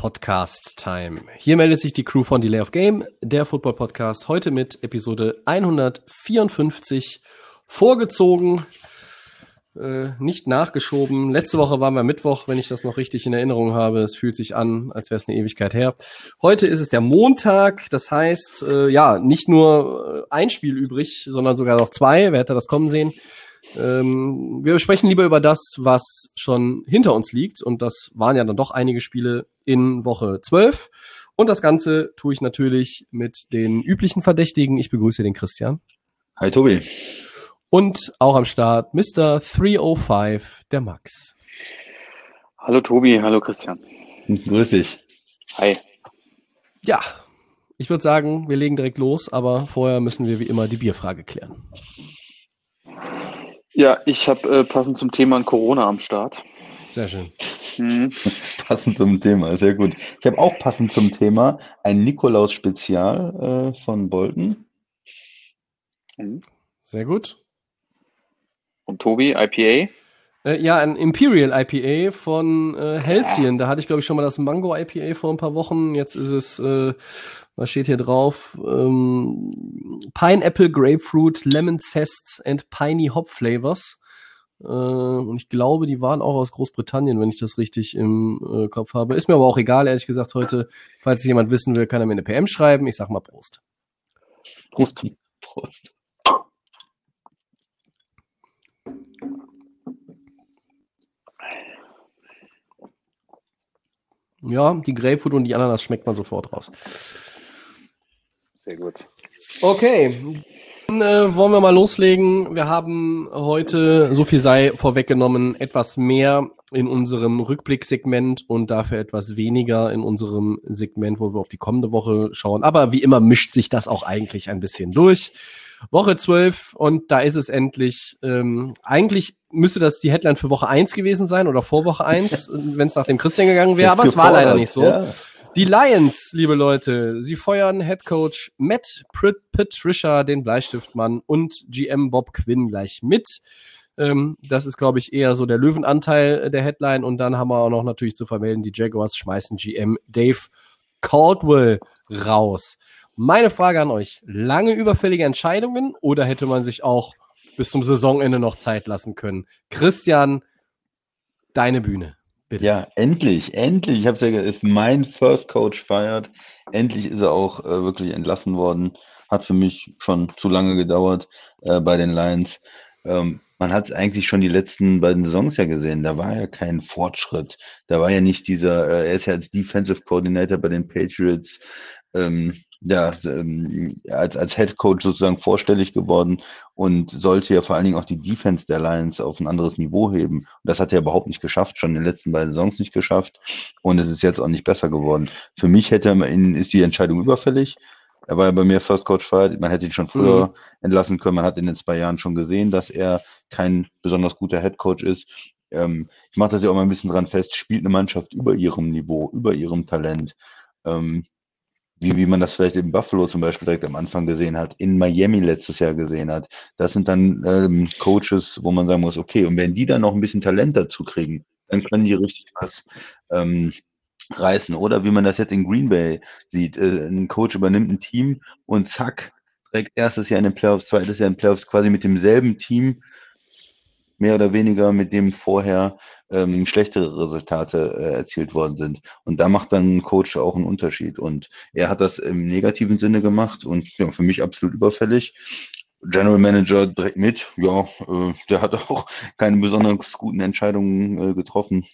Podcast Time. Hier meldet sich die Crew von Delay of Game, der Football Podcast, heute mit Episode 154 vorgezogen, äh, nicht nachgeschoben. Letzte Woche waren wir Mittwoch, wenn ich das noch richtig in Erinnerung habe. Es fühlt sich an, als wäre es eine Ewigkeit her. Heute ist es der Montag, das heißt, äh, ja, nicht nur äh, ein Spiel übrig, sondern sogar noch zwei. Wer hätte das kommen sehen? Ähm, wir sprechen lieber über das, was schon hinter uns liegt. Und das waren ja dann doch einige Spiele in Woche 12. Und das Ganze tue ich natürlich mit den üblichen Verdächtigen. Ich begrüße den Christian. Hi Tobi. Und auch am Start Mr. 305, der Max. Hallo Tobi, hallo Christian. Grüß dich. Hi. Ja, ich würde sagen, wir legen direkt los, aber vorher müssen wir wie immer die Bierfrage klären. Ja, ich habe äh, passend zum Thema ein Corona am Start. Sehr schön. Mhm. Passend zum Thema, sehr gut. Ich habe auch passend zum Thema ein Nikolaus-Spezial äh, von Bolton. Mhm. Sehr gut. Und Tobi, IPA. Äh, ja, ein Imperial IPA von äh, Halcyon. Da hatte ich, glaube ich, schon mal das Mango IPA vor ein paar Wochen. Jetzt ist es, äh, was steht hier drauf? Ähm, Pineapple, Grapefruit, Lemon Zest and Piney Hop Flavors. Äh, und ich glaube, die waren auch aus Großbritannien, wenn ich das richtig im äh, Kopf habe. Ist mir aber auch egal, ehrlich gesagt, heute. Falls jemand wissen will, kann er mir eine PM schreiben. Ich sag mal Prost. Prost. Prost. Ja, die Grapefruit und die Ananas schmeckt man sofort raus. Sehr gut. Okay, dann äh, wollen wir mal loslegen. Wir haben heute, so viel sei vorweggenommen, etwas mehr in unserem Rückblicksegment und dafür etwas weniger in unserem Segment, wo wir auf die kommende Woche schauen. Aber wie immer mischt sich das auch eigentlich ein bisschen durch. Woche 12 und da ist es endlich. Ähm, eigentlich müsste das die Headline für Woche 1 gewesen sein oder vor Woche 1, wenn es nach dem Christian gegangen wäre, aber es war leider nicht so. Ja. Die Lions, liebe Leute, sie feuern Head Coach Matt Patricia, den Bleistiftmann, und GM Bob Quinn gleich mit. Ähm, das ist, glaube ich, eher so der Löwenanteil der Headline. Und dann haben wir auch noch natürlich zu vermelden, die Jaguars schmeißen GM Dave Caldwell raus. Meine Frage an euch, lange überfällige Entscheidungen oder hätte man sich auch bis zum Saisonende noch Zeit lassen können? Christian, deine Bühne. Bitte. Ja, endlich, endlich. Ich habe es ja gesagt, ist mein First Coach feiert. Endlich ist er auch äh, wirklich entlassen worden. Hat für mich schon zu lange gedauert äh, bei den Lions. Ähm, man hat es eigentlich schon die letzten beiden Saisons ja gesehen. Da war ja kein Fortschritt. Da war ja nicht dieser, äh, er ist ja als Defensive Coordinator bei den Patriots. Ähm, ja, ähm, als, als Head Coach sozusagen vorstellig geworden und sollte ja vor allen Dingen auch die Defense der Lions auf ein anderes Niveau heben. Und das hat er überhaupt nicht geschafft, schon in den letzten beiden Saisons nicht geschafft. Und es ist jetzt auch nicht besser geworden. Für mich hätte er, ist die Entscheidung überfällig. Er war ja bei mir First Coach Fire. Man hätte ihn schon früher entlassen können. Man hat in den zwei Jahren schon gesehen, dass er kein besonders guter Head Coach ist. Ähm, ich mache das ja auch mal ein bisschen dran fest. Spielt eine Mannschaft über ihrem Niveau, über ihrem Talent. Ähm, wie, wie man das vielleicht in Buffalo zum Beispiel direkt am Anfang gesehen hat, in Miami letztes Jahr gesehen hat. Das sind dann ähm, Coaches, wo man sagen muss, okay, und wenn die dann noch ein bisschen Talent dazu kriegen, dann können die richtig was ähm, reißen. Oder wie man das jetzt in Green Bay sieht, äh, ein Coach übernimmt ein Team und zack, direkt erstes Jahr in den Playoffs, zweites Jahr in den Playoffs quasi mit demselben Team, mehr oder weniger mit dem vorher ähm, schlechtere Resultate äh, erzielt worden sind. Und da macht dann ein Coach auch einen Unterschied. Und er hat das im negativen Sinne gemacht und ja, für mich absolut überfällig. General Manager direkt mit, ja, äh, der hat auch keine besonders guten Entscheidungen äh, getroffen.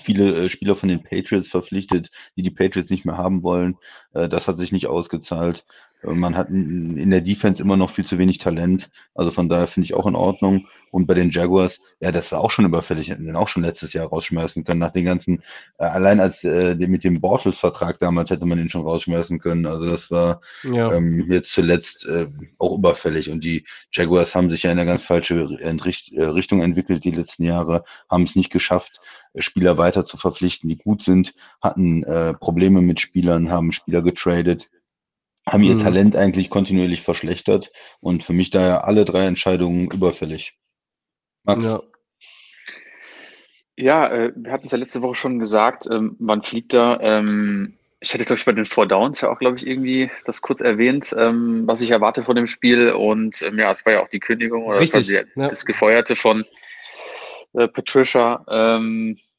viele äh, Spieler von den Patriots verpflichtet, die die Patriots nicht mehr haben wollen. Äh, das hat sich nicht ausgezahlt. Äh, man hat in der Defense immer noch viel zu wenig Talent. Also von daher finde ich auch in Ordnung. Und bei den Jaguars, ja, das war auch schon überfällig. Hätten den auch schon letztes Jahr rausschmeißen können. Nach den ganzen, äh, allein als äh, mit dem Bortles-Vertrag damals hätte man den schon rausschmeißen können. Also das war Ja. ähm, jetzt zuletzt äh, auch überfällig. Und die Jaguars haben sich ja in eine ganz falsche Entricht äh, Richtung entwickelt die letzten Jahre, haben es nicht geschafft, Spieler weiter zu verpflichten, die gut sind, hatten äh, Probleme mit Spielern, haben Spieler getradet, haben ihr Mhm. Talent eigentlich kontinuierlich verschlechtert und für mich daher alle drei Entscheidungen überfällig. Max, Ja. Ja, äh, wir hatten es ja letzte Woche schon gesagt, ähm, man fliegt da. Ähm, ich hatte, glaube ich, bei den Four Downs ja auch, glaube ich, irgendwie das kurz erwähnt, ähm, was ich erwarte von dem Spiel. Und ähm, ja, es war ja auch die Kündigung oder Richtig, quasi ja. das Gefeuerte von äh, Patricia.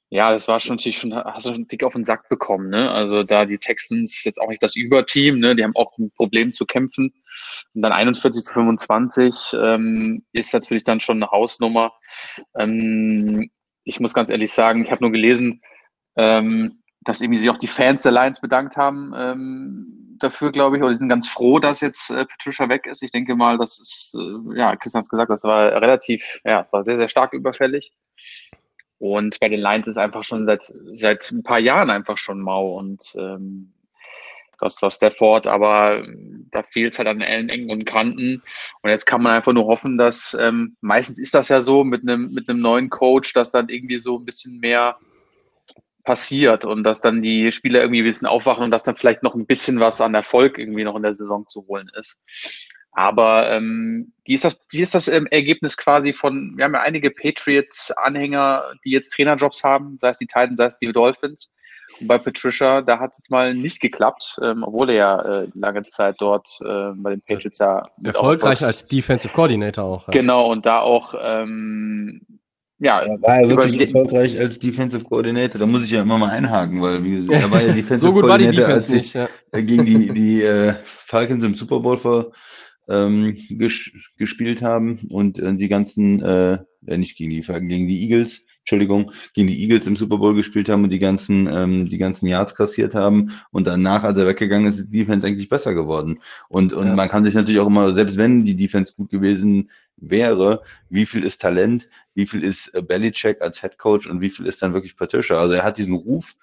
Ja, das war schon natürlich schon, hast du schon dick auf den Sack bekommen, ne? Also da die Texans jetzt auch nicht das Überteam, ne? Die haben auch ein Problem zu kämpfen. Und dann 41 zu 25 ähm, ist natürlich dann schon eine Hausnummer. Ähm, ich muss ganz ehrlich sagen, ich habe nur gelesen, ähm, dass irgendwie sich auch die Fans der Lions bedankt haben ähm, dafür, glaube ich, oder die sind ganz froh, dass jetzt äh, Patricia weg ist. Ich denke mal, das ist, äh, ja, Christian hat es gesagt, das war relativ, ja, es war sehr, sehr stark überfällig. Und bei den Lions ist einfach schon seit, seit ein paar Jahren einfach schon mau und ähm, das war Stafford, aber ähm, da fehlt es halt an allen Ecken und Kanten. Und jetzt kann man einfach nur hoffen, dass ähm, meistens ist das ja so mit einem mit einem neuen Coach, dass dann irgendwie so ein bisschen mehr passiert und dass dann die Spieler irgendwie ein bisschen aufwachen und dass dann vielleicht noch ein bisschen was an Erfolg irgendwie noch in der Saison zu holen ist. Aber ähm, die ist das, die ist das ähm, Ergebnis quasi von, wir haben ja einige Patriots-Anhänger, die jetzt Trainerjobs haben, sei es die Titans, sei es die Dolphins. Und bei Patricia, da hat es jetzt mal nicht geklappt, ähm, obwohl er ja äh, lange Zeit dort äh, bei den Patriots ja Erfolgreich als Defensive Coordinator auch. ja. Genau, und da auch ähm, ja, Er war ja wirklich erfolgreich als Defensive Coordinator. Da muss ich ja immer mal einhaken, weil wie gesagt, er war ja Defensive So gut war die Coordinator, Defense als nicht. Ja. er gegen die, die äh, Falcons im Super Bowl vor, ähm, ges gespielt haben und äh, die ganzen, äh, äh, nicht gegen die Falcons, gegen die Eagles, Entschuldigung, gegen die Eagles im Super Bowl gespielt haben und die ganzen, ähm, die ganzen Yards kassiert haben und danach, als er weggegangen ist, ist die Defense eigentlich besser geworden. Und, und Ja. man kann sich natürlich auch immer, selbst wenn die Defense gut gewesen wäre, wie viel ist Talent, wie viel ist äh, Belichick als Head Coach und wie viel ist dann wirklich Patricia? Also er hat diesen Ruf,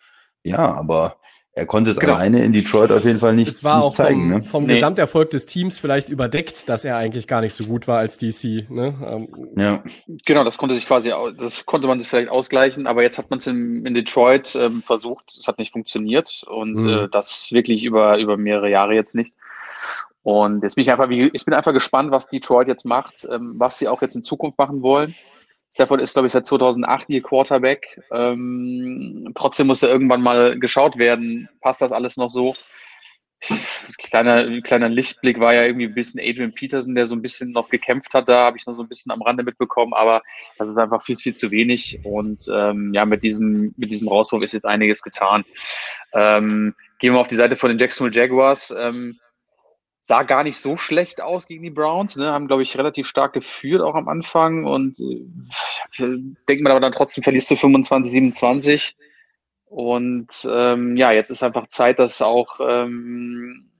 ja, aber er konnte es Genau. alleine in Detroit auf jeden Fall nicht, Es war nicht auch zeigen. vom, ne? vom Nee. Gesamterfolg des Teams vielleicht überdeckt, dass er eigentlich gar nicht so gut war als DC. Ne? Ähm, Ja, Genau, das konnte sich quasi, das konnte man sich vielleicht ausgleichen, aber jetzt hat man es in, in Detroit ähm, versucht, es hat nicht funktioniert und Mhm. äh, das wirklich über, über mehrere Jahre jetzt nicht. Und jetzt bin ich einfach, wie, ich bin einfach gespannt, was Detroit jetzt macht, ähm, was sie auch jetzt in Zukunft machen wollen. Stafford ist, glaube ich, seit 2008 ihr Quarterback. Ähm, trotzdem muss ja irgendwann mal geschaut werden, passt das alles noch so? Kleiner, kleiner Lichtblick war ja irgendwie ein bisschen Adrian Peterson, der so ein bisschen noch gekämpft hat. Da habe ich noch so ein bisschen am Rande mitbekommen, aber das ist einfach viel, viel zu wenig. Und ähm, ja, mit diesem, mit diesem Rauswurf ist jetzt einiges getan. Ähm, gehen wir auf die Seite von den Jacksonville Jaguars. Ähm, sah gar nicht so schlecht aus gegen die Browns, ne? haben, glaube ich, relativ stark geführt auch am Anfang. Und äh, denkt man aber dann trotzdem, verlierst du 25, 27. Und ähm, ja, jetzt ist einfach Zeit, dass auch ähm,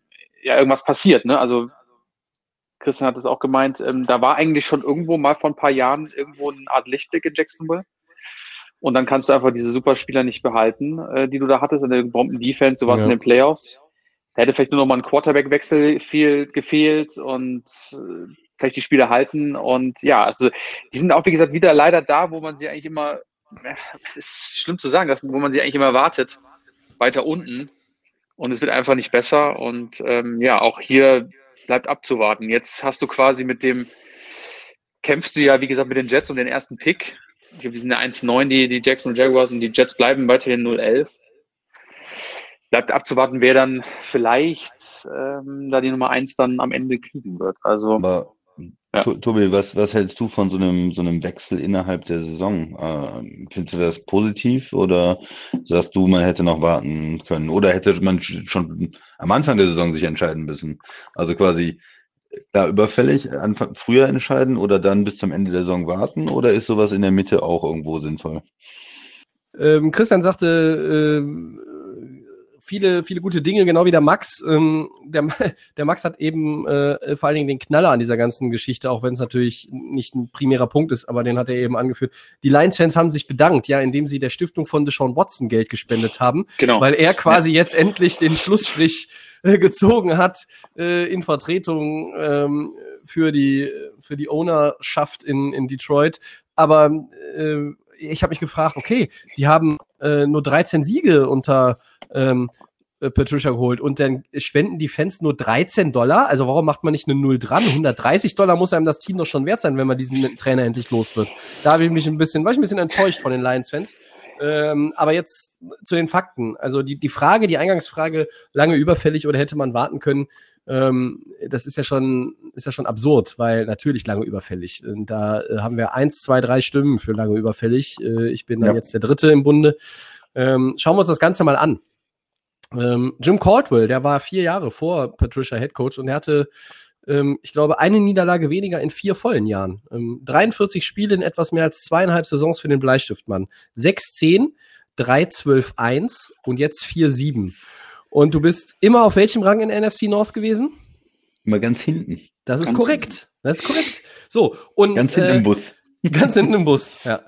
ja irgendwas passiert. Ne? Also Christian hat es auch gemeint, ähm, da war eigentlich schon irgendwo mal vor ein paar Jahren irgendwo eine Art Lichtblick in Jacksonville. Und dann kannst du einfach diese Superspieler nicht behalten, äh, die du da hattest in der Bomben-Defense, warst Ja. in den Playoffs. Da hätte vielleicht nur noch mal ein Quarterback-Wechsel viel gefehlt und äh, vielleicht die Spieler halten. Und ja, also die sind auch, wie gesagt, wieder leider da, wo man sie eigentlich immer, ja, es ist schlimm zu sagen, wo man sie eigentlich immer erwartet, weiter unten. Und es wird einfach nicht besser. Und ähm, ja, auch hier bleibt abzuwarten. Jetzt hast du quasi mit dem, kämpfst du ja, wie gesagt, mit den Jets um den ersten Pick. Ich glaube, die sind ja 1-9, die, die Jackson Jaguars und die Jets bleiben weiterhin 0-11. Bleibt abzuwarten, wer dann vielleicht ähm, da die Nummer 1 dann am Ende kriegen wird. Also aber Ja. To- Tobi, was, was hältst du von so einem, so einem Wechsel innerhalb der Saison? Äh, findest du das positiv oder sagst du, man hätte noch warten können? Oder hätte man sch- schon am Anfang der Saison sich entscheiden müssen? Also quasi da überfällig, Anfang, früher entscheiden oder dann bis zum Ende der Saison warten? Oder ist sowas in der Mitte auch irgendwo sinnvoll? Ähm, Christian sagte, ähm, viele, viele gute Dinge, genau wie der Max. Ähm, der, der Max hat eben äh, vor allen Dingen den Knaller an dieser ganzen Geschichte, auch wenn es natürlich nicht ein primärer Punkt ist, aber den hat er eben angeführt. Die Lions-Fans haben sich bedankt, ja, indem sie der Stiftung von Deshaun Watson Geld gespendet haben, Genau. weil er quasi jetzt endlich den Schlussstrich äh, gezogen hat äh, in Vertretung ähm, für die für die Ownerschaft in, in Detroit. Aber äh, ich habe mich gefragt, okay, die haben äh, nur 13 Siege unter ähm, äh, Patricia geholt und dann spenden die Fans nur 13 Dollar. Also warum macht man nicht eine Null dran? 130 Dollar muss einem das Team doch schon wert sein, wenn man diesen Trainer endlich los wird. Da habe ich mich ein bisschen, war ich ein bisschen enttäuscht von den Lions-Fans. Ähm, aber jetzt zu den Fakten. Also die, die Frage, die Eingangsfrage, lange überfällig oder hätte man warten können, ähm, das ist ja schon, ist ja schon absurd, weil natürlich lange überfällig. Und da äh, haben wir eins, zwei, drei Stimmen für lange überfällig. Äh, ich bin dann Ja. jetzt der Dritte im Bunde. Ähm, schauen wir uns das Ganze mal an. Ähm, Jim Caldwell, der war vier Jahre vor Patricia Head Coach und er hatte, ähm, ich glaube, eine Niederlage weniger in vier vollen Jahren. Ähm, 43 Spiele in etwas mehr als zweieinhalb Saisons für den Bleistiftmann. 6-10, 3-12-1 und jetzt 4-7. Und du bist immer auf welchem Rang in NFC North gewesen? Immer ganz hinten. Das ist Ganz korrekt. Das ist korrekt. So, und Ganz hinten äh, im Bus. Ganz hinten im Bus, ja.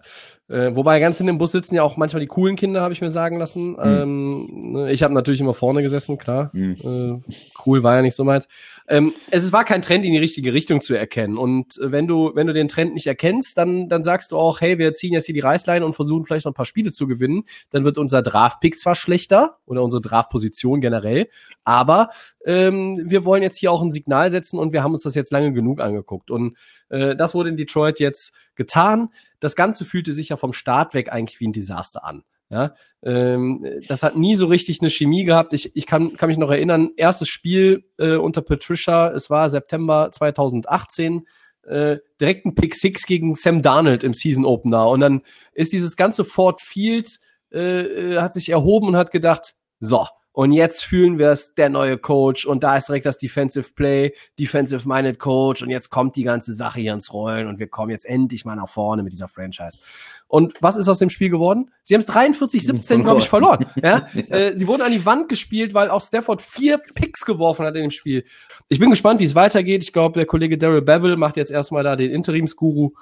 Äh, wobei ganz hinten im Bus sitzen ja auch manchmal die coolen Kinder, habe ich mir sagen lassen. Ähm, ne, ich habe natürlich immer vorne gesessen, klar. Hm. Äh, cool war ja nicht so meins. Ähm, es war kein Trend in die richtige Richtung zu erkennen. Und äh, wenn du, wenn du den Trend nicht erkennst, dann, dann sagst du auch, hey, wir ziehen jetzt hier die Reißleine und versuchen vielleicht noch ein paar Spiele zu gewinnen. Dann wird unser Draft-Pick zwar schlechter oder unsere Draft-Position generell, aber ähm, wir wollen jetzt hier auch ein Signal setzen und wir haben uns das jetzt lange genug angeguckt. Und äh, das wurde in Detroit jetzt getan. Das Ganze fühlte sich ja vom Start weg eigentlich wie ein Desaster an. Ja, ähm, das hat nie so richtig eine Chemie gehabt. Ich, ich kann, kann mich noch erinnern, erstes Spiel äh, unter Patricia, es war September 2018, äh, direkt ein Pick Six gegen Sam Darnold im Season Opener. Und dann ist dieses ganze Ford Field, äh, äh, hat sich erhoben und hat gedacht, so, und jetzt fühlen wir es, der neue Coach, und da ist direkt das Defensive Play, Defensive Minded Coach, und jetzt kommt die ganze Sache hier ins Rollen und wir kommen jetzt endlich mal nach vorne mit dieser Franchise. Und was ist aus dem Spiel geworden? Sie haben es 43-17, glaube ich, verloren. Ja? Äh, sie wurden an die Wand gespielt, weil auch Stafford vier Picks geworfen hat in dem Spiel. Ich bin gespannt, wie es weitergeht. Ich glaube, der Kollege Daryl Bevel macht jetzt erstmal da den Interimsguru.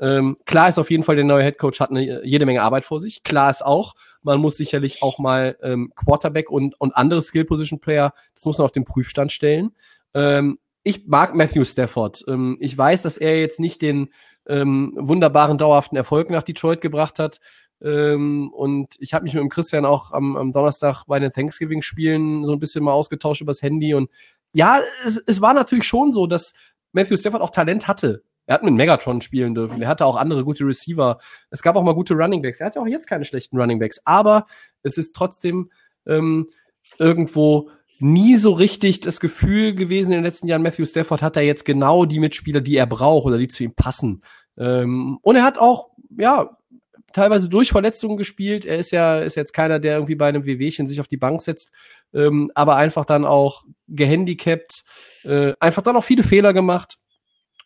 Ähm, klar ist auf jeden Fall, der neue Headcoach hat eine, jede Menge Arbeit vor sich. Klar ist auch, man muss sicherlich auch mal ähm, Quarterback und, und andere Skill-Position-Player, das muss man auf den Prüfstand stellen. Ähm, ich mag Matthew Stafford. Ähm, ich weiß, dass er jetzt nicht den ähm, wunderbaren, dauerhaften Erfolg nach Detroit gebracht hat. Ähm, und ich habe mich mit dem Christian auch am, am Donnerstag bei den Thanksgiving-Spielen so ein bisschen mal ausgetauscht übers Handy. Und ja, es, es war natürlich schon so, dass Matthew Stafford auch Talent hatte. Er hat mit Megatron spielen dürfen. Er hatte auch andere gute Receiver. Es gab auch mal gute Runningbacks. Er hat ja auch jetzt keine schlechten Runningbacks. Aber es ist trotzdem ähm, irgendwo nie so richtig das Gefühl gewesen in den letzten Jahren, Matthew Stafford hat da jetzt genau die Mitspieler, die er braucht oder die zu ihm passen. Ähm, und er hat auch, ja, teilweise durch Verletzungen gespielt. Er ist ja, ist jetzt keiner, der irgendwie bei einem WWchen sich auf die Bank setzt, ähm, aber einfach dann auch gehandicapt, äh, einfach dann auch viele Fehler gemacht.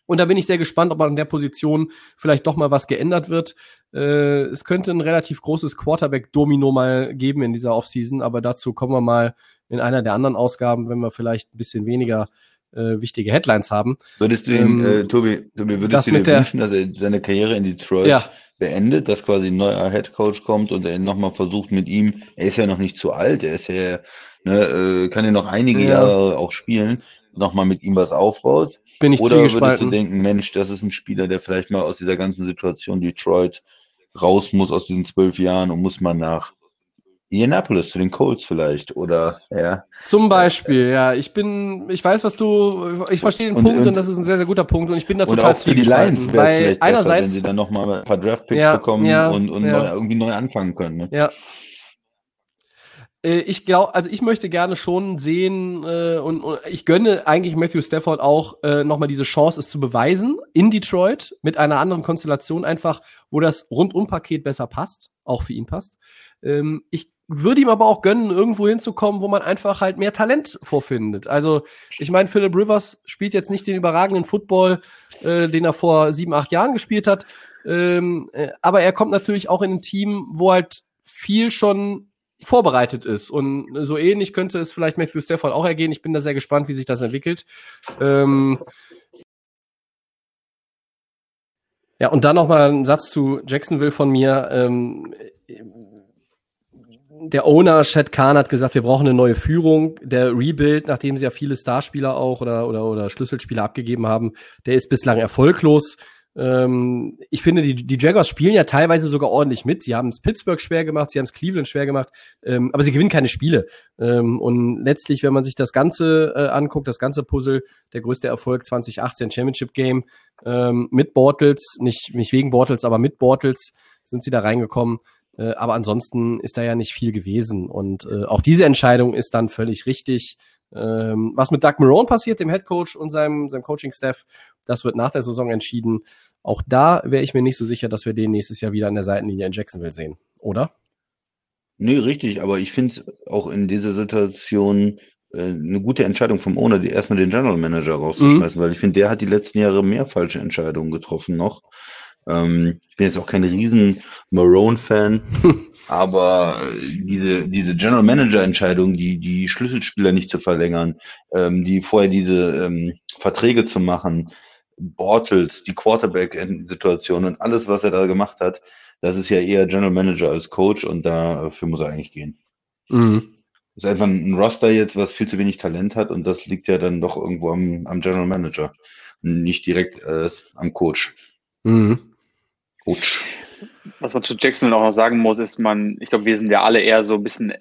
Und da bin ich sehr gespannt, ob an der Position vielleicht doch mal was geändert wird. Äh, es könnte ein relativ großes Quarterback-Domino mal geben in dieser Offseason, aber dazu kommen wir mal in einer der anderen Ausgaben, wenn wir vielleicht ein bisschen weniger äh, wichtige Headlines haben. Würdest du Ähm, ihm, äh, Tobi, Tobi, würdest du dir wünschen, dass er seine Karriere in Detroit Ja. beendet, dass quasi ein neuer Headcoach kommt und er nochmal versucht mit ihm, er ist ja noch nicht zu alt, er ist ja, ne, äh, kann ja noch einige Ja. Jahre auch spielen, nochmal mit ihm was aufbaut? Bin ich Oder würdest du denken, Mensch, das ist ein Spieler, der vielleicht mal aus dieser ganzen Situation Detroit raus muss aus diesen zwölf Jahren und muss mal nach Indianapolis zu den Colts vielleicht oder ja. Zum Beispiel, ja. Ich bin, ich weiß, was du, ich verstehe den Und- Punkt und, und- das ist ein sehr, sehr guter Punkt und ich bin da total auch für die zwiegespalten. Lions Weil vielleicht besser, wenn einerseits, sie dann nochmal ein paar Draftpicks Ja, bekommen ja, und, und ja. neu, irgendwie neu anfangen können. Ne? Ja. Äh, Ich glaube, also ich möchte gerne schon sehen äh, und, und ich gönne eigentlich Matthew Stafford auch äh, nochmal diese Chance, es zu beweisen in Detroit mit einer anderen Konstellation einfach, wo das Rundum-Paket besser passt, auch für ihn passt. Ähm, ich würde ihm aber auch gönnen, irgendwo hinzukommen, wo man einfach halt mehr Talent vorfindet. Also ich meine, Philip Rivers spielt jetzt nicht den überragenden Football, äh, den er vor sieben, acht Jahren gespielt hat, ähm, äh, aber er kommt natürlich auch in ein Team, wo halt viel schon vorbereitet ist. Und so ähnlich könnte es vielleicht Matthew Stafford auch ergehen. Ich bin da sehr gespannt, wie sich das entwickelt. Ähm ja, und dann noch mal ein Satz zu Jacksonville von mir. Ähm der Owner Shad Khan hat gesagt, wir brauchen eine neue Führung. Der Rebuild, nachdem sie ja viele Starspieler auch oder, oder, oder Schlüsselspieler abgegeben haben, der ist bislang erfolglos. Ähm, ich finde, die, die Jaguars spielen ja teilweise sogar ordentlich mit. Sie haben es Pittsburgh schwer gemacht, sie haben es Cleveland schwer gemacht, ähm, aber sie gewinnen keine Spiele. Ähm, und letztlich, wenn man sich das Ganze äh, anguckt, das ganze Puzzle, der größte Erfolg 2018 Championship Game ähm, mit Bortles, nicht, nicht wegen Bortles, aber mit Bortles sind sie da reingekommen. Äh, aber ansonsten ist da ja nicht viel gewesen. Und äh, auch diese Entscheidung ist dann völlig richtig. Ähm, was mit Doug Marone passiert, dem Head Coach und seinem, seinem Coaching-Staff, das wird nach der Saison entschieden. Auch da wäre ich mir nicht so sicher, dass wir den nächstes Jahr wieder an der Seitenlinie in Jacksonville sehen, oder? Nee, richtig, aber ich finde auch in dieser Situation äh, eine gute Entscheidung vom Owner, die erstmal den General Manager rauszuschmeißen, mhm. weil ich finde, der hat die letzten Jahre mehr falsche Entscheidungen getroffen noch. Ähm, ich bin jetzt auch kein riesen Marone-Fan, aber diese, diese General Manager-Entscheidung, die, die Schlüsselspieler nicht zu verlängern, ähm, die vorher diese ähm, Verträge zu machen, Bortles, die Quarterback-Situation und alles, was er da gemacht hat, das ist ja eher General Manager als Coach und dafür muss er eigentlich gehen. Mhm. Das ist einfach ein Roster jetzt, was viel zu wenig Talent hat und das liegt ja dann doch irgendwo am, am General Manager, nicht direkt äh, am Coach. Mhm. Gut. Was man zu Jackson auch noch sagen muss, ist man, ich glaube, wir sind ja alle eher so ein bisschen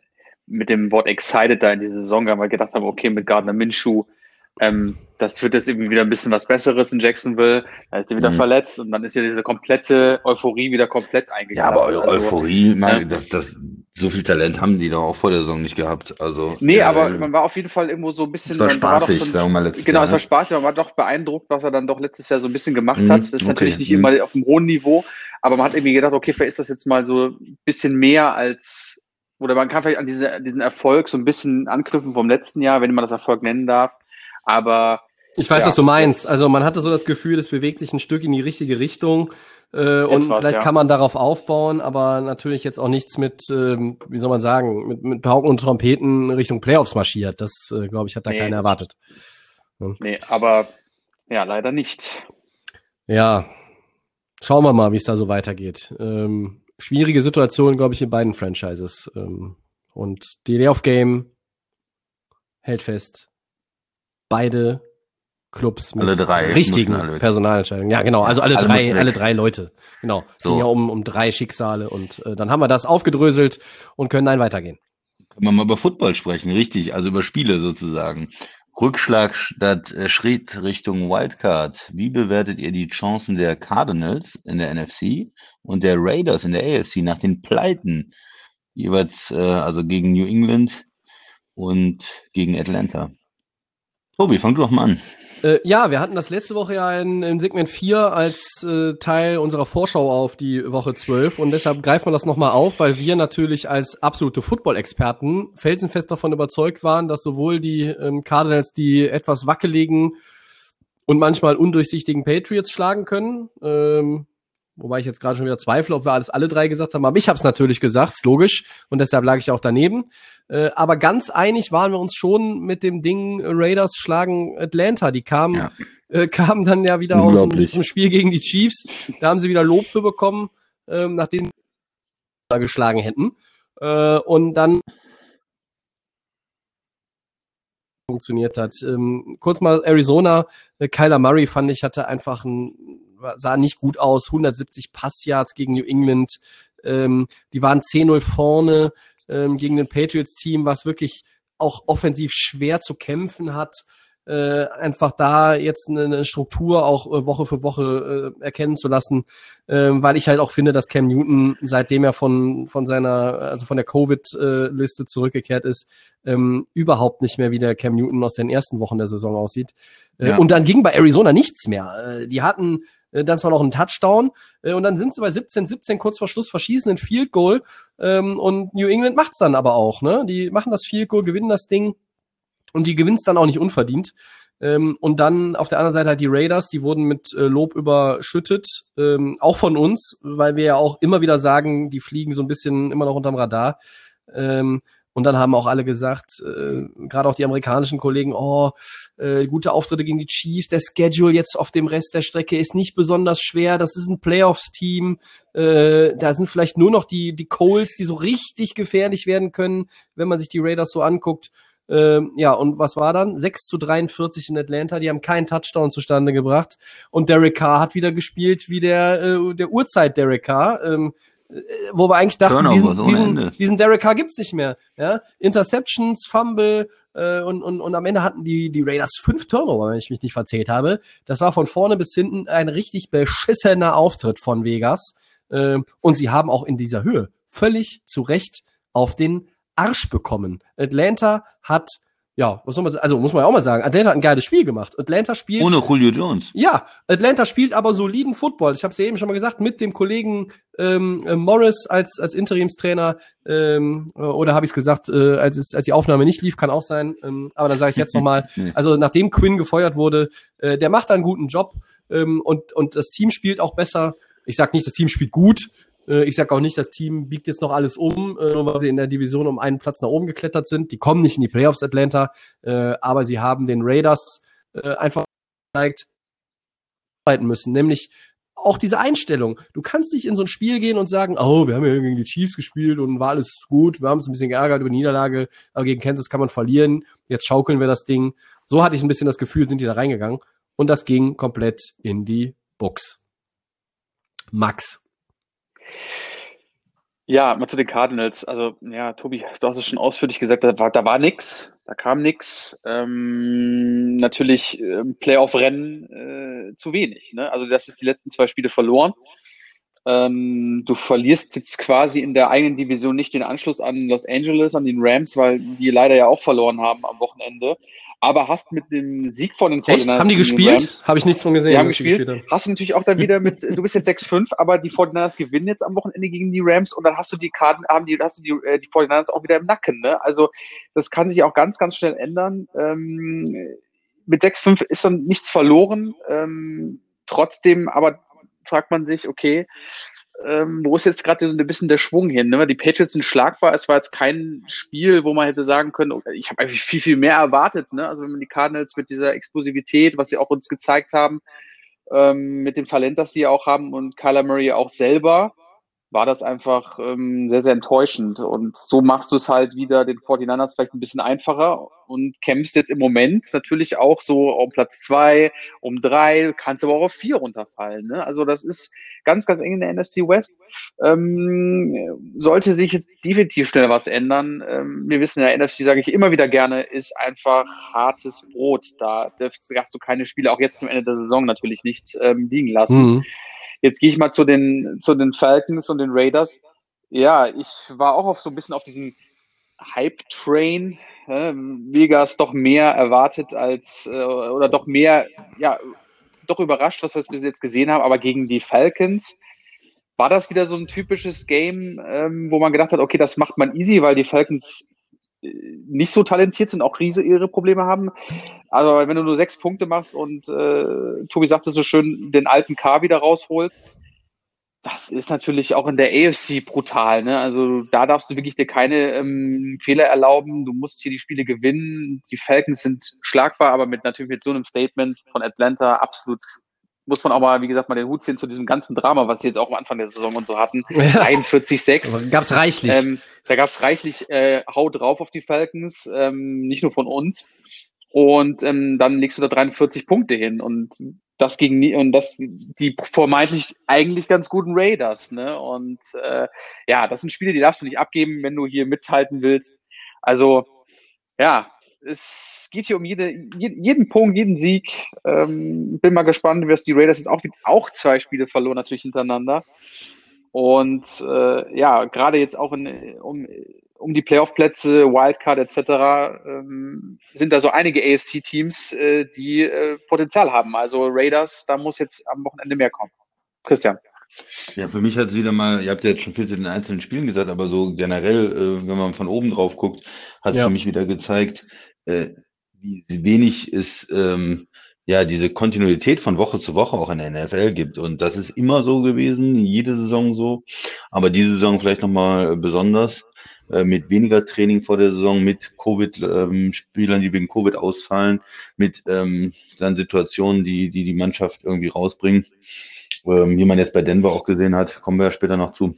mit dem Wort excited da in diese Saison, weil wir gedacht haben, okay, mit Gardner Minshew, ähm, das wird jetzt irgendwie wieder ein bisschen was Besseres in Jacksonville. Da ist er wieder mhm. verletzt und dann ist ja diese komplette Euphorie wieder komplett eingegangen. Ja, aber also, Euphorie, man, das, das, so viel Talent haben die doch auch vor der Saison nicht gehabt. Also, nee, ja, aber man war auf jeden Fall irgendwo so ein bisschen. Es war spaßig, war so ein, sagen wir mal letztes Genau, Jahr, es war ne? spaßig, man war doch beeindruckt, was er dann doch letztes Jahr so ein bisschen gemacht mhm, hat. Das ist okay. natürlich nicht mhm. immer auf einem hohen Niveau, aber man hat irgendwie gedacht, okay, vielleicht ist das jetzt mal so ein bisschen mehr als, oder man kann vielleicht an diese, diesen Erfolg so ein bisschen anknüpfen vom letzten Jahr, wenn man das Erfolg nennen darf. Aber ich weiß, ja, was du meinst. Also man hatte so das Gefühl, es bewegt sich ein Stück in die richtige Richtung. Äh, und vielleicht ja. kann man darauf aufbauen, aber natürlich jetzt auch nichts mit, ähm, wie soll man sagen, mit, mit Pauken und Trompeten Richtung Playoffs marschiert. Das, äh, glaube ich, hat da nee, keiner erwartet. Ja. Nee, aber ja, leider nicht. Ja, schauen wir mal, wie es da so weitergeht. Ähm, schwierige Situation, glaube ich, in beiden Franchises. Ähm, und die Layoff Game hält fest. Beide Clubs mit alle drei richtigen alle Personalentscheidungen. Ja, genau, also alle, alle drei, alle drei Leute. Genau. So. Ging ja um, um drei Schicksale und äh, dann haben wir das aufgedröselt und können dann weitergehen. Können wir mal über Football sprechen, richtig, also über Spiele sozusagen. Rückschlag statt äh, Schritt Richtung Wildcard. Wie bewertet ihr die Chancen der Cardinals in der NFC und der Raiders in der AFC nach den Pleiten jeweils äh, also gegen New England und gegen Atlanta? Tobi, fang du doch mal an. Äh, ja, wir hatten das letzte Woche ja in, in Segment 4 als äh, Teil unserer Vorschau auf die Woche 12 und deshalb greifen wir das nochmal auf, weil wir natürlich als absolute Football-Experten felsenfest davon überzeugt waren, dass sowohl die ähm, Cardinals die etwas wackeligen und manchmal undurchsichtigen Patriots schlagen können, ähm, wobei ich jetzt gerade schon wieder zweifle, ob wir alles alle drei gesagt haben, aber ich habe es natürlich gesagt, logisch, und deshalb lag ich auch daneben. Äh, aber ganz einig waren wir uns schon mit dem Ding äh, Raiders schlagen Atlanta. Die kamen, ja. äh, kamen dann ja wieder aus dem Spiel gegen die Chiefs. Da haben sie wieder Lob für bekommen, ähm, nachdem sie geschlagen hätten. Äh, und dann funktioniert hat. Ähm, kurz mal Arizona, äh, Kyler Murray fand ich, hatte einfach ein, sah nicht gut aus, 170 Passyards gegen New England, ähm, die waren 10-0 vorne, ähm, gegen ein Patriots-Team, was wirklich auch offensiv schwer zu kämpfen hat. Äh, einfach da jetzt eine, Struktur auch äh, Woche für Woche äh, erkennen zu lassen, äh, weil ich halt auch finde, dass Cam Newton, seitdem er von von seiner also von der Covid-Liste zurückgekehrt ist, ähm, überhaupt nicht mehr wie der Cam Newton aus den ersten Wochen der Saison aussieht. Äh, ja. Und dann ging bei Arizona nichts mehr. Äh, die hatten äh, dann zwar noch einen Touchdown äh, und dann sind sie bei 17, 17 kurz vor Schluss verschießen ein Field Goal ähm, und New England macht's dann aber auch, ne? Die machen das Field Goal, gewinnen das Ding und die gewinnt's dann auch nicht unverdient. Ähm, und dann auf der anderen Seite halt die Raiders, die wurden mit äh, Lob überschüttet, ähm, auch von uns, weil wir ja auch immer wieder sagen, die fliegen so ein bisschen immer noch unterm Radar. Und dann haben auch alle gesagt, äh, gerade auch die amerikanischen Kollegen, oh, äh, gute Auftritte gegen die Chiefs, der Schedule jetzt auf dem Rest der Strecke ist nicht besonders schwer, das ist ein Playoffs-Team, äh, da sind vielleicht nur noch die, die Colts, die so richtig gefährlich werden können, wenn man sich die Raiders so anguckt. Ähm, ja, und was war dann? 6 zu 43 in Atlanta, die haben keinen Touchdown zustande gebracht. Und Derek Carr hat wieder gespielt wie der, äh, der Urzeit Derek Carr. Ähm, äh, wo wir eigentlich dachten, diesen, diesen, diesen Derek Carr gibt's nicht mehr. Ja? Interceptions, Fumble äh, und, und, und am Ende hatten die, die Raiders fünf Turnover, wenn ich mich nicht verzählt habe. Das war von vorne bis hinten ein richtig beschissener Auftritt von Vegas. Äh, und sie haben auch in dieser Höhe völlig zu Recht auf den Arsch bekommen. Atlanta hat ja, was soll man? Also muss man ja auch mal sagen, Atlanta hat ein geiles Spiel gemacht. Atlanta spielt. Ohne Julio Jones. Ja, Atlanta spielt aber soliden Football. Ich habe es ja eben schon mal gesagt, mit dem Kollegen ähm, äh, Morris als, als Interimstrainer, ähm, oder habe ich es gesagt, äh, als, als die Aufnahme nicht lief, kann auch sein. Ähm, aber dann sage ich jetzt nochmal. Also nachdem Quinn gefeuert wurde, äh, der macht einen guten Job ähm, und, und das Team spielt auch besser. Ich sag nicht, das Team spielt gut, äh, ich sage auch nicht, das Team biegt jetzt noch alles um, äh, nur weil sie in der Division um einen Platz nach oben geklettert sind. Die kommen nicht in die Playoffs Atlanta, äh, aber sie haben den Raiders einfach gezeigt, arbeiten müssen, nämlich auch diese Einstellung. Du kannst nicht in so ein Spiel gehen und sagen, oh, wir haben ja gegen die Chiefs gespielt und war alles gut, wir haben uns ein bisschen geärgert über die Niederlage, aber gegen Kansas kann man verlieren, jetzt schaukeln wir das Ding. So hatte ich ein bisschen das Gefühl, sind die da reingegangen und das ging komplett in die Box. Max, ja, mal zu den Cardinals. Also, ja, Tobi, du hast es schon ausführlich gesagt, da war, da war nix, da kam nix. Ähm, natürlich äh, Playoff-Rennen äh, zu wenig. Ne? Also, du hast jetzt die letzten zwei Spiele verloren. Ähm, du verlierst jetzt quasi in der eigenen Division nicht den Anschluss an Los Angeles, an den Rams, weil die leider ja auch verloren haben am Wochenende aber hast mit dem Sieg von den Echt? Haben die gespielt? Habe ich nichts von gesehen. Die haben gespielt. Die hast du natürlich auch dann wieder mit, du bist jetzt 6-5, aber die 49ers gewinnen jetzt am Wochenende gegen die Rams und dann hast du die Karten, haben die, hast du die, äh, die 49ers auch wieder im Nacken, ne? Also, das kann sich auch ganz, ganz schnell ändern. Ähm, mit 6-5 ist dann nichts verloren. Ähm, trotzdem, aber fragt man sich, okay, ähm, wo ist jetzt gerade so ein bisschen der Schwung hin? Ne? Die Patriots sind schlagbar. Es war jetzt kein Spiel, wo man hätte sagen können, ich habe eigentlich viel, viel mehr erwartet. Ne? Also wenn man die Cardinals mit dieser Explosivität, was sie auch uns gezeigt haben, ähm, mit dem Talent, das sie auch haben und Kyler Murray auch selber, war das einfach ähm, sehr, sehr enttäuschend. Und so machst du es halt wieder den 49ers vielleicht ein bisschen einfacher und kämpfst jetzt im Moment natürlich auch so um Platz zwei, um drei, kannst aber auch auf vier runterfallen. Ne? Also das ist ganz, ganz eng in der NFC West. Ähm, sollte sich jetzt definitiv schnell was ändern. Ähm, wir wissen ja, NFC, sage ich immer wieder gerne, ist einfach hartes Brot. Da darfst, du keine Spiele, auch jetzt zum Ende der Saison natürlich nicht ähm, liegen lassen. Mhm. Jetzt gehe ich mal zu den, zu den Falcons und den Raiders. Ja, ich war auch auf so ein bisschen auf diesem Hype-Train. Vegas doch mehr erwartet als, äh, oder doch mehr, ja, doch überrascht, was wir bis jetzt gesehen haben. Aber gegen die Falcons war das wieder so ein typisches Game, ähm, wo man gedacht hat, okay, das macht man easy, weil die Falcons nicht so talentiert sind, auch riese ihre Probleme haben. Also wenn du nur sechs Punkte machst und äh, Tobi sagt es so schön, den alten K wieder rausholst, das ist natürlich auch in der AFC brutal. Ne? Also da darfst du wirklich dir keine ähm, Fehler erlauben. Du musst hier die Spiele gewinnen. Die Falcons sind schlagbar, aber mit natürlich mit so einem Statement von Atlanta absolut muss man auch mal, wie gesagt, mal den Hut ziehen zu diesem ganzen Drama, was sie jetzt auch am Anfang der Saison und so hatten. Ja. 41-6. Gab's reichlich. Ähm, da gab's reichlich äh, Hau drauf auf die Falcons, ähm, nicht nur von uns. Und ähm, dann legst du da 43 Punkte hin und das gegen und das die vermeintlich eigentlich ganz guten Raiders, ne? Und äh, ja, das sind Spiele, die darfst du nicht abgeben, wenn du hier mithalten willst. Also ja, es geht hier um jede, jeden Punkt, jeden Sieg. Ähm, bin mal gespannt, wie es die Raiders jetzt auch, auch zwei Spiele verloren, natürlich hintereinander. Und äh, ja, gerade jetzt auch in, um, um die Playoff-Plätze, Wildcard etc. Ähm, sind da so einige AFC-Teams, äh, die äh, Potenzial haben. Also Raiders, da muss jetzt am Wochenende mehr kommen. Christian. Ja, für mich hat es wieder mal, ihr habt ja jetzt schon viel zu den einzelnen Spielen gesagt, aber so generell, äh, wenn man von oben drauf guckt, hat es ja. für mich wieder gezeigt, äh, wie wenig es ähm, ja diese Kontinuität von Woche zu Woche auch in der NFL gibt. Und das ist immer so gewesen, jede Saison so. Aber diese Saison vielleicht nochmal besonders äh, mit weniger Training vor der Saison, mit Covid-Spielern, ähm, die wegen Covid ausfallen, mit ähm, dann Situationen, die, die die Mannschaft irgendwie rausbringen. Ähm, wie man jetzt bei Denver auch gesehen hat, kommen wir ja später noch zu.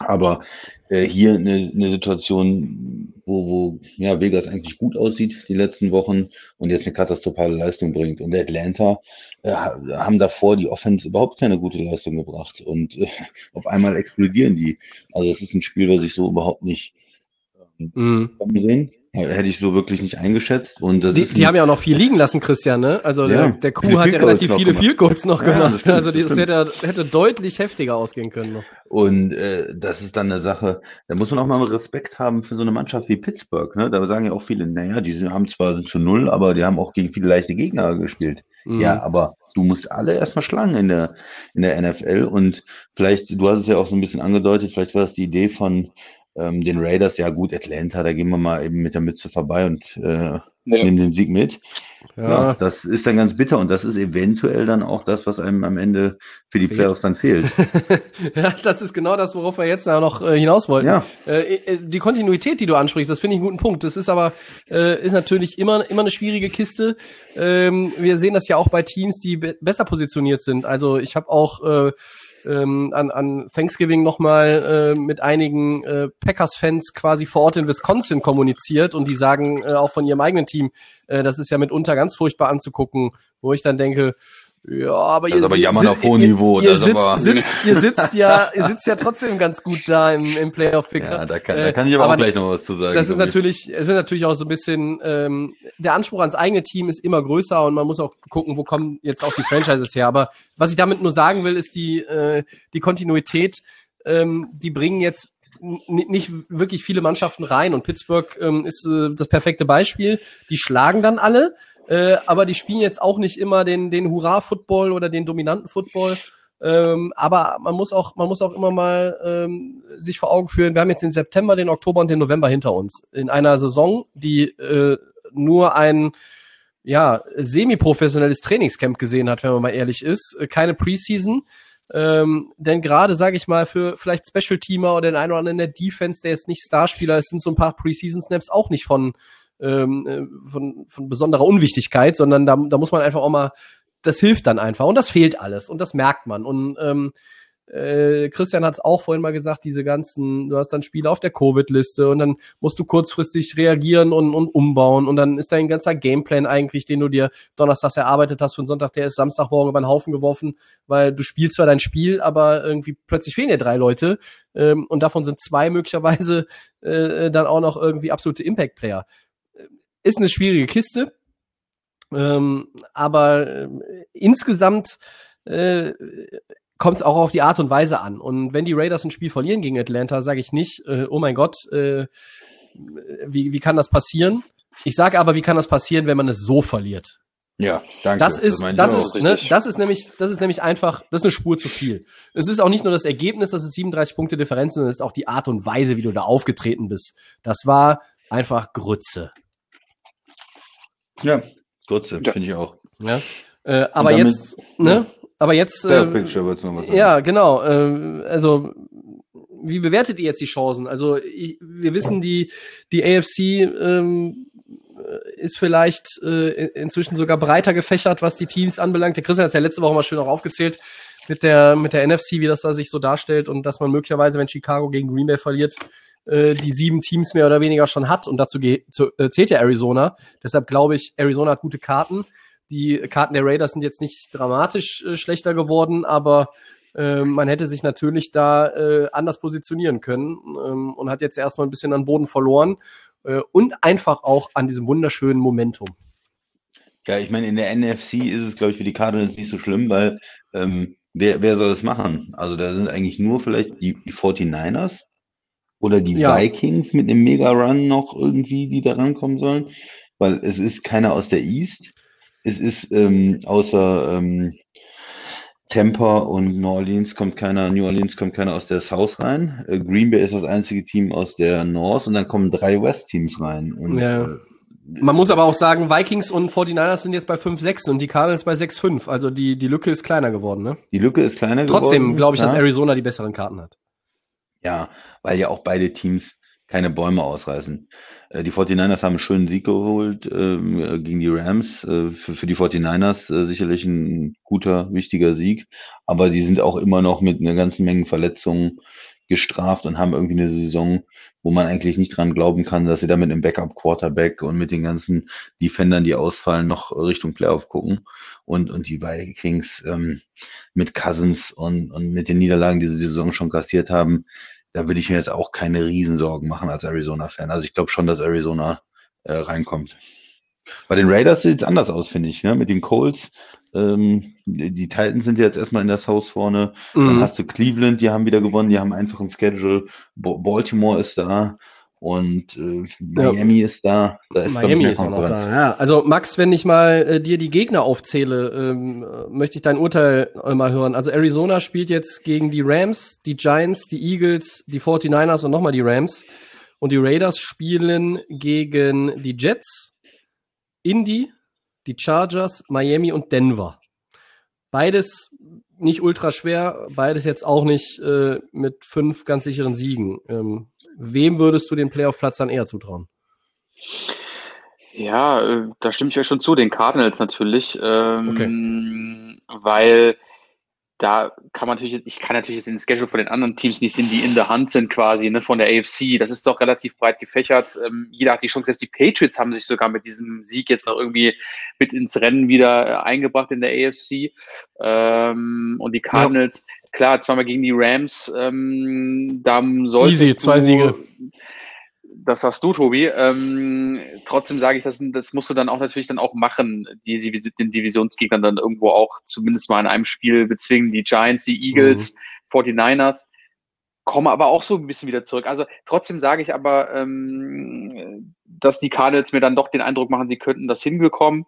Aber äh, hier eine, eine Situation, wo, wo ja, Vegas eigentlich gut aussieht die letzten Wochen und jetzt eine katastrophale Leistung bringt. Und Atlanta äh, haben davor die Offense überhaupt keine gute Leistung gebracht. Und äh, auf einmal explodieren die. Also es ist ein Spiel, was ich so überhaupt nicht ähm, mhm. sehen. Hätte ich so wirklich nicht eingeschätzt. Und das die, die haben ja auch noch viel liegen lassen, Christian, ne? Also ja, der, der Kuh hat ja relativ viele Field Goals noch ja, gemacht. Stimmt, also das, das hätte, hätte deutlich heftiger ausgehen können noch. Und äh, das ist dann eine Sache, da muss man auch mal Respekt haben für so eine Mannschaft wie Pittsburgh. Ne? Da sagen ja auch viele, naja, die haben zwar zu null, aber die haben auch gegen viele leichte Gegner gespielt. Mhm. Ja, aber du musst alle erstmal schlagen in der, in der NFL. Und vielleicht, du hast es ja auch so ein bisschen angedeutet, vielleicht war es die Idee von ähm, den Raiders, ja gut, Atlanta, da gehen wir mal eben mit der Mütze vorbei und äh, ja. nehmen den Sieg mit. Ja. ja. das ist dann ganz bitter und das ist eventuell dann auch das, was einem am Ende für die fehlt. Playoffs dann fehlt. ja, das ist genau das, worauf wir jetzt noch äh, hinaus wollten. Ja. Äh, äh, die Kontinuität, die du ansprichst, das finde ich einen guten Punkt. Das ist aber äh, ist natürlich immer immer eine schwierige Kiste. Ähm, wir sehen das ja auch bei Teams, die be besser positioniert sind. Also ich habe auch äh, ähm, an, an Thanksgiving nochmal äh, mit einigen äh, Packers-Fans quasi vor Ort in Wisconsin kommuniziert und die sagen äh, auch von ihrem eigenen Team, äh, das ist ja mitunter ganz furchtbar anzugucken, wo ich dann denke, ja, aber ihr, aber jammern auf hohem Niveau. Ihr, sitzt, sitzt, ihr sitzt ja, ihr sitzt ja trotzdem ganz gut da im, im Playoff-Pick. Ja, da kann, da kann ich aber, aber auch gleich noch was zu sagen. Das ist natürlich, es ist natürlich auch so ein bisschen, ähm, der Anspruch ans eigene Team ist immer größer und man muss auch gucken, wo kommen jetzt auch die Franchises her. Aber was ich damit nur sagen will, ist die, äh, die Kontinuität, ähm, die bringen jetzt nicht wirklich viele Mannschaften rein und Pittsburgh ähm, ist äh, das perfekte Beispiel. Die schlagen dann alle, äh, aber die spielen jetzt auch nicht immer den, den Hurra-Football oder den dominanten Football. Ähm, aber man muss auch, man muss auch immer mal ähm, sich vor Augen führen, wir haben jetzt den September, den Oktober und den November hinter uns. In einer Saison, die äh, nur ein ja, semi-professionelles Trainingscamp gesehen hat, wenn man mal ehrlich ist. Äh, keine Preseason. Ähm, denn gerade, sage ich mal, für vielleicht Special-Teamer oder den einen oder anderen in der Defense, der jetzt nicht Starspieler ist, sind so ein paar Preseason-Snaps auch nicht von ähm, äh, von, von besonderer Unwichtigkeit, sondern da, da muss man einfach auch mal, das hilft dann einfach und das fehlt alles und das merkt man. Und ähm, äh, Christian hat es auch vorhin mal gesagt, diese ganzen, du hast dann Spiele auf der Covid-Liste und dann musst du kurzfristig reagieren und, und umbauen und dann ist dein ganzer Gameplan eigentlich, den du dir donnerstags erarbeitet hast für den Sonntag, der ist Samstagmorgen über den Haufen geworfen, weil du spielst zwar dein Spiel, aber irgendwie plötzlich fehlen dir drei Leute ähm, und davon sind zwei möglicherweise äh, dann auch noch irgendwie absolute Impact-Player. Ist eine schwierige Kiste. Ähm, aber äh, insgesamt äh, kommt es auch auf die Art und Weise an. Und wenn die Raiders ein Spiel verlieren gegen Atlanta, sage ich nicht, äh, oh mein Gott, äh, wie, wie kann das passieren? Ich sage aber, wie kann das passieren, wenn man es so verliert? Ja, danke. Das ist, das, das ist, ne, das ist nämlich, das ist nämlich einfach, das ist eine Spur zu viel. Es ist auch nicht nur das Ergebnis, das ist 37 Punkte Differenz, sondern es ist auch die Art und Weise, wie du da aufgetreten bist. Das war einfach Grütze. Ja, kurze, ja. finde ich auch. Ja. Äh, aber damit, jetzt, ne? Ja. Aber jetzt. Äh, Picture, ja, genau. Äh, also wie bewertet ihr jetzt die Chancen? Also ich, wir wissen, die die AFC ähm, ist vielleicht äh, inzwischen sogar breiter gefächert, was die Teams anbelangt. Der Christian hat es ja letzte Woche mal schön auch aufgezählt mit der mit der NFC, wie das da sich so darstellt und dass man möglicherweise, wenn Chicago gegen Green Bay verliert, äh, die sieben Teams mehr oder weniger schon hat. Und dazu zu, äh, zählt ja Arizona. Deshalb glaube ich, Arizona hat gute Karten. Die Karten der Raiders sind jetzt nicht dramatisch äh, schlechter geworden, aber äh, man hätte sich natürlich da äh, anders positionieren können ähm, und hat jetzt erstmal ein bisschen an Boden verloren äh, und einfach auch an diesem wunderschönen Momentum. Ja, ich meine, in der NFC ist es, glaube ich, für die Cardinals nicht so schlimm, weil ähm, wer, wer soll das machen? Also da sind eigentlich nur vielleicht die, die 49ers, oder die ja. Vikings mit einem Mega-Run noch irgendwie, die da rankommen sollen. Weil es ist keiner aus der East. Es ist ähm, außer ähm, Tampa und New Orleans kommt keiner, New Orleans kommt keiner aus der South rein. Äh, Green Bay ist das einzige Team aus der North und dann kommen drei West-Teams rein. Und ja. Man muss aber auch sagen, Vikings und 49ers sind jetzt bei 5-6 und die Cardinals bei 6-5. Also die, die Lücke ist kleiner geworden, ne? Die Lücke ist kleiner Trotzdem geworden. glaube ich, dass ja. Arizona die besseren Karten hat. Ja, weil ja auch beide Teams keine Bäume ausreißen. Äh, Die 49ers haben einen schönen Sieg geholt äh, gegen die Rams. Äh, Für, für die 49ers äh, sicherlich ein guter, wichtiger Sieg. Aber die sind auch immer noch mit einer ganzen Menge Verletzungen gestraft und haben irgendwie eine Saison, wo man eigentlich nicht dran glauben kann, dass sie da mit einem Backup-Quarterback und mit den ganzen Defendern, die ausfallen, noch Richtung Playoff gucken. Und, und die Vikings ähm, mit Cousins und, und mit den Niederlagen, die sie die Saison schon kassiert haben, da würde ich mir jetzt auch keine Riesensorgen machen als Arizona-Fan. Also ich glaube schon, dass Arizona äh, reinkommt. Bei den Raiders sieht es anders aus, finde ich. Ne? Mit den Colts, ähm, die Titans sind jetzt erstmal in der South vorne. Dann Mhm. hast du Cleveland, die haben wieder gewonnen, die haben einfach ein Schedule. Baltimore ist da und äh, Miami ist da. Da ist Miami ist auch noch da. Ja, also Max, wenn ich mal äh, dir die Gegner aufzähle, ähm, äh, möchte ich dein Urteil äh, mal hören. Also Arizona spielt jetzt gegen die Rams, die Giants, die Eagles, die 49ers und nochmal die Rams. Und die Raiders spielen gegen die Jets, Indy, die Chargers, Miami und Denver. Beides nicht ultra schwer, beides jetzt auch nicht äh, mit fünf ganz sicheren Siegen. Ähm, wem würdest du den Playoff-Platz dann eher zutrauen? Ja, äh, da stimme ich euch schon zu, den Cardinals natürlich, ähm, weil da kann man natürlich, ich kann natürlich jetzt den Schedule von den anderen Teams nicht sehen, die in der Hand sind quasi, ne, von der AFC. Das ist doch relativ breit gefächert. Ähm, jeder hat die Chance, selbst die Patriots haben sich sogar mit diesem Sieg jetzt noch irgendwie mit ins Rennen wieder äh, eingebracht in der AFC. Ähm, und die Cardinals, klar, zweimal gegen die Rams, ähm, da solltest Easy, zwei du, Siege. Das sagst du, Tobi. Ähm, trotzdem sage ich, das, das musst du dann auch natürlich dann auch machen, die, die den Divisionsgegnern dann irgendwo auch zumindest mal in einem Spiel bezwingen. Die Giants, die Eagles, 49ers kommen aber auch so ein bisschen wieder zurück. Also trotzdem sage ich aber, ähm, dass die Cardinals mir dann doch den Eindruck machen, sie könnten das hinbekommen.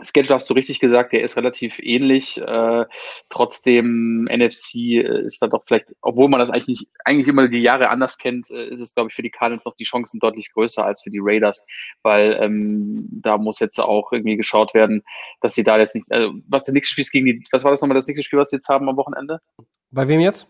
Schedule hast du richtig gesagt, der ist relativ ähnlich. Äh, trotzdem NFC ist da doch vielleicht, obwohl man das eigentlich nicht, eigentlich immer die Jahre anders kennt, äh, ist es, glaube ich, für die Cardinals noch die Chancen deutlich größer als für die Raiders, weil ähm, da muss jetzt auch irgendwie geschaut werden, dass sie da jetzt nicht, also was das nächste Spiel ist gegen die, was war das nochmal das nächste Spiel, was sie jetzt haben am Wochenende? Bei wem jetzt?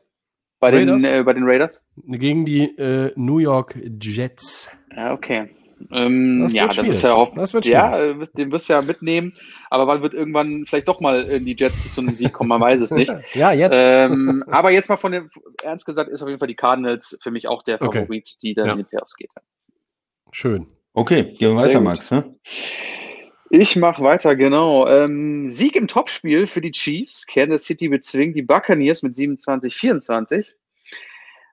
Bei Raiders? den, äh, bei den Raiders? Gegen die äh, New York Jets. Ja, okay. Ähm, Das ja, wird dann wirst schwierig. du ja wird ja, äh, wirst- den wirst du ja mitnehmen, aber wann wird irgendwann vielleicht doch mal äh, die Jets zu einem Sieg kommen, man weiß es nicht. Ja, jetzt. ähm, aber jetzt mal von dem, ernst gesagt, ist auf jeden Fall die Cardinals für mich auch der Okay. Favorit, die dann Ja. in die Playoffs geht. Schön. Okay, gehen wir weiter, gut. Max. Ne? Ich mache weiter, genau. Ähm, Sieg im Topspiel für die Chiefs. Kansas City bezwingt die Buccaneers mit 27-24.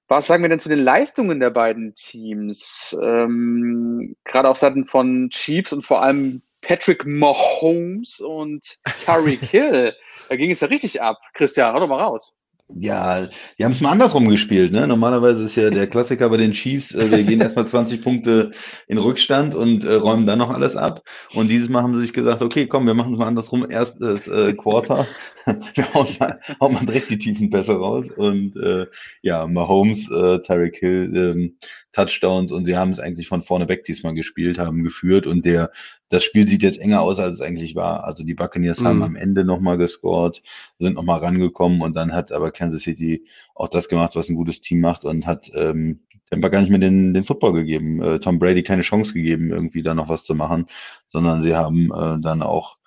Was sagen wir denn zu den Leistungen der beiden Teams? Ähm, gerade auf Seiten von Chiefs und vor allem Patrick Mahomes und Tyreek Hill. Da ging es ja richtig ab. Christian, hau doch mal raus. Ja, die haben es mal andersrum gespielt. Ne? Normalerweise ist ja der Klassiker bei den Chiefs, äh, wir gehen erstmal 20 Punkte in Rückstand und äh, räumen dann noch alles ab. Und dieses Mal haben sie sich gesagt, okay, komm, wir machen es mal andersrum. Erstes äh, Quarter, wir hauen mal, hauen mal direkt die tiefen Pässe raus. Und äh, ja, Mahomes, äh, Tyreek Hill, ähm, Touchdowns und sie haben es eigentlich von vorne weg diesmal gespielt, haben geführt und der das Spiel sieht jetzt enger aus, als es eigentlich war. Also die Buccaneers Mhm. haben am Ende nochmal gescored, sind nochmal rangekommen und dann hat aber Kansas City auch das gemacht, was ein gutes Team macht und hat ähm, Tampa gar nicht mehr den, den Football gegeben, äh, Tom Brady keine Chance gegeben, irgendwie da noch was zu machen, sondern sie haben äh, dann auch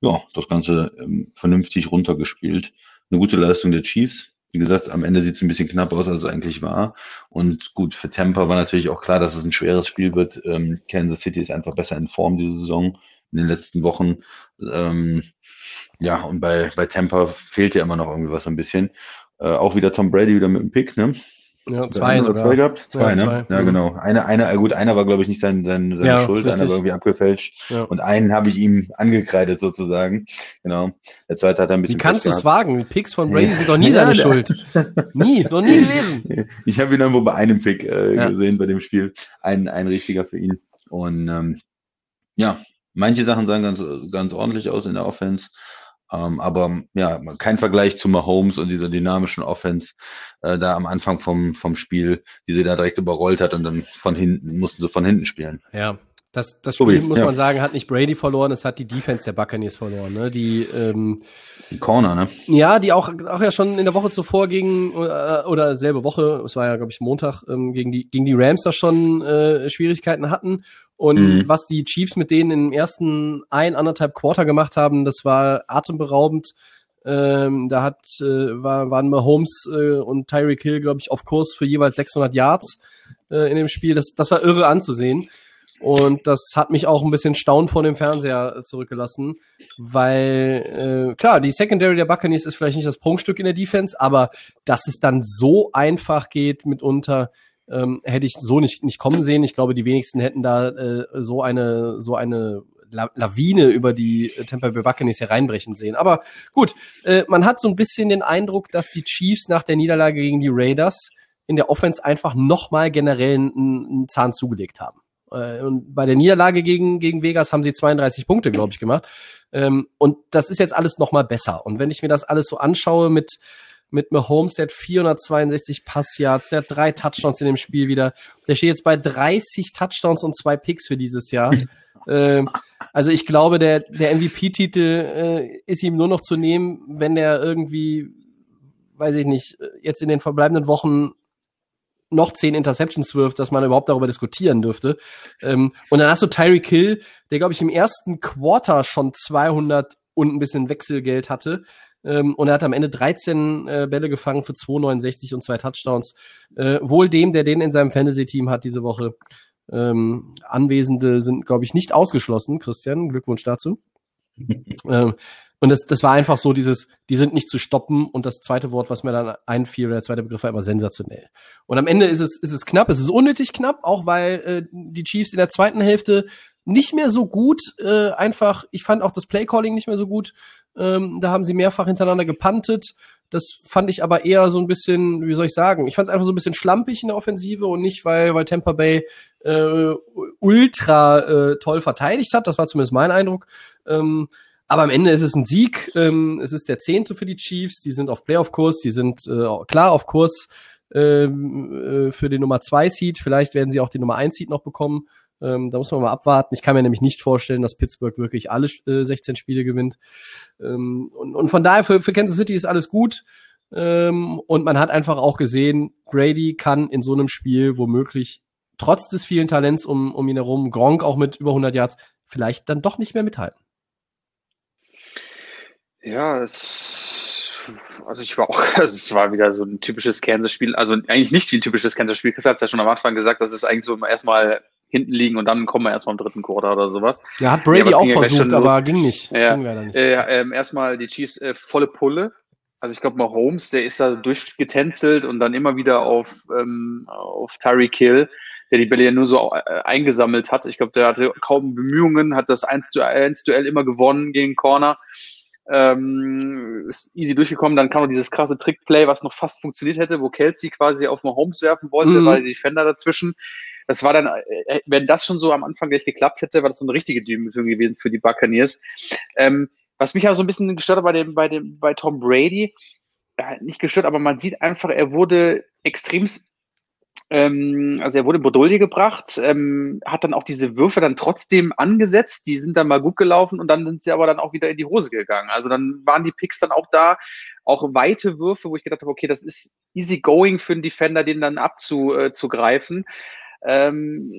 ja, das Ganze ähm, vernünftig runtergespielt. Eine gute Leistung der Chiefs. Wie gesagt, am Ende sieht es ein bisschen knapp aus, als es eigentlich war. Und gut, für Tampa war natürlich auch klar, dass es ein schweres Spiel wird. Ähm, Kansas City ist einfach besser in Form diese Saison in den letzten Wochen. Ähm, ja, und bei, bei Tampa fehlt ja immer noch irgendwie was ein bisschen. Äh, auch wieder Tom Brady wieder mit dem Pick, ne? Ja, Zwei sogar. zwei gehabt? Zwei, Ja, ne? zwei. Ja, Mhm. genau. Einer, einer, äh, gut, einer war, glaube ich, nicht sein, sein, seine Ja, Schuld, einer war irgendwie abgefälscht. Ja. Und einen habe ich ihm angekreidet sozusagen. Genau. Der zweite hat er ein bisschen. Wie kannst du es wagen? Picks von Brady Ja. sind doch nie Ja, seine Schuld. Nie, noch nie gewesen. Ich habe ihn irgendwo bei einem Pick äh, Ja. gesehen bei dem Spiel. Ein, ein richtiger für ihn. Und ähm, ja, manche Sachen sahen ganz, ganz ordentlich aus in der Offense. Ähm, aber ja, kein Vergleich zu Mahomes und dieser dynamischen Offense äh, da am Anfang vom, vom Spiel, die sie da direkt überrollt hat und dann von hinten, mussten sie von hinten spielen. Ja, Das, das Spiel, Tobi, muss ja. man sagen, hat nicht Brady verloren, es hat die Defense der Buccaneers verloren. Ne? Die, ähm, Die Corner, ne? ja, die auch, auch ja schon in der Woche zuvor gegen, äh, oder selbe Woche, es war ja, glaube ich, Montag, ähm, gegen, die, gegen die Rams da schon äh, Schwierigkeiten hatten. Und Mhm. was die Chiefs mit denen im ersten ein, anderthalb Quarter gemacht haben, das war atemberaubend. Ähm, da hat, äh, war, waren Mahomes äh, und Tyreek Hill, glaube ich, auf Kurs für jeweils 600 Yards äh, in dem Spiel. Das, das war irre anzusehen. Und das hat mich auch ein bisschen staunend vor dem Fernseher zurückgelassen, weil äh, klar, die Secondary der Buccaneers ist vielleicht nicht das Prunkstück in der Defense, aber dass es dann so einfach geht mitunter, ähm, hätte ich so nicht nicht kommen sehen. Ich glaube, die wenigsten hätten da äh, so eine so eine La Lawine über die äh, Tampa Bay Buccaneers hereinbrechen sehen. Aber gut, äh, man hat so ein bisschen den Eindruck, dass die Chiefs nach der Niederlage gegen die Raiders in der Offense einfach nochmal generell einen, einen Zahn zugelegt haben. Äh, Und bei der Niederlage gegen, gegen Vegas haben sie 32 Punkte, glaube ich, gemacht. Ähm, Und das ist jetzt alles nochmal besser. Und wenn ich mir das alles so anschaue mit, mit Mahomes, der hat 462 Passyards, der hat drei Touchdowns in dem Spiel wieder. Der steht jetzt bei 30 Touchdowns und zwei Picks für dieses Jahr. ähm, also ich glaube, der, der MVP-Titel äh, ist ihm nur noch zu nehmen, wenn der irgendwie, weiß ich nicht, jetzt in den verbleibenden Wochen noch zehn Interceptions wirft, dass man überhaupt darüber diskutieren dürfte. Ähm, und dann hast du Tyreek Hill, der, glaube ich, im ersten Quarter schon 200 und ein bisschen Wechselgeld hatte. Ähm, und er hat am Ende 13 äh, Bälle gefangen für 2,69 und zwei Touchdowns. Äh, wohl dem, der den in seinem Fantasy-Team hat diese Woche. Ähm, Anwesende sind, glaube ich, nicht ausgeschlossen. Christian, Glückwunsch dazu. ähm, und das, das war einfach so dieses, die sind nicht zu stoppen. Und das zweite Wort, was mir dann einfiel, der zweite Begriff war immer sensationell. Und am Ende ist es, ist es knapp, es ist unnötig knapp, auch weil äh, die Chiefs in der zweiten Hälfte nicht mehr so gut, äh, einfach, ich fand auch das Playcalling nicht mehr so gut. Ähm, da haben sie mehrfach hintereinander gepantet. Das fand ich aber eher so ein bisschen, wie soll ich sagen, ich fand es einfach so ein bisschen schlampig in der Offensive und nicht, weil, weil Tampa Bay äh, ultra äh, toll verteidigt hat. Das war zumindest mein Eindruck. Ähm, aber am Ende ist es ein Sieg. Ähm, es ist der zehnte für die Chiefs. Die sind auf Playoff-Kurs. Die sind äh, klar auf Kurs ähm, äh, für den Nummer zwei Seed. Vielleicht werden sie auch die Nummer eins Seed noch bekommen. Ähm, da muss man mal abwarten. Ich kann mir nämlich nicht vorstellen, dass Pittsburgh wirklich alle äh, 16 Spiele gewinnt. Ähm, und, und von daher für, für Kansas City ist alles gut. Ähm, und man hat einfach auch gesehen, Brady kann in so einem Spiel womöglich trotz des vielen Talents um, um ihn herum, Gronk auch mit über 100 Yards, vielleicht dann doch nicht mehr mithalten. Ja, es, also ich war auch, also es war wieder so ein typisches Kansas-Spiel, also eigentlich nicht wie ein typisches Kansas-Spiel. Chris hat es ja schon am Anfang gesagt, das ist eigentlich so erstmal hinten liegen und dann kommen wir erstmal im dritten Quarter oder sowas. Ja, hat Brady Ja, auch versucht, aber ging nicht. Ja. Ging leider nicht. Äh, ähm, erstmal die Chiefs äh, volle Pulle. Also ich glaube, Mahomes, der ist da durchgetänzelt und dann immer wieder auf, ähm, auf Tyreek Hill, der die Bälle ja nur so äh, eingesammelt hat. Ich glaube, der hatte kaum Bemühungen, hat das 1 zu 1 Duell immer gewonnen gegen Corner. Ähm, ist easy durchgekommen, dann kam noch dieses krasse Trickplay, was noch fast funktioniert hätte, wo Kelsey quasi auf Mahomes werfen wollte, Mhm. weil die Defender dazwischen. Das war dann, äh, wenn das schon so am Anfang gleich geklappt hätte, war das so eine richtige Demütigung gewesen für die Buccaneers. Ähm, was mich ja so ein bisschen gestört hat bei dem, bei dem, bei Tom Brady, ja, nicht gestört, aber man sieht einfach, er wurde extremst, ähm, also er wurde in Bredouille gebracht, ähm, hat dann auch diese Würfe dann trotzdem angesetzt, die sind dann mal gut gelaufen und dann sind sie aber dann auch wieder in die Hose gegangen. Also dann waren die Picks dann auch da, auch weite Würfe, wo ich gedacht habe, okay, das ist easy going für einen Defender, den dann abzugreifen. Ähm,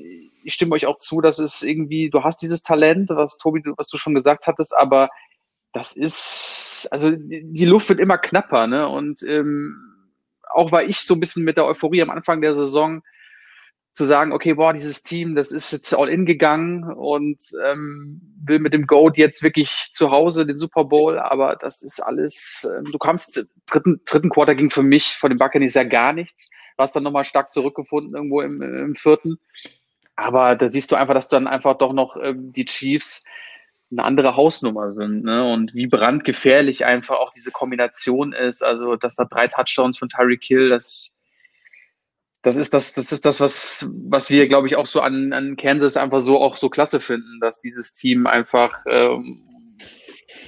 ich stimme euch auch zu, dass es irgendwie, du hast dieses Talent, was Tobi, was du schon gesagt hattest, aber das ist, also die die Luft wird immer knapper, ne? Und ähm, auch war ich so ein bisschen mit der Euphorie am Anfang der Saison zu sagen, okay, boah, dieses Team, das ist jetzt all in gegangen und ähm, will mit dem Goat jetzt wirklich zu Hause den Super Bowl, aber das ist alles, ähm, du kamst, dritten, dritten Quarter ging für mich von den Buccaneers ja gar nichts, warst dann nochmal stark zurückgefunden irgendwo im, im vierten, aber da siehst du einfach, dass dann einfach doch noch ähm, die Chiefs eine andere Hausnummer sind, ne? Und wie brandgefährlich einfach auch diese Kombination ist. Also, dass da drei Touchdowns von Tyreek Hill, das, das ist das, das ist das, was, was wir, glaube ich, auch so an, an Kansas einfach so auch so klasse finden, dass dieses Team einfach ähm,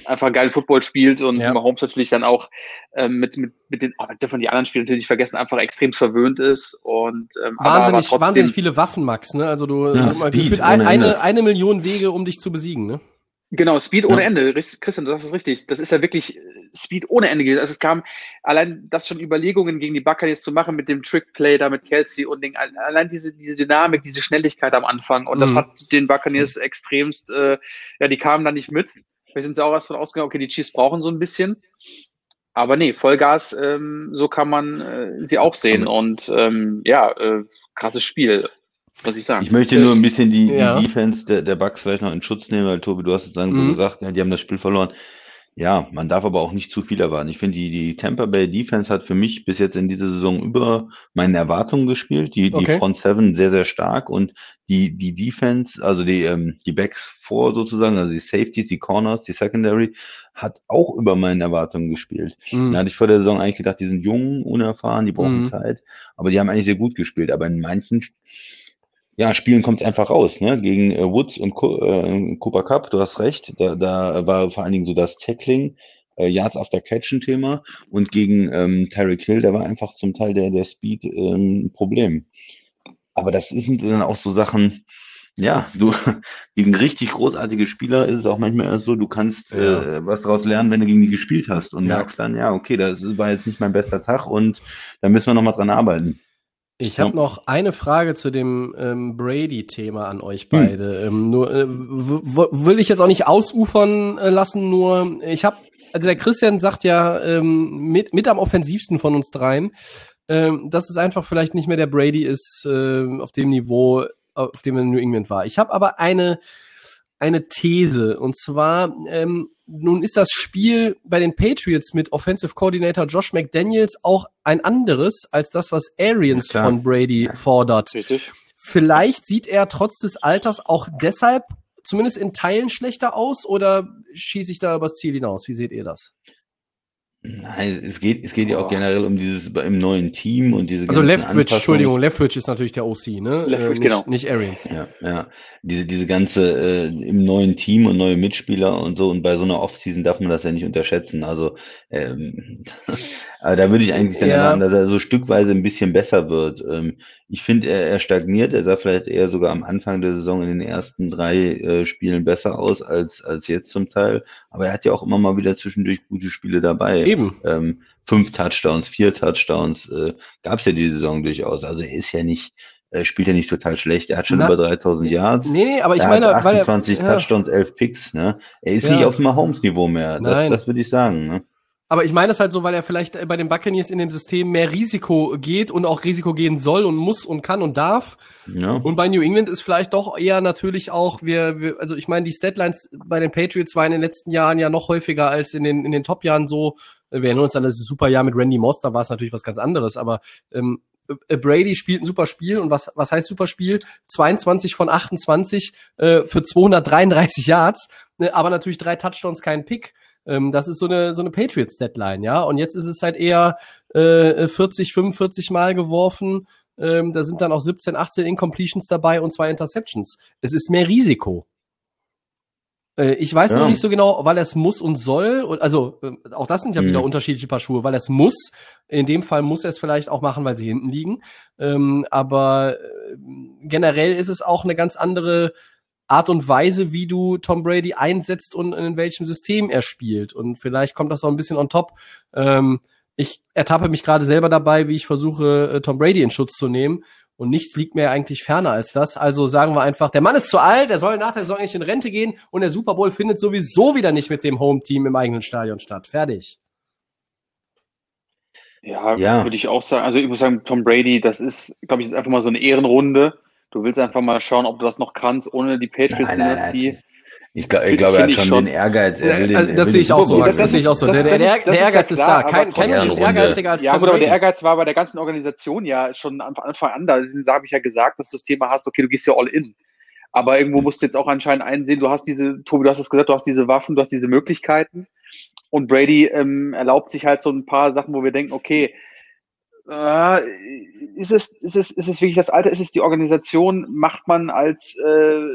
einfach geil Football spielt und Ja. Mahomes natürlich dann auch ähm, mit, mit, mit den, oh, darf man die anderen Spiele natürlich nicht vergessen, einfach extrem verwöhnt ist und ähm, Wahnsinnig, trotzdem, wahnsinnig viele Waffen, Max, ne? Also du Ja, Speed gefühlt ein, eine, eine Million Wege, um dich zu besiegen, ne? Genau, Speed ohne Ja. Ende. Christian, das ist richtig. Das ist ja wirklich äh, Speed ohne Ende gewesen. Also es kam allein das schon Überlegungen gegen die Buccaneers zu machen mit dem Trickplay da mit Kelsey und den, allein diese, diese Dynamik, diese Schnelligkeit am Anfang. Und das Mhm. hat den Buccaneers extremst, äh, ja, die kamen da nicht mit. Wir sind auch erst von ausgegangen, okay, die Chiefs brauchen so ein bisschen. Aber nee, Vollgas, ähm, so kann man äh, sie auch sehen. Und ähm, ja, äh, krasses Spiel, muss ich sagen. Ich möchte nur ein bisschen die, Ja. die Defense der, der Bucks vielleicht noch in Schutz nehmen, weil Tobi, du hast es dann so Mhm. gesagt, ja, die haben das Spiel verloren. Ja, man darf aber auch nicht zu viel erwarten. Ich finde, die, die Tampa Bay Defense hat für mich bis jetzt in dieser Saison über meinen Erwartungen gespielt. Die, die Okay. Front Seven sehr, sehr stark und die, die Defense, also die, ähm, die Backs vor sozusagen, also die Safeties, die Corners, die Secondary, hat auch über meinen Erwartungen gespielt. Mhm. Da hatte ich vor der Saison eigentlich gedacht, die sind jung, unerfahren, die brauchen Mhm. Zeit, aber die haben eigentlich sehr gut gespielt. Aber in manchen ja, Spielen kommt es einfach raus, ne? Gegen äh, Woods und Co äh, Cooper Cup, du hast recht, da, da war vor allen Dingen so das Tackling, äh, Yards after Catch ein Thema und gegen ähm, Tyreek Hill, da war einfach zum Teil der, der Speed ähm, ein Problem. Aber das sind dann auch so Sachen, ja, du, gegen richtig großartige Spieler ist es auch manchmal so, du kannst Ja. äh, was daraus lernen, wenn du gegen die gespielt hast und Ja. merkst dann, ja, okay, das war jetzt nicht mein bester Tag und da müssen wir nochmal dran arbeiten. Ich habe Ja. noch eine Frage zu dem ähm, Brady-Thema an euch Hm. beide. Ähm, nur äh, will ich jetzt auch nicht ausufern äh, lassen, nur ich habe, also der Christian sagt ja ähm, mit, mit am offensivsten von uns dreien, ähm, dass es einfach vielleicht nicht mehr der Brady ist äh, auf dem Niveau, auf dem er in New England war. Ich habe aber eine eine These und zwar ähm, nun ist das Spiel bei den Patriots mit Offensive Coordinator Josh McDaniels auch ein anderes als das, was Arians Ja, von Brady fordert. Richtig. Vielleicht sieht er trotz des Alters auch deshalb zumindest in Teilen schlechter aus oder schieße ich da übers Ziel hinaus? Wie seht ihr das? Nein, es geht, es geht ja auch generell um dieses im neuen Team und diese Also Leftwich. Entschuldigung, Leftwich ist natürlich der OC, ne? Leftwich, nicht, genau. nicht Arians. Ja, ja. Diese, diese ganze äh, im neuen Team und neue Mitspieler und so und bei so einer Offseason darf man das ja nicht unterschätzen. Also ähm, aber da würde ich eigentlich dann Ja. erwarten, dass er so stückweise ein bisschen besser wird. Ähm, ich finde, er, er stagniert, er sah vielleicht eher sogar am Anfang der Saison in den ersten drei äh, Spielen besser aus als, als jetzt zum Teil. Aber er hat ja auch immer mal wieder zwischendurch gute Spiele dabei. Eben. Ähm, fünf Touchdowns, vier Touchdowns äh, gab es ja die Saison durchaus. Also er ist ja nicht, er spielt ja nicht total schlecht. Er hat schon Na, über 3000 Yards. Nee, nee, aber ich er meine, hat weil er, 28 ja. Touchdowns, 11 Picks. Ne? Er ist Ja. nicht auf dem Mahomes-Niveau mehr. Das, Nein. das würde ich sagen. Ne? Aber ich meine es halt so, weil er vielleicht bei den Buccaneers in dem System mehr Risiko geht und auch Risiko gehen soll und muss und kann und darf. Ja. Und bei New England ist vielleicht doch eher natürlich auch, wir, wir also ich meine, die Statlines bei den Patriots waren in den letzten Jahren ja noch häufiger als in den, in den Top-Jahren so. Wir erinnern uns an das Superjahr mit Randy Moss, da war es natürlich was ganz anderes, aber ähm, äh, Brady spielt ein super Spiel und was, was heißt super Spiel? 22 von 28 äh, für 233 Yards, äh, aber natürlich drei Touchdowns, kein Pick. Ähm, das ist so eine, so eine Patriots-Deadline, ja. Und jetzt ist es halt eher äh, 40, 45 Mal geworfen. Ähm, da sind dann auch 17, 18 Incompletions dabei und zwei Interceptions. Es ist mehr Risiko. Äh, ich weiß Ja. noch nicht so genau, weil es muss und soll. Und, also äh, auch das sind ja Mhm. wieder unterschiedliche Paar Schuhe, weil es muss. In dem Fall muss er es vielleicht auch machen, weil sie hinten liegen. Ähm, aber äh, generell ist es auch eine ganz andere Art und Weise, wie du Tom Brady einsetzt und in welchem System er spielt. Und vielleicht kommt das auch ein bisschen on top. Ähm, ich ertappe mich gerade selber dabei, wie ich versuche, äh, Tom Brady in Schutz zu nehmen. Und nichts liegt mir eigentlich ferner als das. Also sagen wir einfach, der Mann ist zu alt, er soll nach der Saison nicht in Rente gehen und der Super Bowl findet sowieso wieder nicht mit dem Home-Team im eigenen Stadion statt. Fertig. Ja, Ja. würde ich auch sagen. Also ich muss sagen, Tom Brady, das ist, glaube ich, jetzt einfach mal so eine Ehrenrunde. Du willst einfach mal schauen, ob du das noch kannst, ohne die Patriots-Dynastie. Ich, glaub, ich glaube, er hat schon schon. den Ehrgeiz. Er will den, also, das will sehe ich auch so. Das das sehe ich auch so. Der, der, der, Ehrgeiz ist da. aber Kein, kein Mensch ist ehrgeiziger als Ja, gut, aber der. Ehrgeiz war bei der ganzen Organisation ja schon am Anfang an. Da habe ich ja gesagt, dass du das Thema hast, okay, du gehst ja all in. Aber irgendwo musst du jetzt auch anscheinend einsehen, du hast diese, Tobi, du hast es gesagt, du hast diese Waffen, du hast diese Möglichkeiten. Und Brady ähm, erlaubt sich halt so ein paar Sachen, wo wir denken, okay, äh, ist, es, ist, es, ist es wirklich das Alter, ist es die Organisation, macht man als äh,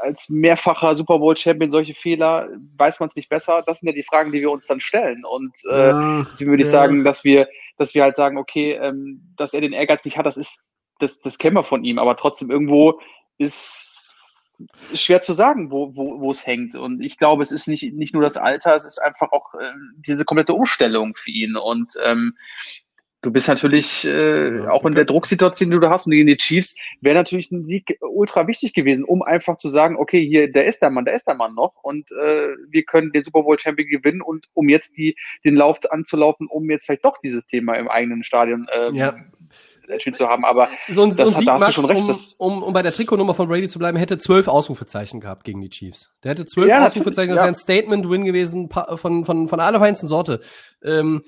als mehrfacher Super Bowl Champion solche Fehler, weiß man es nicht besser. Das sind ja die Fragen, die wir uns dann stellen. Und äh, Ja, deswegen würde ich ja. sagen, dass wir, dass wir halt sagen, okay, ähm, dass er den Ehrgeiz nicht hat, das ist, das, das kennen wir von ihm, aber trotzdem irgendwo ist, ist schwer zu sagen, wo, wo, wo es hängt. Und ich glaube, es ist nicht, nicht nur das Alter, es ist einfach auch äh, diese komplette Umstellung für ihn. Und ähm, du bist natürlich äh, Ja. auch in der Drucksituation, die du hast und gegen die Chiefs, wäre natürlich ein Sieg ultra wichtig gewesen, um einfach zu sagen, okay, hier, der ist der Mann, der ist der Mann noch und äh, wir können den Super Bowl Champion gewinnen und um jetzt die, den Lauf anzulaufen, um jetzt vielleicht doch dieses Thema im eigenen Stadion ähm, Ja. erspielt zu haben. Aber So ein, so ein Das hat- Sieg, da du Max, schon recht, um, um, um bei der Trikotnummer von Brady zu bleiben, hätte zwölf Ausrufezeichen gehabt gegen die Chiefs. Der hätte zwölf Ja, Ausrufezeichen, das wäre ja. ein Statement-Win gewesen von, von, von der allerfeinsten Sorte. Ähm,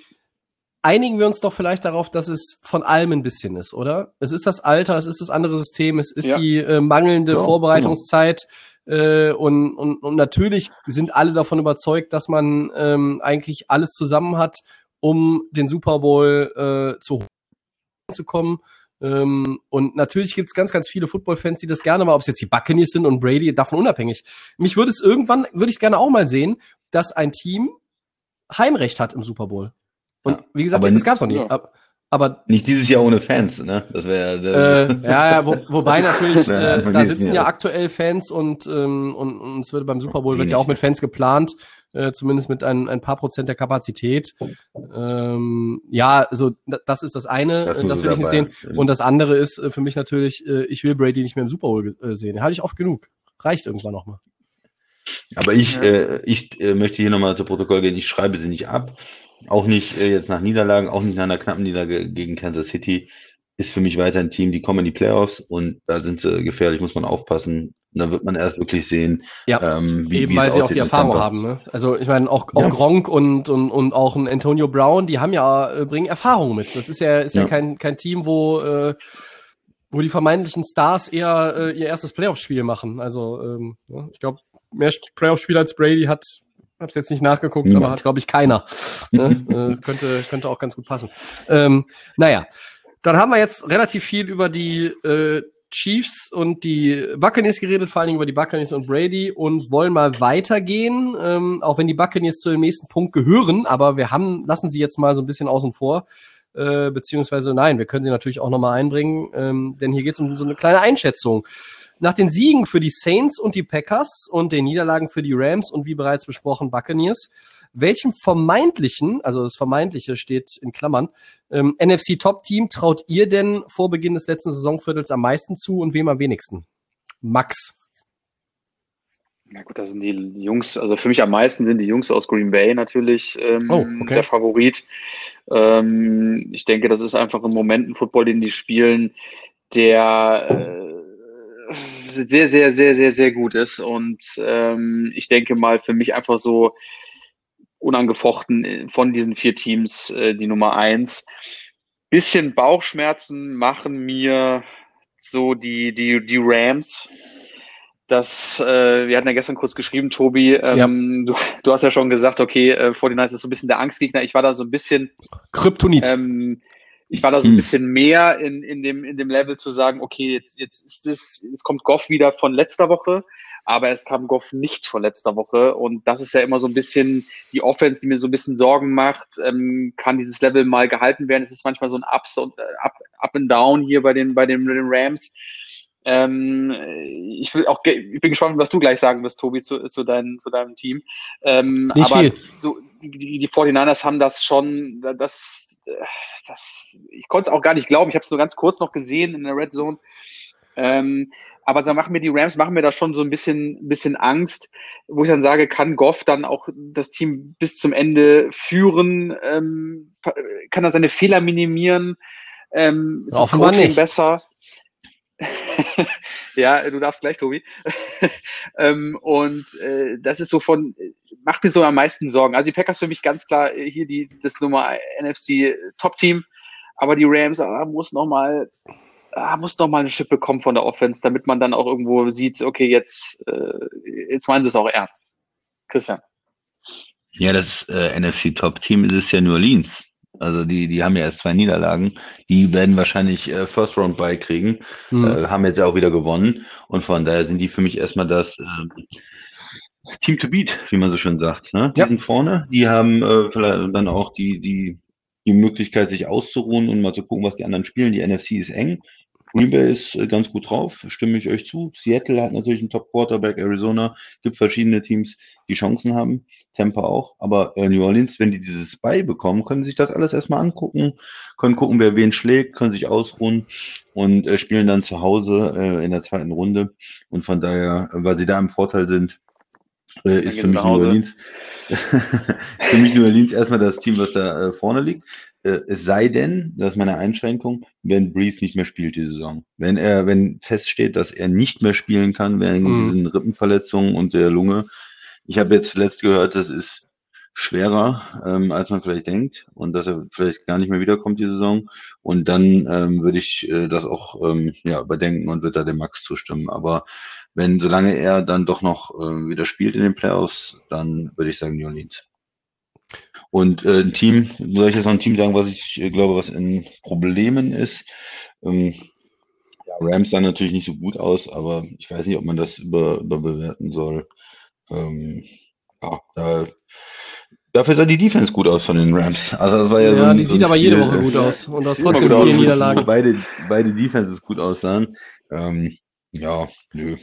einigen wir uns doch vielleicht darauf, dass es von allem ein bisschen ist, oder? Es ist das Alter, es ist das andere System, es ist Ja. die äh, mangelnde Ja, Vorbereitungszeit. Äh, und, und, und natürlich sind alle davon überzeugt, dass man ähm, eigentlich alles zusammen hat, um den Super Bowl äh, zu zu kommen. Ähm, und natürlich gibt's ganz, ganz viele Football-Fans, die das gerne mal, ob es jetzt die Buccaneers sind und Brady, davon unabhängig. Mich würde es irgendwann, würde ich gerne auch mal sehen, dass ein Team Heimrecht hat im Super Bowl. Und Ja, wie gesagt, aber das gab's noch nie. ja. Ab- Aber Nicht dieses Jahr ohne Fans, ne? Das wäre äh, ja, ja, wo, wobei natürlich, äh, da sitzen ja. aktuell Fans und, ähm, und, und es wird beim Super Bowl wird ja auch mit Fans geplant, äh, zumindest mit ein, ein paar Prozent der Kapazität. Ähm, ja, also da- das ist das eine, Das äh, das will ich nicht sehen. Und das andere ist äh, für mich natürlich, äh, ich will Brady nicht mehr im Super Bowl äh, sehen. Halte ich oft genug. Reicht irgendwann noch mal. Aber ich, Ja. äh, ich äh, möchte hier nochmal zu Protokoll gehen, ich schreibe sie nicht ab. Auch nicht äh, jetzt nach Niederlagen, auch nicht nach einer knappen Niederlage gegen Kansas City. Ist für mich weiter ein Team, die kommen in die Playoffs und da sind sie gefährlich, muss man aufpassen. Und dann wird man erst wirklich sehen, Ja. ähm, wie, Eben weil sie auch die Erfahrung haben. Ne? Also ich meine, auch, auch Ja. Gronk und, und, und auch ein Antonio Brown, die haben ja, äh, bringen Erfahrung mit. Das ist ja, ist ja, Ja. kein, kein Team, wo, äh, wo die vermeintlichen Stars eher äh, ihr erstes Playoff-Spiel machen. Also ähm, ja, ich glaube, mehr Playoff-Spiele als Brady hat, hab's jetzt nicht nachgeguckt, Niemand. aber hat, glaube ich, keiner. ne? äh, könnte, könnte auch ganz gut passen. Ähm, naja, dann haben wir jetzt relativ viel über die äh, Chiefs und die Buccaneers geredet, vor allen Dingen über die Buccaneers und Brady und wollen mal weitergehen, ähm, auch wenn die Buccaneers zu dem nächsten Punkt gehören, aber wir haben, lassen sie jetzt mal so ein bisschen außen vor, äh, beziehungsweise nein, wir können sie natürlich auch nochmal einbringen, ähm, denn hier geht es um so eine kleine Einschätzung. Nach den Siegen für die Saints und die Packers und den Niederlagen für die Rams und wie bereits besprochen Buccaneers, welchem vermeintlichen, also das Vermeintliche steht in Klammern, ähm, NFC-Top-Team traut ihr denn vor Beginn des letzten Saisonviertels am meisten zu und wem am wenigsten? Max. Na gut, das sind die Jungs, also für mich am meisten sind die Jungs aus Green Bay natürlich ähm, Oh, okay. der Favorit. Ähm, ich denke, das ist einfach ein Momentenfootball, den die spielen, der äh, sehr, sehr, sehr, sehr, sehr gut ist. Und ähm, ich denke mal, für mich einfach so unangefochten von diesen vier Teams äh, die Nummer eins. Bisschen Bauchschmerzen machen mir so die, die, die Rams. Das, äh, wir hatten ja gestern kurz geschrieben, Tobi, ähm, du, du hast ja schon gesagt, okay, äh, 49 ist so ein bisschen der Angstgegner. Ich war da so ein bisschen, Kryptonit. ähm, ich war da so ein Hm. bisschen mehr in, in, dem, in dem Level zu sagen, okay, jetzt, jetzt ist es, jetzt kommt Goff wieder von letzter Woche, aber es kam Goff nicht von letzter Woche. Und das ist ja immer so ein bisschen die Offense, die mir so ein bisschen Sorgen macht. Ähm, kann dieses Level mal gehalten werden? Es ist manchmal so ein Ups und äh, Up, Up and Down hier bei den, bei den, den Rams. Ähm, ich will auch, ich bin gespannt, was du gleich sagen wirst, Tobi, zu, zu, dein, zu deinem Team. Ähm, Nicht aber viel. so, die, die, die 49ers haben das schon, das, das, ich konnte es auch gar nicht glauben. Ich habe es nur ganz kurz noch gesehen in der Red Zone. Ähm, aber so machen mir die Rams, machen mir da schon so ein bisschen, ein bisschen Angst, wo ich dann sage, kann Goff dann auch das Team bis zum Ende führen? Ähm, kann er seine Fehler minimieren? Ähm, ist das Offenbar Coaching nicht. besser? ja, du darfst gleich, Tobi. ähm, und äh, das ist so von, macht mir so am meisten Sorgen. Also die Packers für mich ganz klar äh, hier die das Nummer NFC Top Team, aber die Rams ah, muss noch mal ah, muss noch mal eine Schippe kommen von der Offense, damit man dann auch irgendwo sieht, okay, jetzt äh, jetzt meinen sie es auch ernst. Christian. Ja, das äh, NFC Top Team ist es ja New Orleans. Also die, die haben ja erst zwei Niederlagen. Die werden wahrscheinlich äh, First Round Bye kriegen. Hm. Äh, haben jetzt ja auch wieder gewonnen. Und von daher sind die für mich erstmal das äh, Team to beat, wie man so schön sagt. Ne? Die Ja. sind vorne. Die haben äh, vielleicht dann auch die, die, die Möglichkeit, sich auszuruhen und mal zu gucken, was die anderen spielen. Die NFC ist eng. Green Bay ist äh, ganz gut drauf, stimme ich euch zu. Seattle hat natürlich einen Top-Quarterback, Arizona, gibt verschiedene Teams, die Chancen haben, Tampa auch, aber äh, New Orleans, wenn die dieses Bye bekommen, können sich das alles erstmal angucken, können gucken, wer wen schlägt, können sich ausruhen und äh, spielen dann zu Hause in der zweiten Runde und von daher, weil sie da im Vorteil sind, äh, ist für mich New. Orleans, für mich New Orleans erstmal das Team, was da äh, vorne liegt. Äh, es sei denn, das ist meine Einschränkung, wenn Breeze nicht mehr spielt die Saison. Wenn er, wenn feststeht, dass er nicht mehr spielen kann wegen Mhm. diesen Rippenverletzungen und der Lunge. Ich habe jetzt zuletzt gehört, das ist schwerer, ähm, als man vielleicht denkt und dass er vielleicht gar nicht mehr wiederkommt die Saison. Und dann ähm, würde ich äh, das auch ähm, ja, überdenken und würde da dem Max zustimmen. Aber wenn, solange er dann doch noch äh, wieder spielt in den Playoffs, dann würde ich sagen New Orleans. Und äh, ein Team, soll ich jetzt noch ein Team sagen, was ich äh, glaube, was in Problemen ist? Ähm, ja, Rams sahen natürlich nicht so gut aus, aber ich weiß nicht, ob man das über, überbewerten soll. Ähm, ja, da, dafür sah die Defense gut aus von den Rams. Also das war ja, Ja, so ein, die so sieht ein aber jede Spiel, Woche gut aus. Und das trotzdem wo Niederlagen. Beide, beide Defenses gut aussahen. Ähm, ja, nö.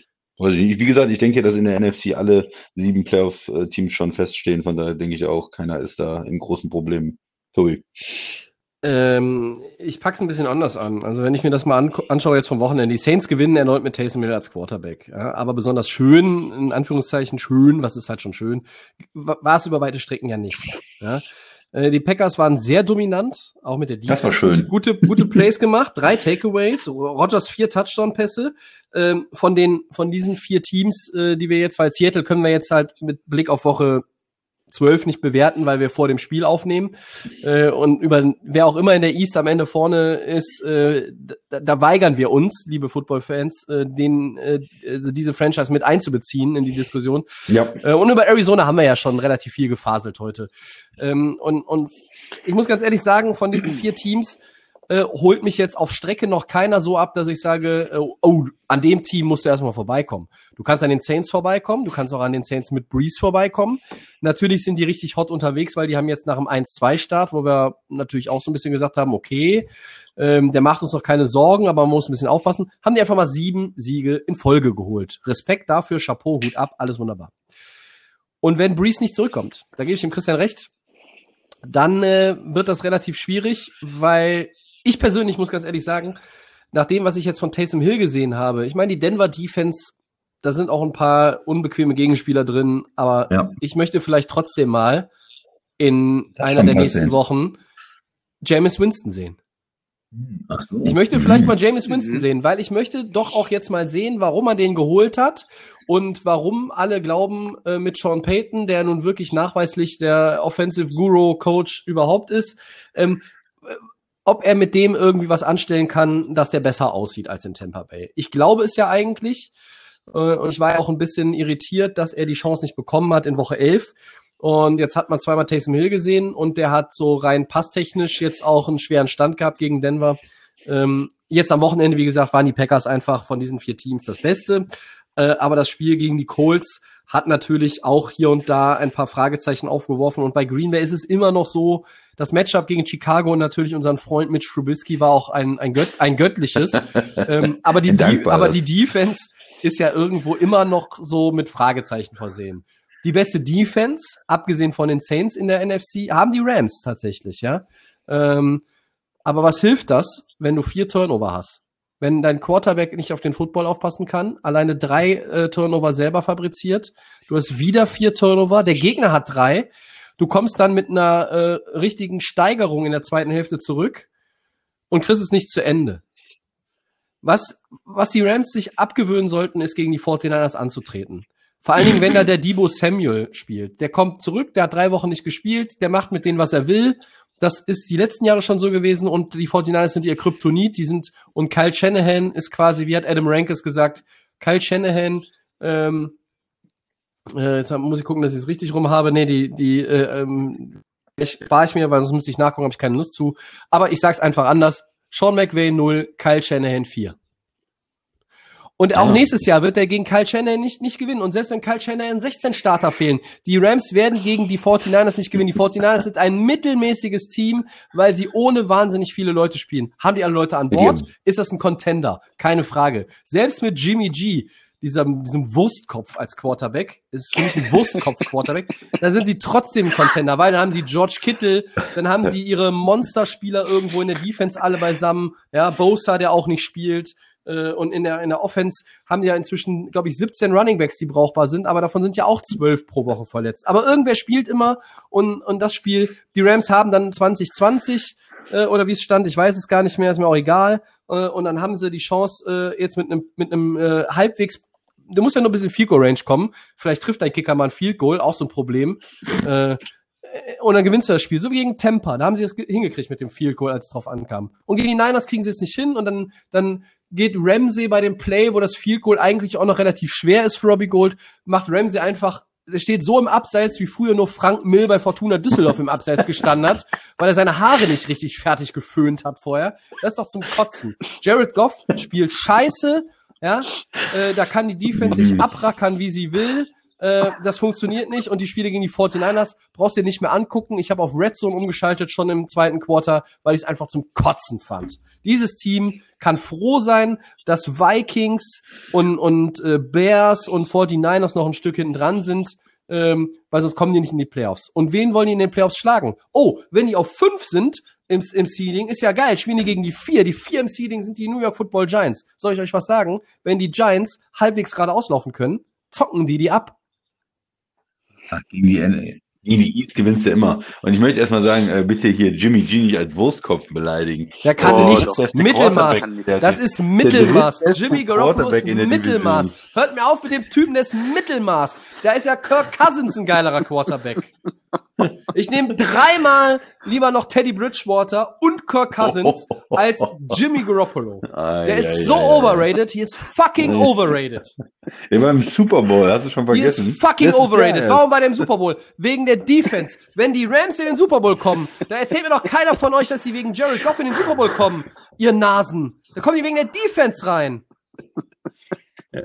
Nicht. Wie gesagt, ich denke, dass in der NFC alle sieben Playoff-Teams schon feststehen. Von daher denke ich auch, keiner ist da in großen Problemen. Tobi. Ähm, ich pack's ein bisschen anders an. Also wenn ich mir das mal angu- anschaue jetzt vom Wochenende, die Saints gewinnen erneut mit Taysom Hill als Quarterback. Ja, aber besonders schön, in Anführungszeichen schön, was ist halt schon schön, wa- war es über weite Strecken ja nicht. Ja. Äh, Die Packers waren sehr dominant, auch mit der Das war Defense. schön. Gute, gute, gute Plays gemacht, drei Takeaways, Rogers vier Touchdown-Pässe. Ähm, von den, von diesen vier Teams, äh, die wir jetzt, weil Seattle können wir jetzt halt mit Blick auf Woche 12 nicht bewerten, weil wir vor dem Spiel aufnehmen. Äh, und über wer auch immer in der East am Ende vorne ist, äh, da, da weigern wir uns, liebe Football-Fans, äh, den, äh, also diese Franchise mit einzubeziehen in die Diskussion. Ja. Äh, und über Arizona haben wir ja schon relativ viel gefaselt heute. Ähm, und, und ich muss ganz ehrlich sagen, von diesen vier Teams äh, holt mich jetzt auf Strecke noch keiner so ab, dass ich sage, äh, oh, an dem Team musst du erstmal vorbeikommen. Du kannst an den Saints vorbeikommen, du kannst auch an den Saints mit Breeze vorbeikommen. Natürlich sind die richtig hot unterwegs, weil die haben jetzt nach dem 1-2-Start, wo wir natürlich auch so ein bisschen gesagt haben, okay, ähm, der macht uns noch keine Sorgen, aber man muss ein bisschen aufpassen, haben die einfach mal sieben Siege in Folge geholt. Respekt dafür, Chapeau, Hut ab, alles wunderbar. Und wenn Breeze nicht zurückkommt, da gebe ich dem Christian recht, dann äh, wird das relativ schwierig, weil ich persönlich muss ganz ehrlich sagen, nach dem, was ich jetzt von Taysom Hill gesehen habe, ich meine, die Denver Defense, da sind auch ein paar unbequeme Gegenspieler drin, aber Ja. ich möchte vielleicht trotzdem mal in Das einer der nächsten sehen. Wochen Jameis Winston sehen. So. Ich möchte vielleicht Mhm. mal James Winston Mhm. sehen, weil ich möchte doch auch jetzt mal sehen, warum man den geholt hat und warum alle glauben, äh, mit Sean Payton, der nun wirklich nachweislich der Offensive Guru Coach überhaupt ist, ähm, äh, ob er mit dem irgendwie was anstellen kann, dass der besser aussieht als in Tampa Bay. Ich glaube es ja eigentlich. Äh, und ich war ja auch ein bisschen irritiert, dass er die Chance nicht bekommen hat in Woche 11. Und jetzt hat man zweimal Taysom Hill gesehen und der hat so rein passtechnisch jetzt auch einen schweren Stand gehabt gegen Denver. Ähm, jetzt am Wochenende, wie gesagt, waren die Packers einfach von diesen vier Teams das Beste. Äh, aber das Spiel gegen die Colts hat natürlich auch hier und da ein paar Fragezeichen aufgeworfen. Und bei Green Bay ist es immer noch so, das Matchup gegen Chicago und natürlich unseren Freund Mitch Trubisky war auch ein, ein, Gött, ein göttliches. ähm, aber, die, die, aber die Defense ist ja irgendwo immer noch so mit Fragezeichen versehen. Die beste Defense, abgesehen von den Saints in der NFC, haben die Rams tatsächlich, ja. Ähm, aber was hilft das, wenn du vier Turnover hast? Wenn dein Quarterback nicht auf den Football aufpassen kann, alleine drei äh, Turnover selber fabriziert, du hast wieder vier Turnover, der Gegner hat drei, du kommst dann mit einer äh, richtigen Steigerung in der zweiten Hälfte zurück und kriegst es nicht zu Ende. Was, was die Rams sich abgewöhnen sollten, ist gegen die 49ers anzutreten. Vor allen Dingen, wenn da der Debo Samuel spielt. Der kommt zurück, der hat drei Wochen nicht gespielt, der macht mit denen, was er will. Das ist die letzten Jahre schon so gewesen und die 49ers sind ihr Kryptonit, die sind, und Kyle Shanahan ist quasi, wie hat Adam Rankes gesagt, Kyle Shanahan, ähm, äh, jetzt muss ich gucken, dass ich es richtig rum habe. Nee, die, die, äh, ähm, ich spare ich mir, weil sonst müsste ich nachgucken, habe ich keine Lust zu. Aber ich sag's einfach anders. Sean McVay 0, Kyle Shanahan 4. Und auch Ja. nächstes Jahr wird er gegen Kyle Shanahan nicht, nicht gewinnen. Und selbst wenn Kyle Shanahan 16 Starter fehlen, die Rams werden gegen die 49ers nicht gewinnen. Die 49ers sind ein mittelmäßiges Team, weil sie ohne wahnsinnig viele Leute spielen. Haben die alle Leute an Bord? Ist das ein Contender? Keine Frage. Selbst mit Jimmy G, diesem, diesem Wurstkopf als Quarterback, ist für mich ein Wurstkopf-Quarterback, dann sind sie trotzdem ein Contender, weil dann haben sie George Kittle, dann haben sie ihre Monsterspieler irgendwo in der Defense alle beisammen, ja, Bosa, der auch nicht spielt, äh, und in der, in der Offense haben die ja inzwischen, glaube ich, 17 Runningbacks, die brauchbar sind, aber davon sind ja auch 12 pro Woche verletzt. Aber irgendwer spielt immer und, und das Spiel, die Rams haben dann 2020 äh, oder wie es stand, ich weiß es gar nicht mehr, ist mir auch egal. Äh, und dann haben sie die Chance, äh, jetzt mit einem mit einem äh, halbwegs du musst ja nur ein bisschen Field Goal Range kommen. Vielleicht trifft dein Kicker mal ein Field Goal, auch so ein Problem. Äh, und dann gewinnst du das Spiel. So wie gegen Tampa. Da haben sie es ge- hingekriegt mit dem Field Goal, als es drauf ankam. Und gegen die Niners kriegen sie es nicht hin. Und dann, dann geht Ramsey bei dem Play, wo das Field Goal eigentlich auch noch relativ schwer ist für Robbie Gold, macht Ramsey einfach, er steht so im Abseits, wie früher nur Frank Mill bei Fortuna Düsseldorf im Abseits gestanden hat, weil er seine Haare nicht richtig fertig geföhnt hat vorher. Das ist doch zum Kotzen. Jared Goff spielt scheiße, ja, äh, da kann die Defense sich abrackern, wie sie will. Äh, das funktioniert nicht und die Spiele gegen die 49ers brauchst du dir nicht mehr angucken. Ich habe auf Red Zone umgeschaltet schon im zweiten Quarter, weil ich es einfach zum Kotzen fand. Dieses Team kann froh sein, dass Vikings und, und äh, Bears und 49ers noch ein Stück hinten dran sind, ähm, weil sonst kommen die nicht in die Playoffs. Und wen wollen die in den Playoffs schlagen? Oh, wenn die auf fünf sind im, im Seeding, ist ja geil. Spielen die gegen die vier. Die vier im Seeding sind die New York Football Giants. Soll ich euch was sagen? Wenn die Giants halbwegs gerade auslaufen können, zocken die die ab. Gegen die, gegen die East gewinnst du immer. Und ich möchte erstmal sagen, äh, bitte hier Jimmy G nicht als Wurstkopf beleidigen. Der kann Oh, nichts. das Mittelmaß. Das ist Mittelmaß. Jimmy Garoppolo ist Mittelmaß. Division. Hört mir auf mit dem Typen, der ist Mittelmaß. Da ist ja Kirk Cousins ein geilerer Quarterback. Ich nehme dreimal lieber noch Teddy Bridgewater und Kirk Cousins als Jimmy Garoppolo. Ai, Der ai, ist so ai. overrated. He is fucking overrated. Der war im Super Bowl, hast du schon He is vergessen? fucking overrated. Warum bei dem Super Bowl? Wegen der Defense. Wenn die Rams in den Super Bowl kommen, dann erzählt mir doch keiner von euch, dass sie wegen Jared Goff in den Super Bowl kommen. Ihr Nasen. Da kommen die wegen der Defense rein.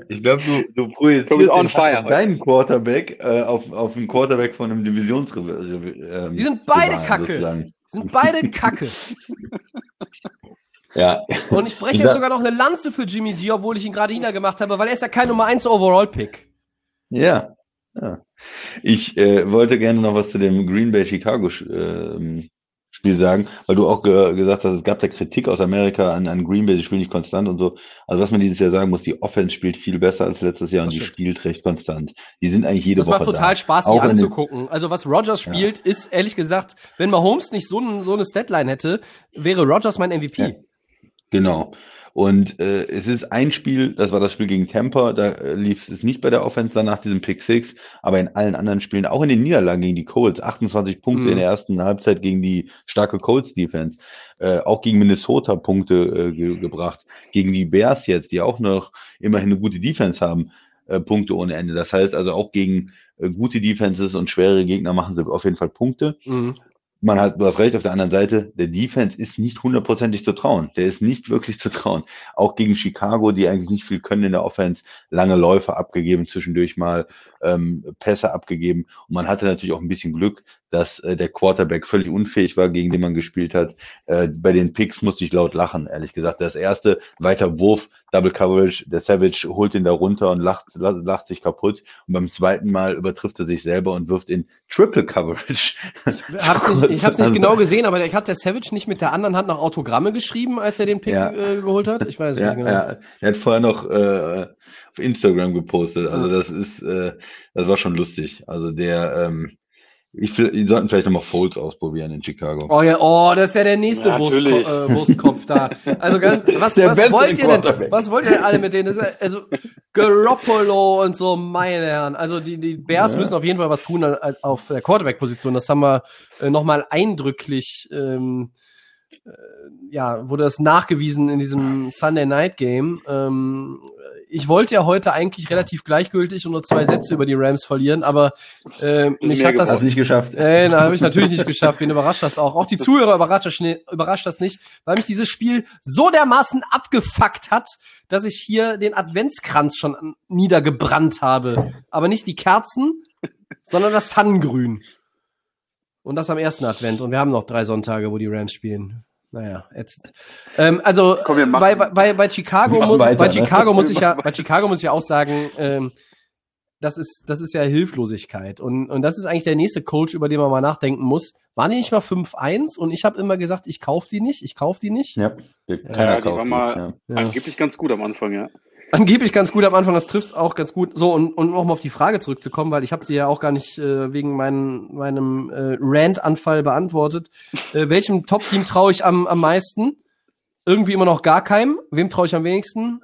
Ich glaube, du, du projizierst on fire heute. deinen Quarterback äh, auf, auf einen Quarterback von einem Divisions. Ähm, Die sind beide Rivalen Kacke. sozusagen. Sind beide Kacke. Ja. Und ich breche jetzt sogar noch eine Lanze für Jimmy G, obwohl ich ihn gerade niedergemacht habe, weil er ist ja kein Nummer 1 Overall-Pick. Ja. ja. Ich äh, wollte gerne noch was zu dem Green Bay Chicago ähm, Spiel sagen, weil du auch ge gesagt hast, es gab da Kritik aus Amerika an, an Green Bay, sie spielen nicht konstant und so. Also was man dieses Jahr sagen muss, die Offense spielt viel besser als letztes Jahr und Das die stimmt. spielt recht konstant. Die sind eigentlich jede Das Woche macht total da. Spaß, die anzugucken. Also was Rogers spielt, ist ehrlich gesagt, wenn Mahomes nicht so, ein, so eine Statline hätte, wäre Rogers mein MVP. Ja. Genau. Und äh, es ist ein Spiel, das war das Spiel gegen Tampa, da äh, lief es nicht bei der Offense nach diesem Pick Six, aber in allen anderen Spielen, auch in den Niederlagen gegen die Colts, 28 Punkte Mhm. in der ersten Halbzeit gegen die starke Colts Defense, äh, auch gegen Minnesota Punkte äh, ge gebracht, gegen die Bears jetzt, die auch noch immerhin eine gute Defense haben, äh, Punkte ohne Ende. Das heißt also auch gegen äh, gute Defenses und schwere Gegner machen sie auf jeden Fall Punkte Mhm. Man hat, du hast recht, auf der anderen Seite, der Defense ist nicht hundertprozentig zu trauen. Der ist nicht wirklich zu trauen. Auch gegen Chicago, die eigentlich nicht viel können in der Offense, lange Läufe abgegeben, zwischendurch mal ähm, Pässe abgegeben. Und man hatte natürlich auch ein bisschen Glück, dass äh, der Quarterback völlig unfähig war, gegen den man gespielt hat. Äh, bei den Picks musste ich laut lachen, ehrlich gesagt. Das erste, weiter Wurf, Double Coverage, der Savage holt ihn da runter und lacht, lacht, lacht sich kaputt. Und beim zweiten Mal übertrifft er sich selber und wirft in Triple Coverage. Ich hab's nicht, ich hab's nicht Also- genau gesehen, aber der, hat der Savage nicht mit der anderen Hand noch Autogramme geschrieben, als er den Pick Ja. äh, geholt hat? Ich weiß es Ja, nicht genau. ja, er hat vorher noch äh, auf Instagram gepostet. Also das ist, äh, das war schon lustig. Also der, ähm, ich, die sollten vielleicht nochmal Folds ausprobieren in Chicago. Oh ja, oh, das ist ja der nächste Ja, Wurstko äh, Wurstkopf da. Also ganz, was, Der was wollt ihr denn? Was wollt ihr denn alle mit denen? Das ist, also Garoppolo und so, meine Herren. Also die, die Bears Ja. müssen auf jeden Fall was tun äh, auf der Quarterback-Position. Das haben wir äh, nochmal eindrücklich ähm, ja, wurde das nachgewiesen in diesem Sunday Night Game. Ähm, ich wollte ja heute eigentlich relativ gleichgültig und nur zwei Sätze über die Rams verlieren, aber äh, mich hat das nicht geschafft. äh, na, habe ich natürlich nicht geschafft. Wen überrascht das auch? Auch die Zuhörer überrascht das, überrascht das nicht, weil mich dieses Spiel so dermaßen abgefuckt hat, dass ich hier den Adventskranz schon an- niedergebrannt habe. Aber nicht die Kerzen, sondern das Tannengrün. Und das am ersten Advent. Und wir haben noch drei Sonntage, wo die Rams spielen. Naja, ätzend. Ähm, also Komm, bei, bei- bei, Chicago muss, weiter, bei ne? Chicago muss ich ja, bei Chicago muss ich ja auch sagen, ähm, das ist, das ist ja Hilflosigkeit. Und, und das ist eigentlich der nächste Coach, über den man mal nachdenken muss. Waren die nicht mal 5-1? Und ich habe immer gesagt, ich kaufe die nicht, ich kaufe die nicht. Ja, Ja, die war mal-. Ja. Angeblich ganz gut am Anfang, ja. Angeblich ganz gut am Anfang, das trifft auch ganz gut. So, und, und nochmal auf die Frage zurückzukommen, weil ich habe sie ja auch gar nicht äh, wegen mein, meinem äh, Rant-Anfall beantwortet. Äh, welchem Top-Team traue ich am, am meisten? Irgendwie immer noch gar keinem. Wem traue ich am wenigsten?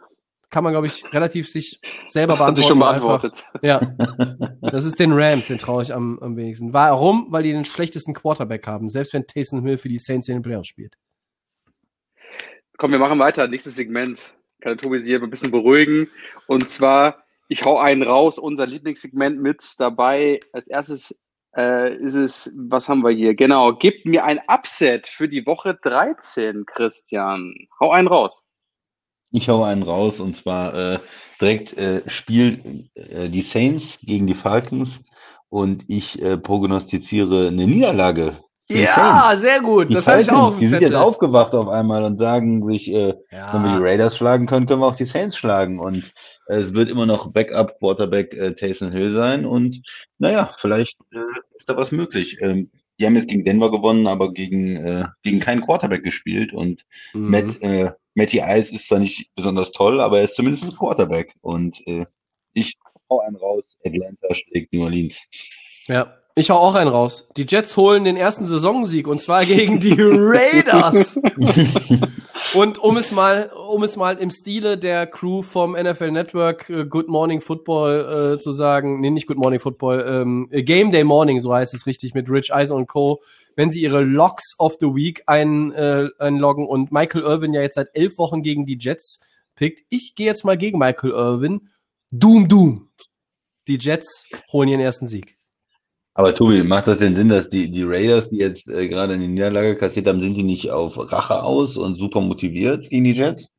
Kann man, glaube ich, relativ sich selber Das hat beantworten. sich schon Einfach- beantwortet. Ja, das ist den Rams, den traue ich am, am wenigsten. Warum? Weil die den schlechtesten Quarterback haben, selbst wenn Taysom Hill für die Saints in den Playoffs spielt. Komm, wir machen weiter. Nächstes Segment. Kann der Tobi sich hier ein bisschen beruhigen. Und zwar, ich hau einen raus, unser Lieblingssegment mit dabei. Als erstes äh, ist es, was haben wir hier? Genau, gib mir ein Upset für die Woche 13, Christian. Hau einen raus. Ich hau einen raus und zwar äh, direkt äh, spielt äh, die Saints gegen die Falcons und ich äh, prognostiziere eine Niederlage. Ja, sehr gut. Die das hatte ich auch auf Die sind jetzt aufgewacht auf einmal und sagen sich, äh, wenn wir die Ja. Raiders schlagen können, können wir auch die Saints schlagen. Und äh, es wird immer noch Backup Quarterback äh, Taysom Hill sein. Und naja, vielleicht äh, ist da was möglich. Ähm, die haben jetzt gegen Denver gewonnen, aber gegen, äh, gegen keinen Quarterback gespielt. Und Mhm. Matt, äh, Matty Ice ist zwar nicht besonders toll, aber er ist zumindest ein Quarterback. Und äh, ich hau einen raus. Atlanta schlägt New Orleans. Ja, ich hau auch einen raus. Die Jets holen den ersten Saisonsieg und zwar gegen die Raiders. und um es mal, um es mal im Stile der Crew vom NFL Network äh, Good Morning Football äh, zu sagen, nee, nicht Good Morning Football, ähm, äh, Game Day Morning, so heißt es richtig, mit Rich Eisen und Co., wenn sie ihre Locks of the Week ein, äh, einloggen und Michael Irvin ja jetzt seit elf Wochen gegen die Jets pickt. Ich gehe jetzt mal gegen Michael Irvin. Doom, Doom. Die Jets holen ihren ersten Sieg. Aber Tobi, macht das denn Sinn, dass die, die Raiders, die jetzt äh, gerade eine Niederlage kassiert haben, sind die nicht auf Rache aus und super motiviert gegen die Jets?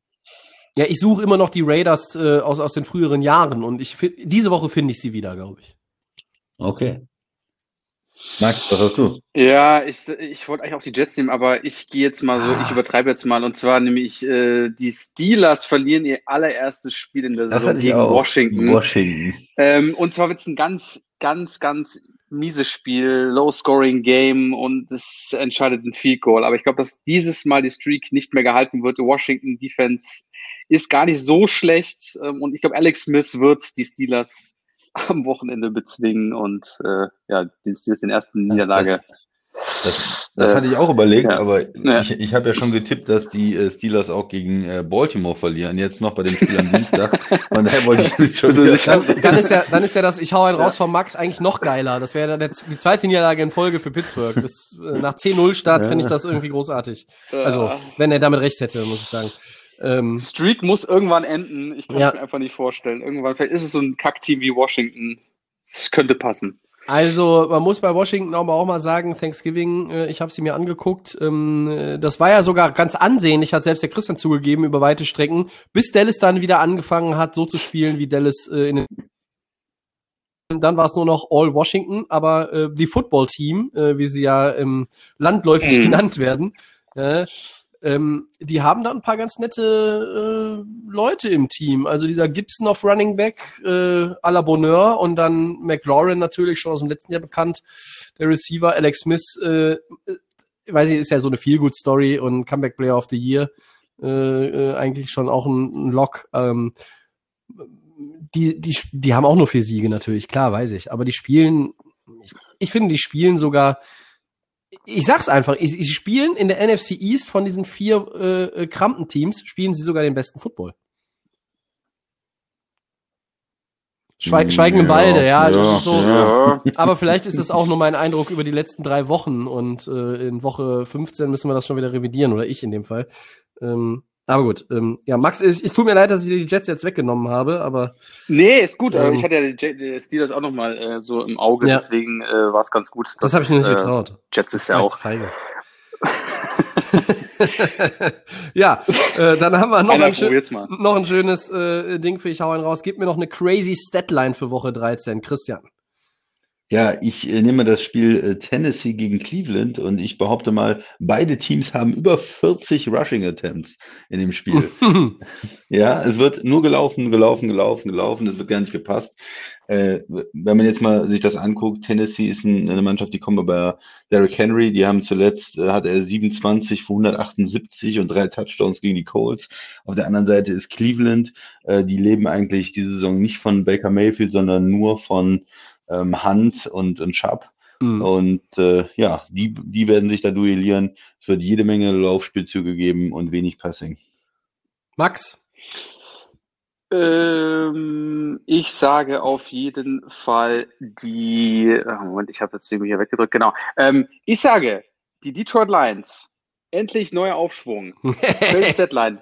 Ja, ich suche immer noch die Raiders äh, aus, aus den früheren Jahren und ich diese Woche finde ich sie wieder, glaube ich. Okay. Max, was hast du? Ja, ich, ich wollte eigentlich auch die Jets nehmen, aber ich gehe jetzt mal so, Ah. ich übertreibe jetzt mal. Und zwar nämlich, äh, die Steelers verlieren ihr allererstes Spiel in der Saison gegen auch. Washington. Washington. Ähm, und zwar wird es ein ganz, ganz, ganz mieses Spiel, Low-Scoring-Game und es entscheidet ein Field Goal. Aber ich glaube, dass dieses Mal die Streak nicht mehr gehalten wird. Die Washington Defense ist gar nicht so schlecht ähm, und ich glaube, Alex Smith wird die Steelers am Wochenende bezwingen und äh, ja, den Steelers den ersten Niederlage. Das, das Äh, hatte ich auch überlegt, ja. aber Ja. ich, ich habe ja schon getippt, dass die äh, Steelers auch gegen äh, Baltimore verlieren. Jetzt noch bei dem Spiel am Dienstag. Von daher wollte ich schon sicher? Dann, dann ist ja, dann ist ja das, ich hau einen raus von Max eigentlich noch geiler. Das wäre dann die zweite Niederlage in Folge für Pittsburgh. Das, äh, nach 10-0 Start Ja. finde ich das irgendwie großartig. Also, wenn er damit recht hätte, muss ich sagen. Ähm, Streak muss irgendwann enden. Ich kann Ja. es mir einfach nicht vorstellen. Irgendwann, vielleicht ist es so ein Kackteam wie Washington. Es könnte passen. Also man muss bei Washington aber auch mal sagen, Thanksgiving, äh, ich habe sie mir angeguckt, ähm, äh, das war ja sogar ganz ansehnlich, hat selbst der Christian zugegeben über weite Strecken, bis Dallas dann wieder angefangen hat, so zu spielen, wie Dallas äh, in den dann war es nur noch All Washington, aber äh, die Football-Team, äh, wie sie ja ähm, landläufig Mhm. genannt werden, äh, ähm, die haben da ein paar ganz nette äh, Leute im Team. Also dieser Gibson auf Running Back äh, à la Bonheur und dann McLaurin natürlich schon aus dem letzten Jahr bekannt. Der Receiver Alex Smith, äh, äh, weiß ich, ist ja so eine Feel-Good-Story und Comeback Player of the Year. Äh, äh, eigentlich schon auch ein, ein Lock. Ähm, die, die, die haben auch nur vier Siege natürlich, klar, weiß ich. Aber die spielen, ich, ich finde, die spielen sogar, ich sag's einfach, sie spielen in der NFC East von diesen vier äh, äh, Krampenteams, spielen sie sogar den besten Football. Schweig, Schweigen im Ja, Walde, ja. ja, das ist so, Ja. Aber vielleicht ist es auch nur mein Eindruck über die letzten drei Wochen und äh, in Woche 15 müssen wir das schon wieder revidieren, oder ich in dem Fall. Ähm, aber gut, ähm, ja, Max, es, es tut mir leid, dass ich dir die Jets jetzt weggenommen habe, aber Nee, ist gut. Ähm. ich hatte ja die, J- die Steelers auch nochmal äh, so im Auge, Ja. deswegen äh, war es ganz gut. das dass, habe ich mir nicht äh, getraut. Jets ist ja auch. feige. ja, äh, dann haben wir noch Einer ein, schön, noch ein schönes äh, Ding für ich hau einen raus. Gib mir noch eine crazy Statline für Woche 13. Christian. Ja, ich äh, nehme das Spiel äh, Tennessee gegen Cleveland und ich behaupte mal, beide Teams haben über 40 Rushing Attempts in dem Spiel. Ja, es wird nur gelaufen, gelaufen, gelaufen, gelaufen. Es wird gar nicht gepasst. Äh, wenn man jetzt mal sich das anguckt, Tennessee ist ein, eine Mannschaft, die kommen bei Derrick Henry. Die haben zuletzt, äh, hat er 27 für 178 und drei Touchdowns gegen die Colts. Auf der anderen Seite ist Cleveland. Die leben eigentlich diese Saison nicht von Baker Mayfield, sondern nur von ähm, Hunt und, und Chubb. Mhm. Und äh, ja, die, die werden sich da duellieren. Es wird jede Menge Laufspielzüge geben und wenig Passing. Max. Ähm, ich sage auf jeden Fall die. ah, Moment, ich habe jetzt irgendwie hier weggedrückt. Genau. Ähm, ich sage die Detroit Lions. Endlich neuer Aufschwung. Deadline.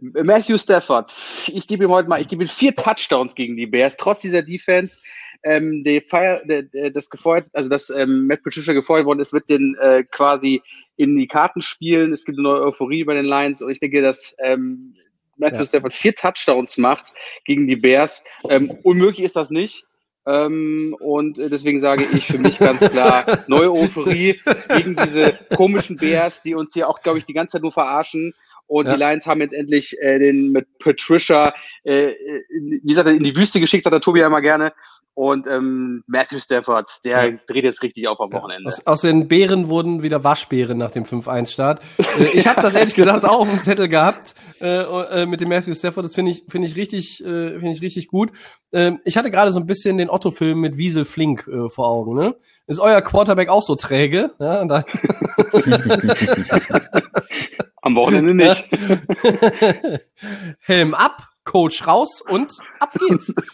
Matthew Stafford. Ich gebe ihm heute mal, ich gebe ihm vier Touchdowns gegen die Bears, trotz dieser Defense. Ähm, der Fire, der, der, das gefeuert, also dass ähm, Matt Patricia gefeuert worden ist, wird den äh, quasi in die Karten spielen. Es gibt eine neue Euphorie bei den Lions und ich denke, dass ähm, Matthew Ja. Stafford vier Touchdowns macht gegen die Bears. Ähm, unmöglich ist das nicht. Ähm, und äh, deswegen sage ich für mich ganz klar, neue Euphorie gegen diese komischen Bears, die uns hier auch, glaube ich, die ganze Zeit nur verarschen. Und Ja. die Lions haben jetzt endlich äh, den mit Patricia, äh, in, wie gesagt, in die Wüste geschickt, hat der Tobi ja immer gerne. Und ähm, Matthew Stafford, der Ja. dreht jetzt richtig auf am Wochenende. Aus, aus den Bären wurden wieder Waschbären nach dem 5-1-Start. äh, ich habe das ehrlich gesagt auch auf dem Zettel gehabt äh, äh, mit dem Matthew Stafford. Das finde ich finde ich richtig äh, finde ich richtig gut. Ähm, ich hatte gerade so ein bisschen den Otto-Film mit Wiesel Flink äh, vor Augen. Ne? Ist euer Quarterback auch so träge? Ja, dann, Am Wochenende nicht. Helm ab, Coach raus und ab geht's.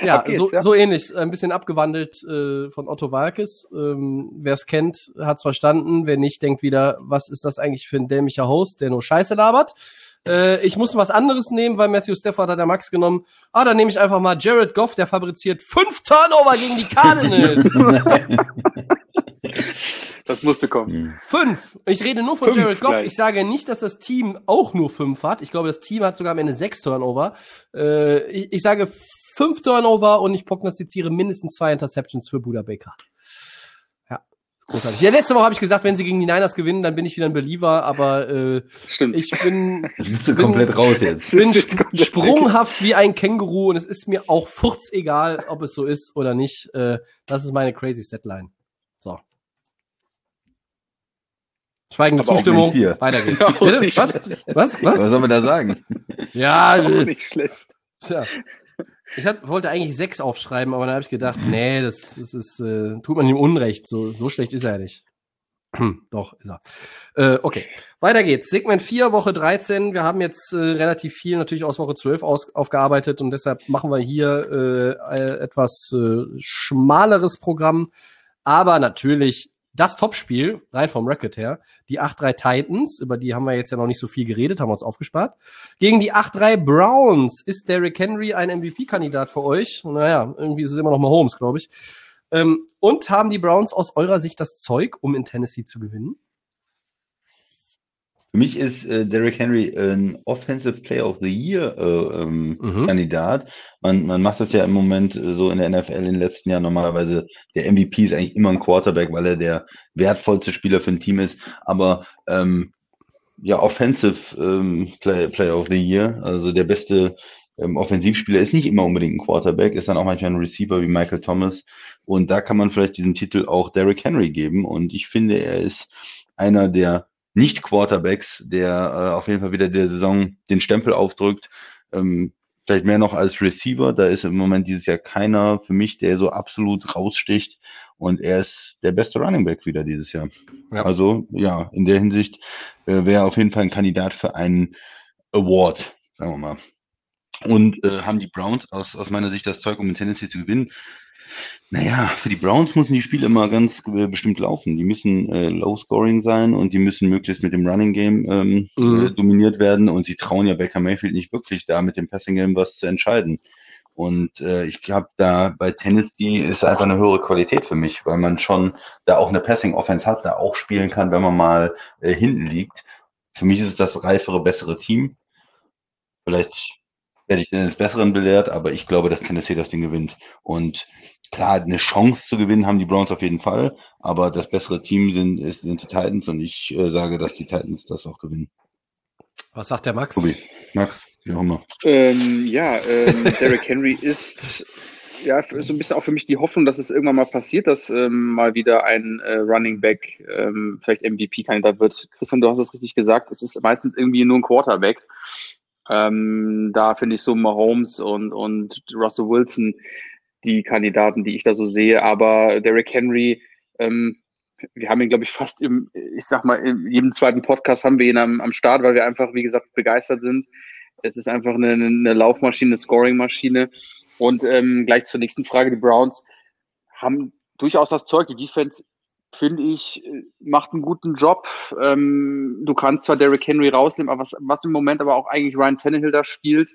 Ja, Ab geht's, so, ja. so ähnlich, ein bisschen abgewandelt äh, von Otto Walkes. Ähm, Wer es kennt, hat's verstanden. Wer nicht, denkt wieder, was ist das eigentlich für ein dämlicher Host, der nur Scheiße labert. Äh, ich muss was anderes nehmen, weil Matthew Stafford hat der Max genommen. Ah, dann nehme ich einfach mal Jared Goff, der fabriziert fünf Turnover gegen die Cardinals. Das musste kommen. Hm. Fünf. Ich rede nur von Fünf Jared Goff. gleich. Ich sage nicht, dass das Team auch nur fünf hat. Ich glaube, das Team hat sogar am Ende sechs Turnover. Äh, ich, ich sage fünf Turnover und ich prognostiziere mindestens zwei Interceptions für Buda Baker. Ja, großartig. Ja, letzte Woche habe ich gesagt, wenn sie gegen die Niners gewinnen, dann bin ich wieder ein Believer, aber äh, Stimmt. ich bin, bist du Bin- komplett raus jetzt. bin sp komplett sprunghaft wie ein Känguru und es ist mir auch furz egal, ob es so ist oder nicht. Äh, das ist meine crazy Setline. So. Schweigende Aber Zustimmung. Weiter geht's. Nicht Was? schlecht. Was? Was Was? soll man da sagen? Ja, Auch äh, nicht schlecht. tja. Ich hat, wollte eigentlich sechs aufschreiben, aber dann habe ich gedacht, nee, das, das ist, äh, tut man ihm Unrecht. So, so schlecht ist er nicht. Hm, Doch, ist er. Äh, okay, weiter geht's. Segment 4, Woche 13. Wir haben jetzt äh, relativ viel natürlich aus Woche 12 aus, aufgearbeitet und deshalb machen wir hier äh, äh, etwas äh, schmaleres Programm. Aber natürlich das Topspiel, rein vom Record her, die 8-3 Titans, über die haben wir jetzt ja noch nicht so viel geredet, haben wir uns aufgespart. Gegen die 8-3 Browns ist Derrick Henry ein MVP-Kandidat für euch. Naja, irgendwie ist es immer noch mal Holmes, glaube ich. Ähm, und haben die Browns aus eurer Sicht das Zeug, um in Tennessee zu gewinnen? Für mich ist äh, Derrick Henry ein Offensive Player of the Year äh, ähm, Mhm. Kandidat. Man, man macht das ja im Moment äh, so in der NFL in den letzten Jahren normalerweise. Der MVP ist eigentlich immer ein Quarterback, weil er der wertvollste Spieler für ein Team ist. Aber ähm, ja, Offensive ähm, Play, Player of the Year, also der beste ähm, Offensivspieler ist nicht immer unbedingt ein Quarterback, ist dann auch manchmal ein Receiver wie Michael Thomas. Und da kann man vielleicht diesen Titel auch Derrick Henry geben. Und ich finde, er ist einer der nicht-Quarterbacks, der äh, auf jeden Fall wieder der Saison den Stempel aufdrückt. Ähm, vielleicht mehr noch als Receiver. Da ist im Moment dieses Jahr keiner für mich, der so absolut raussticht. Und er ist der beste Running Back wieder dieses Jahr. Ja. Also ja, in der Hinsicht äh, wäre er auf jeden Fall ein Kandidat für einen Award, sagen wir mal. und äh, haben die Browns aus, aus meiner Sicht das Zeug, um in Tennessee zu gewinnen. Naja, für die Browns müssen die Spiele immer ganz äh, bestimmt laufen. Die müssen äh, low-scoring sein und die müssen möglichst mit dem Running Game ähm, Mhm. äh, dominiert werden und sie trauen ja Baker Mayfield nicht wirklich da mit dem Passing Game was zu entscheiden. Und äh, ich glaube, da bei Tennessee ist einfach eine höhere Qualität für mich, weil man schon da auch eine Passing Offense hat, da auch spielen kann, wenn man mal äh, hinten liegt. Für mich ist es das reifere, bessere Team. Vielleicht werde ich eines Besseren belehrt, aber ich glaube, dass Tennessee das Ding gewinnt. Und klar, eine Chance zu gewinnen haben die Browns auf jeden Fall, aber das bessere Team sind, ist, sind die Titans und ich äh, sage, dass die Titans das auch gewinnen. Was sagt der Max? Tobi, Max, wie auch immer. Ähm, ja, ähm, Derrick Henry ist ja so ein bisschen auch für mich die Hoffnung, dass es irgendwann mal passiert, dass ähm, mal wieder ein äh, Running Back ähm, vielleicht MVP-Kandidat wird. Christian, du hast es richtig gesagt, es ist meistens irgendwie nur ein Quarterback. Ähm, da finde ich so Mahomes und, und Russell Wilson die Kandidaten, die ich da so sehe. Aber Derrick Henry, ähm, wir haben ihn, glaube ich, fast im, ich sag mal, in jedem zweiten Podcast haben wir ihn am, am Start, weil wir einfach, wie gesagt, begeistert sind. Es ist einfach eine, eine Laufmaschine, eine Scoring-Maschine. Und ähm, gleich zur nächsten Frage. Die Browns haben durchaus das Zeug. Die Defense, finde ich, macht einen guten Job. Ähm, du kannst zwar Derrick Henry rausnehmen, aber was, was im Moment aber auch eigentlich Ryan Tannehill da spielt,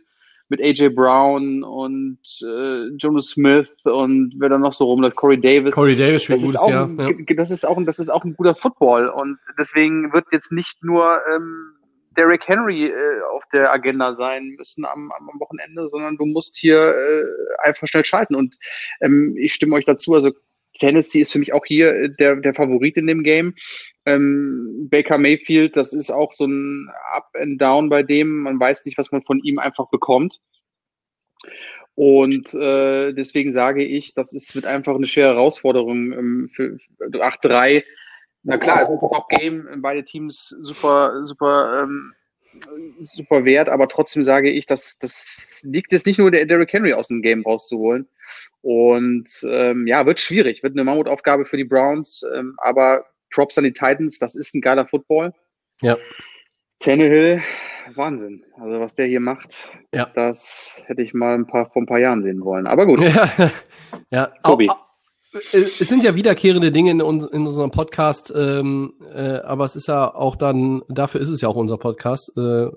mit AJ Brown und äh, Jonas Smith und wer da noch so rumläuft, Corey Davis. Corey Davis spielt gutes Jahr. ein, Ja. ge- das, ist auch ein, das ist auch ein guter Football und deswegen wird jetzt nicht nur ähm, Derrick Henry äh, auf der Agenda sein müssen am, am am Wochenende, sondern du musst hier äh, einfach schnell schalten und ähm, ich stimme euch dazu, also Tennessee ist für mich auch hier äh, der, der Favorit in dem Game. Ähm, Baker Mayfield, das ist auch so ein Up and Down bei dem. Man weiß nicht, was man von ihm einfach bekommt. Und äh, deswegen sage ich, das ist, wird einfach eine schwere Herausforderung ähm, für, für 8-3. Na klar, es ist ein Top-Game, beide Teams super, super, ähm, super wert, aber trotzdem sage ich, dass das liegt jetzt nicht nur der Derrick Henry aus dem Game rauszuholen. Und ähm, ja, wird schwierig, wird eine Mammutaufgabe für die Browns, ähm, aber Props an die Titans, das ist ein geiler Football. Ja. Tannehill, Wahnsinn. Also was der hier macht, Ja. das hätte ich mal ein paar, vor ein paar Jahren sehen wollen. Aber gut. Ja, ja. Tobi. Au- au- äh, Es sind ja wiederkehrende Dinge in, uns, in unserem Podcast, ähm, äh, aber es ist ja auch dann, dafür ist es ja auch unser Podcast, äh,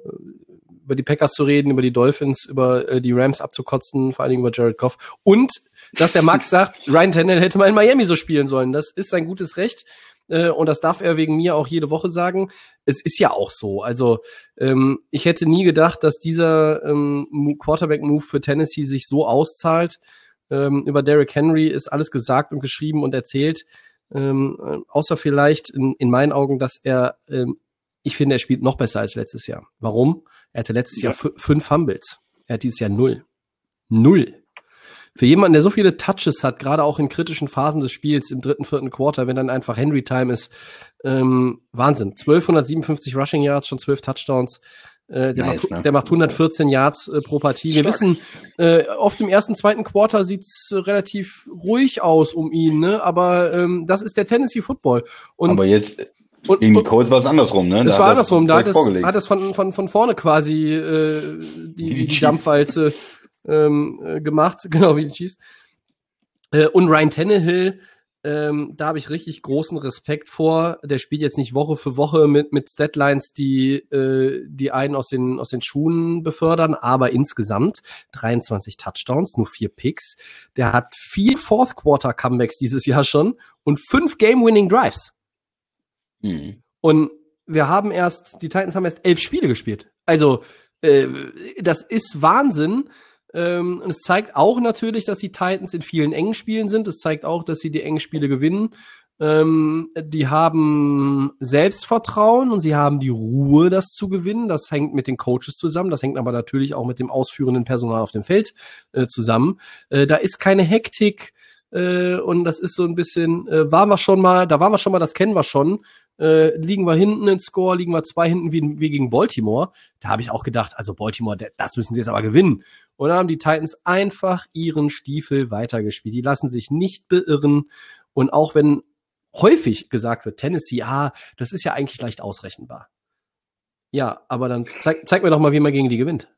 über die Packers zu reden, über die Dolphins, über äh, die Rams abzukotzen, vor allen Dingen über Jared Goff. Und dass der Max sagt, Ryan Tannehill hätte mal in Miami so spielen sollen. Das ist sein gutes Recht. Äh, und das darf er wegen mir auch jede Woche sagen. Es ist ja auch so. Also ähm, ich hätte nie gedacht, dass dieser ähm, Mo- Quarterback-Move für Tennessee sich so auszahlt. Ähm, über Derrick Henry ist alles gesagt und geschrieben und erzählt. Ähm, äh, außer vielleicht in, in meinen Augen, dass er, ähm, ich finde, er spielt noch besser als letztes Jahr. Warum? Er hatte letztes Ja. Jahr fü- fünf Fumbles. Er hat dieses Jahr null. Null. Für jemanden, der so viele Touches hat, gerade auch in kritischen Phasen des Spiels, im dritten, vierten Quarter, wenn dann einfach Henry Time ist, ähm, Wahnsinn. 1257 Rushing Yards, schon 12 Touchdowns. Äh, der, Nice, macht, ne? der macht 114 Yards äh, pro Partie. Wir Stark. wissen, äh, oft im ersten, zweiten Quarter sieht's äh, relativ ruhig aus um ihn, ne? Aber ähm, das ist der Tennessee Football. Und, aber jetzt und, gegen die Colts war es andersrum, ne? es Da war hat er andersrum, da hat es, vorgelegt. hat es von, von, von vorne quasi äh, die, die die. Dampfwalze ähm, äh, gemacht, genau wie die Chiefs. Äh, und Ryan Tannehill, ähm, da habe ich richtig großen Respekt vor. Der spielt jetzt nicht Woche für Woche mit, mit Statlines, die, äh, die einen aus den, aus den Schuhen befördern, aber insgesamt 23 Touchdowns, nur vier Picks. Der hat vier Fourth Quarter Comebacks dieses Jahr schon und fünf Game-Winning Drives. Mhm. Und wir haben erst, die Titans haben erst elf Spiele gespielt. Also, äh, das ist Wahnsinn. Ähm, und es zeigt auch natürlich, dass die Titans in vielen engen Spielen sind. Es zeigt auch, dass sie die engen Spiele gewinnen. Ähm, die haben Selbstvertrauen und sie haben die Ruhe, das zu gewinnen. Das hängt mit den Coaches zusammen. Das hängt aber natürlich auch mit dem ausführenden Personal auf dem Feld äh, zusammen. Äh, da ist keine Hektik. Äh, und das ist so ein bisschen, äh, waren wir schon mal, da waren wir schon mal, das kennen wir schon. Äh, liegen wir hinten in Score, liegen wir zwei hinten wie, wie gegen Baltimore. Da habe ich auch gedacht, also Baltimore, das müssen sie jetzt aber gewinnen. Und dann haben die Titans einfach ihren Stiefel weitergespielt. Die lassen sich nicht beirren. Und auch wenn häufig gesagt wird, Tennessee, ah, das ist ja eigentlich leicht ausrechenbar. Ja, aber dann zeig, zeig mir doch mal, wie man gegen die gewinnt.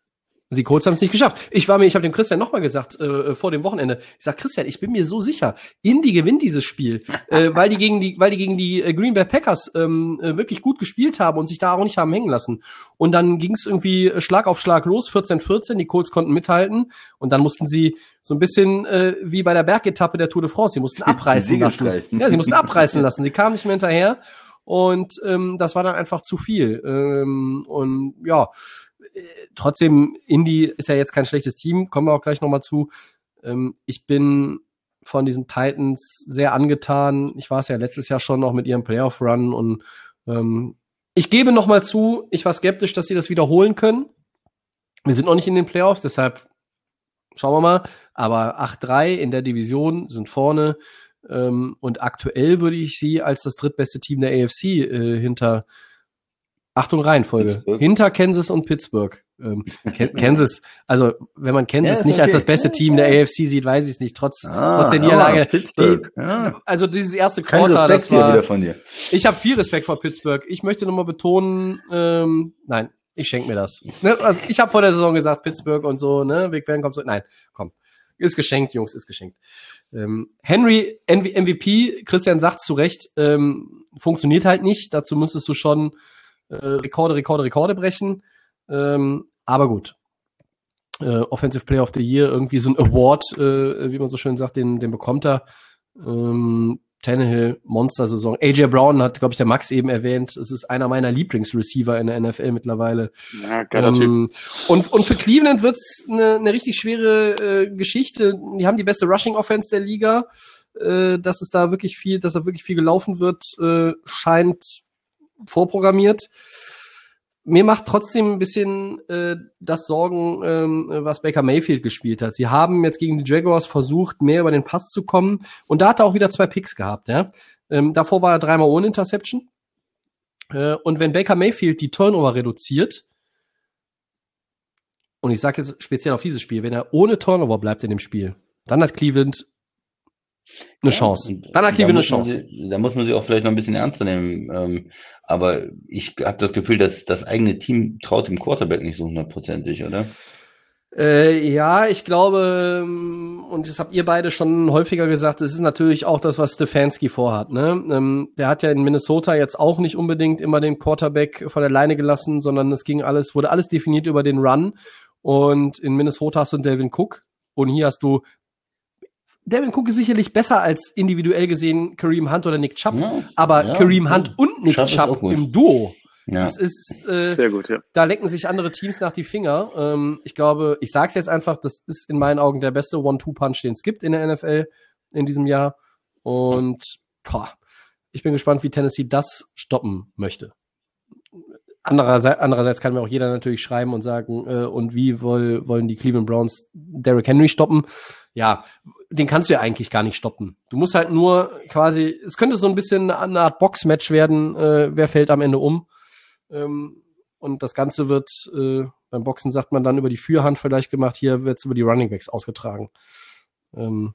Und die Colts haben es nicht geschafft. Ich war mir, ich habe dem Christian nochmal gesagt äh, vor dem Wochenende. Ich sag Christian, ich bin mir so sicher, Indy gewinnt dieses Spiel, äh, weil die gegen die, weil die gegen die äh, Green Bay Packers ähm, äh, wirklich gut gespielt haben und sich da auch nicht haben hängen lassen. Und dann ging es irgendwie Schlag auf Schlag los, 14-14. Die Colts konnten mithalten und dann mussten sie so ein bisschen äh, wie bei der Bergetappe der Tour de France. Sie mussten abreißen lassen. Ja, sie mussten abreißen lassen. Sie kamen nicht mehr hinterher und ähm, das war dann einfach zu viel. Ähm, und ja trotzdem, Indy ist ja jetzt kein schlechtes Team, kommen wir auch gleich nochmal zu. Ähm, ich bin von diesen Titans sehr angetan. Ich war es ja letztes Jahr schon noch mit ihrem Playoff-Run und ähm, ich gebe nochmal zu, ich war skeptisch, dass sie das wiederholen können. Wir sind noch nicht in den Playoffs, deshalb schauen wir mal. Aber 8-3 in der Division sind vorne. Ähm, und aktuell würde ich sie als das drittbeste Team der AFC äh, hinter Achtung, Reihenfolge. Pittsburgh. Hinter Kansas und Pittsburgh. Ähm, Kansas, also wenn man Kansas ja, nicht okay. als das beste Team der AFC sieht, weiß ich es nicht. Trotz, ah, trotz der Niederlage. Die, ja. Also dieses erste Quarter, das war. Ich habe viel Respekt vor Pittsburgh. Ich möchte nochmal betonen, ähm, nein, ich schenke mir das. Ne? Also ich habe vor der Saison gesagt, Pittsburgh und so, ne, Big Ben kommt so. Nein, komm. Ist geschenkt, Jungs, ist geschenkt. Ähm, Henry, MVP, Christian sagt zu Recht, ähm, funktioniert halt nicht. Dazu müsstest du schon äh, Rekorde, Rekorde, Rekorde brechen. Ähm, aber gut. Äh, Offensive Player of the Year, irgendwie so ein Award, äh, wie man so schön sagt, den, den bekommt er. Ähm, Tannehill, Monster-Saison. AJ Brown hat, glaube ich, der Max eben erwähnt. Es ist einer meiner Lieblingsreceiver in der NFL mittlerweile. Ja, geiler ähm, Typ. Und, und für Cleveland wird's eine, eine richtig schwere äh, Geschichte. Die haben die beste Rushing-Offense der Liga. Äh, dass es da wirklich viel, dass da wirklich viel gelaufen wird, äh, scheint vorprogrammiert. Mir macht trotzdem ein bisschen äh, das Sorgen, ähm, was Baker Mayfield gespielt hat. Sie haben jetzt gegen die Jaguars versucht, mehr über den Pass zu kommen und da hat er auch wieder zwei Picks gehabt. Ja? Ähm, davor war er dreimal ohne Interception. Äh, und wenn Baker Mayfield die Turnover reduziert, und ich sage jetzt speziell auf dieses Spiel, wenn er ohne Turnover bleibt in dem Spiel, dann hat Cleveland eine ja, Chance. Dann hat Cleveland eine Chance. Sie, da muss man sich auch vielleicht noch ein bisschen ernster nehmen. Ähm, aber ich habe das Gefühl, dass das eigene Team traut dem Quarterback nicht so hundertprozentig, oder? Äh, ja, ich glaube, ähm, und das habt ihr beide schon häufiger gesagt, es ist natürlich auch das, was Stefanski vorhat. Ne? Ähm, der hat ja in Minnesota jetzt auch nicht unbedingt immer den Quarterback von der Leine gelassen, sondern es ging alles, wurde alles definiert über den Run. Und in Minnesota hast du Delvin Cook und hier hast du Devin Cook ist sicherlich besser als individuell gesehen Kareem Hunt oder Nick Chubb, ja, aber ja, Kareem Hunt ja. und Nick Chubb, Chubb im Duo. Ja. Das ist äh, sehr gut, ja. Da lecken sich andere Teams nach die Finger. Ähm, ich glaube, ich sage es jetzt einfach, das ist in meinen Augen der beste One-Two-Punch, den es gibt in der NFL in diesem Jahr. Und boah, ich bin gespannt, wie Tennessee das stoppen möchte. Andererseits, andererseits kann mir auch jeder natürlich schreiben und sagen, äh, und wie woll, wollen die Cleveland Browns Derrick Henry stoppen? Ja, den kannst du ja eigentlich gar nicht stoppen. Du musst halt nur quasi, es könnte so ein bisschen eine Art Boxmatch werden, äh, wer fällt am Ende um. Ähm, und das Ganze wird, äh, beim Boxen sagt man dann über die Fürhand vielleicht gemacht, hier wird es über die Running Backs ausgetragen. Ähm,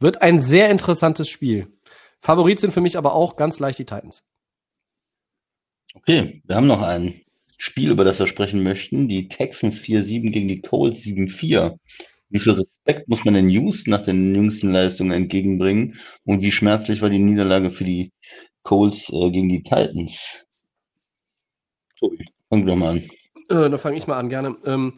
wird ein sehr interessantes Spiel. Favorit sind für mich aber auch ganz leicht die Titans. Okay, wir haben noch ein Spiel, über das wir sprechen möchten. Die Texans 4-7 gegen die Colts 7-4. Wie viel Respekt muss man den Houston nach den jüngsten Leistungen entgegenbringen? Und wie schmerzlich war die Niederlage für die Colts äh, gegen die Titans? Tobi, fang doch mal an. Äh, dann fange ich mal an, gerne. Ähm,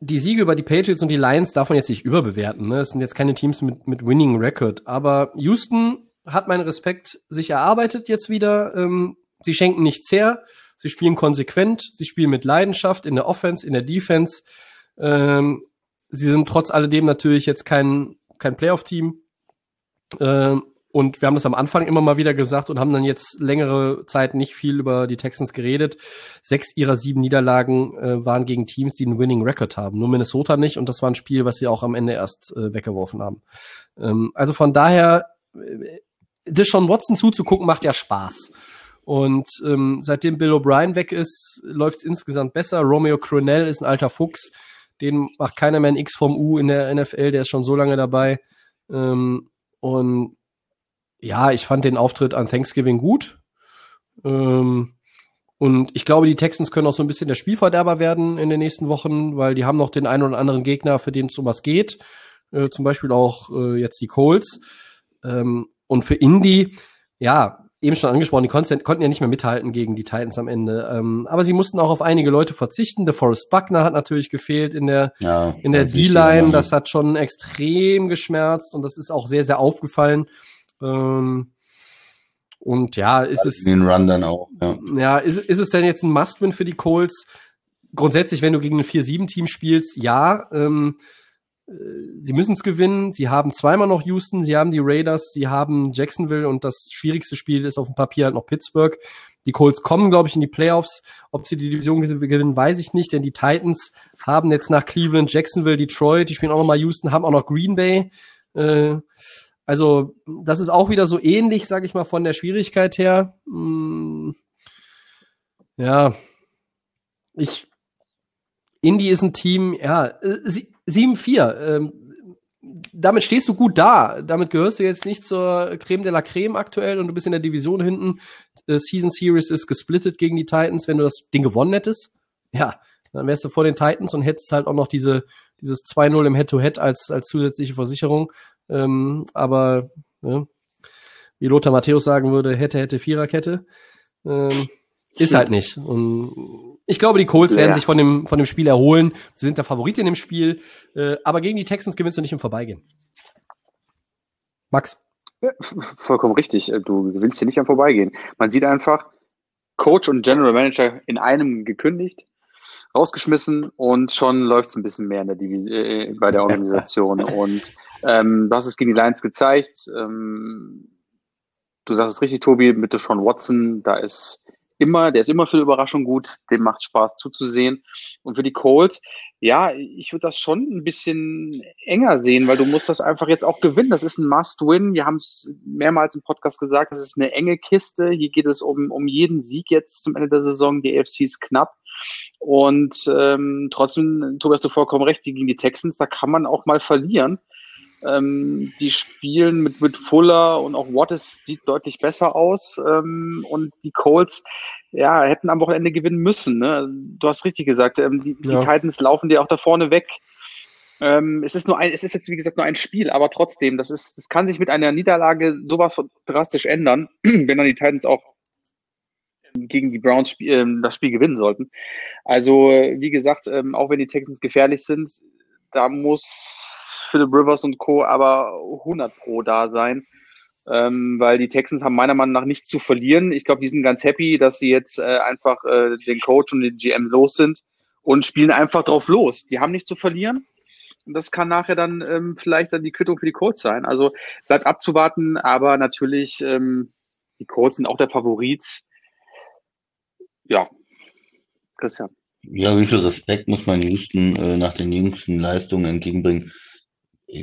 die Siege über die Patriots und die Lions darf man jetzt nicht überbewerten. Ne? Es sind jetzt keine Teams mit, mit Winning Record. Aber Houston hat meinen Respekt sich erarbeitet jetzt wieder. Ähm, Sie schenken nichts her. Sie spielen konsequent. Sie spielen mit Leidenschaft in der Offense, in der Defense. Ähm, sie sind trotz alledem natürlich jetzt kein, kein Playoff-Team. Ähm, und wir haben das am Anfang immer mal wieder gesagt und haben dann jetzt längere Zeit nicht viel über die Texans geredet. Sechs ihrer sieben Niederlagen äh, waren gegen Teams, die einen Winning Record haben. Nur Minnesota nicht. Und das war ein Spiel, was sie auch am Ende erst äh, weggeworfen haben. Ähm, also von daher, äh, Deshaun Watson zuzugucken, macht ja Spaß. Und ähm, seitdem Bill O'Brien weg ist, läuft es insgesamt besser. Romeo Cronell ist ein alter Fuchs. Den macht keiner mehr ein X vom U in der NFL, der ist schon so lange dabei. Ähm, und ja, ich fand den Auftritt an Thanksgiving gut. Ähm, Und ich glaube, die Texans können auch so ein bisschen der Spielverderber werden in den nächsten Wochen, weil die haben noch den einen oder anderen Gegner, für den es um was geht. Äh, zum Beispiel auch äh, jetzt die Colts. Ähm, und für Indy, ja, eben schon angesprochen, die konnten, konnten ja nicht mehr mithalten gegen die Titans am Ende. Ähm, aber sie mussten auch auf einige Leute verzichten. Der Forrest Buckner hat natürlich gefehlt in der, ja, in der D-Line. Das hat schon extrem geschmerzt und das ist auch sehr, sehr aufgefallen. Ähm, und ja, ist also es. Den Run dann auch, ja. Ja, ist, ist es denn jetzt ein Must-Win für die Colts? Grundsätzlich, wenn du gegen ein 4-7-Team spielst, ja. Ähm, äh, sie müssen es gewinnen. Sie haben zweimal noch Houston, sie haben die Raiders, sie haben Jacksonville und das schwierigste Spiel ist auf dem Papier halt noch Pittsburgh. Die Colts kommen, glaube ich, in die Playoffs. Ob sie die Division gewinnen, weiß ich nicht, denn die Titans haben jetzt nach Cleveland, Jacksonville, Detroit, die spielen auch noch mal Houston, haben auch noch Green Bay. Äh, also, das ist auch wieder so ähnlich, sage ich mal, von der Schwierigkeit her. Hm, ja, ich. Indy ist ein Team, ja, 7-4. Ähm, damit stehst du gut da. Damit gehörst du jetzt nicht zur Creme de la Creme aktuell und du bist in der Division hinten. Äh, Season Series ist gesplittet gegen die Titans. Wenn du das Ding gewonnen hättest, ja, dann wärst du vor den Titans und hättest halt auch noch diese, dieses 2-0 im Head-to-Head -Head als, als zusätzliche Versicherung. Ähm, aber ne, wie Lothar Matthäus sagen würde, hätte, hätte Viererkette. Ähm, ist halt nicht. Und ich glaube, die Colts ja. werden sich von dem, von dem Spiel erholen. Sie sind der Favorit in dem Spiel. Äh, aber gegen die Texans gewinnst du nicht im Vorbeigehen. Max. Ja, vollkommen richtig. Äh, du gewinnst hier nicht am Vorbeigehen. Man sieht einfach, Coach und General Manager in einem gekündigt, rausgeschmissen und schon läuft es ein bisschen mehr in der Divis äh, bei der Organisation. und ähm, du hast es gegen die Lions gezeigt. Ähm, du sagst es richtig, Tobi, mit Sean Watson, da ist immer, der ist immer für Überraschung gut, dem macht Spaß zuzusehen. Und für die Colts, ja, ich würde das schon ein bisschen enger sehen, weil du musst das einfach jetzt auch gewinnen. Das ist ein Must-Win. Wir haben es mehrmals im Podcast gesagt, das ist eine enge Kiste. Hier geht es um, um jeden Sieg jetzt zum Ende der Saison. Die AFC ist knapp. Und ähm, trotzdem, Tobias, du vollkommen recht, die gegen die Texans, da kann man auch mal verlieren. Ähm, die spielen mit, mit Fuller und auch Wattis sieht deutlich besser aus. Ähm, und die Colts, ja, hätten am Wochenende gewinnen müssen. Ne? Du hast richtig gesagt, ähm, die, ja. die Titans laufen dir auch da vorne weg. Ähm, es ist nur ein, es ist jetzt wie gesagt nur ein Spiel, aber trotzdem, das ist, das kann sich mit einer Niederlage sowas von drastisch ändern, wenn dann die Titans auch gegen die Browns äh, das Spiel gewinnen sollten. Also, wie gesagt, ähm, auch wenn die Texans gefährlich sind, da muss Philip Rivers und Co. aber 100 pro da sein. Ähm, weil die Texans haben meiner Meinung nach nichts zu verlieren. Ich glaube, die sind ganz happy, dass sie jetzt äh, einfach äh, den Coach und den GM los sind und spielen einfach drauf los. Die haben nichts zu verlieren. Und das kann nachher dann ähm, vielleicht dann die Quittung für die Colts sein. Also bleibt abzuwarten, aber natürlich, ähm, die Colts sind auch der Favorit. Ja, Christian. Ja, wie viel Respekt muss man Houston äh, nach den jüngsten Leistungen entgegenbringen?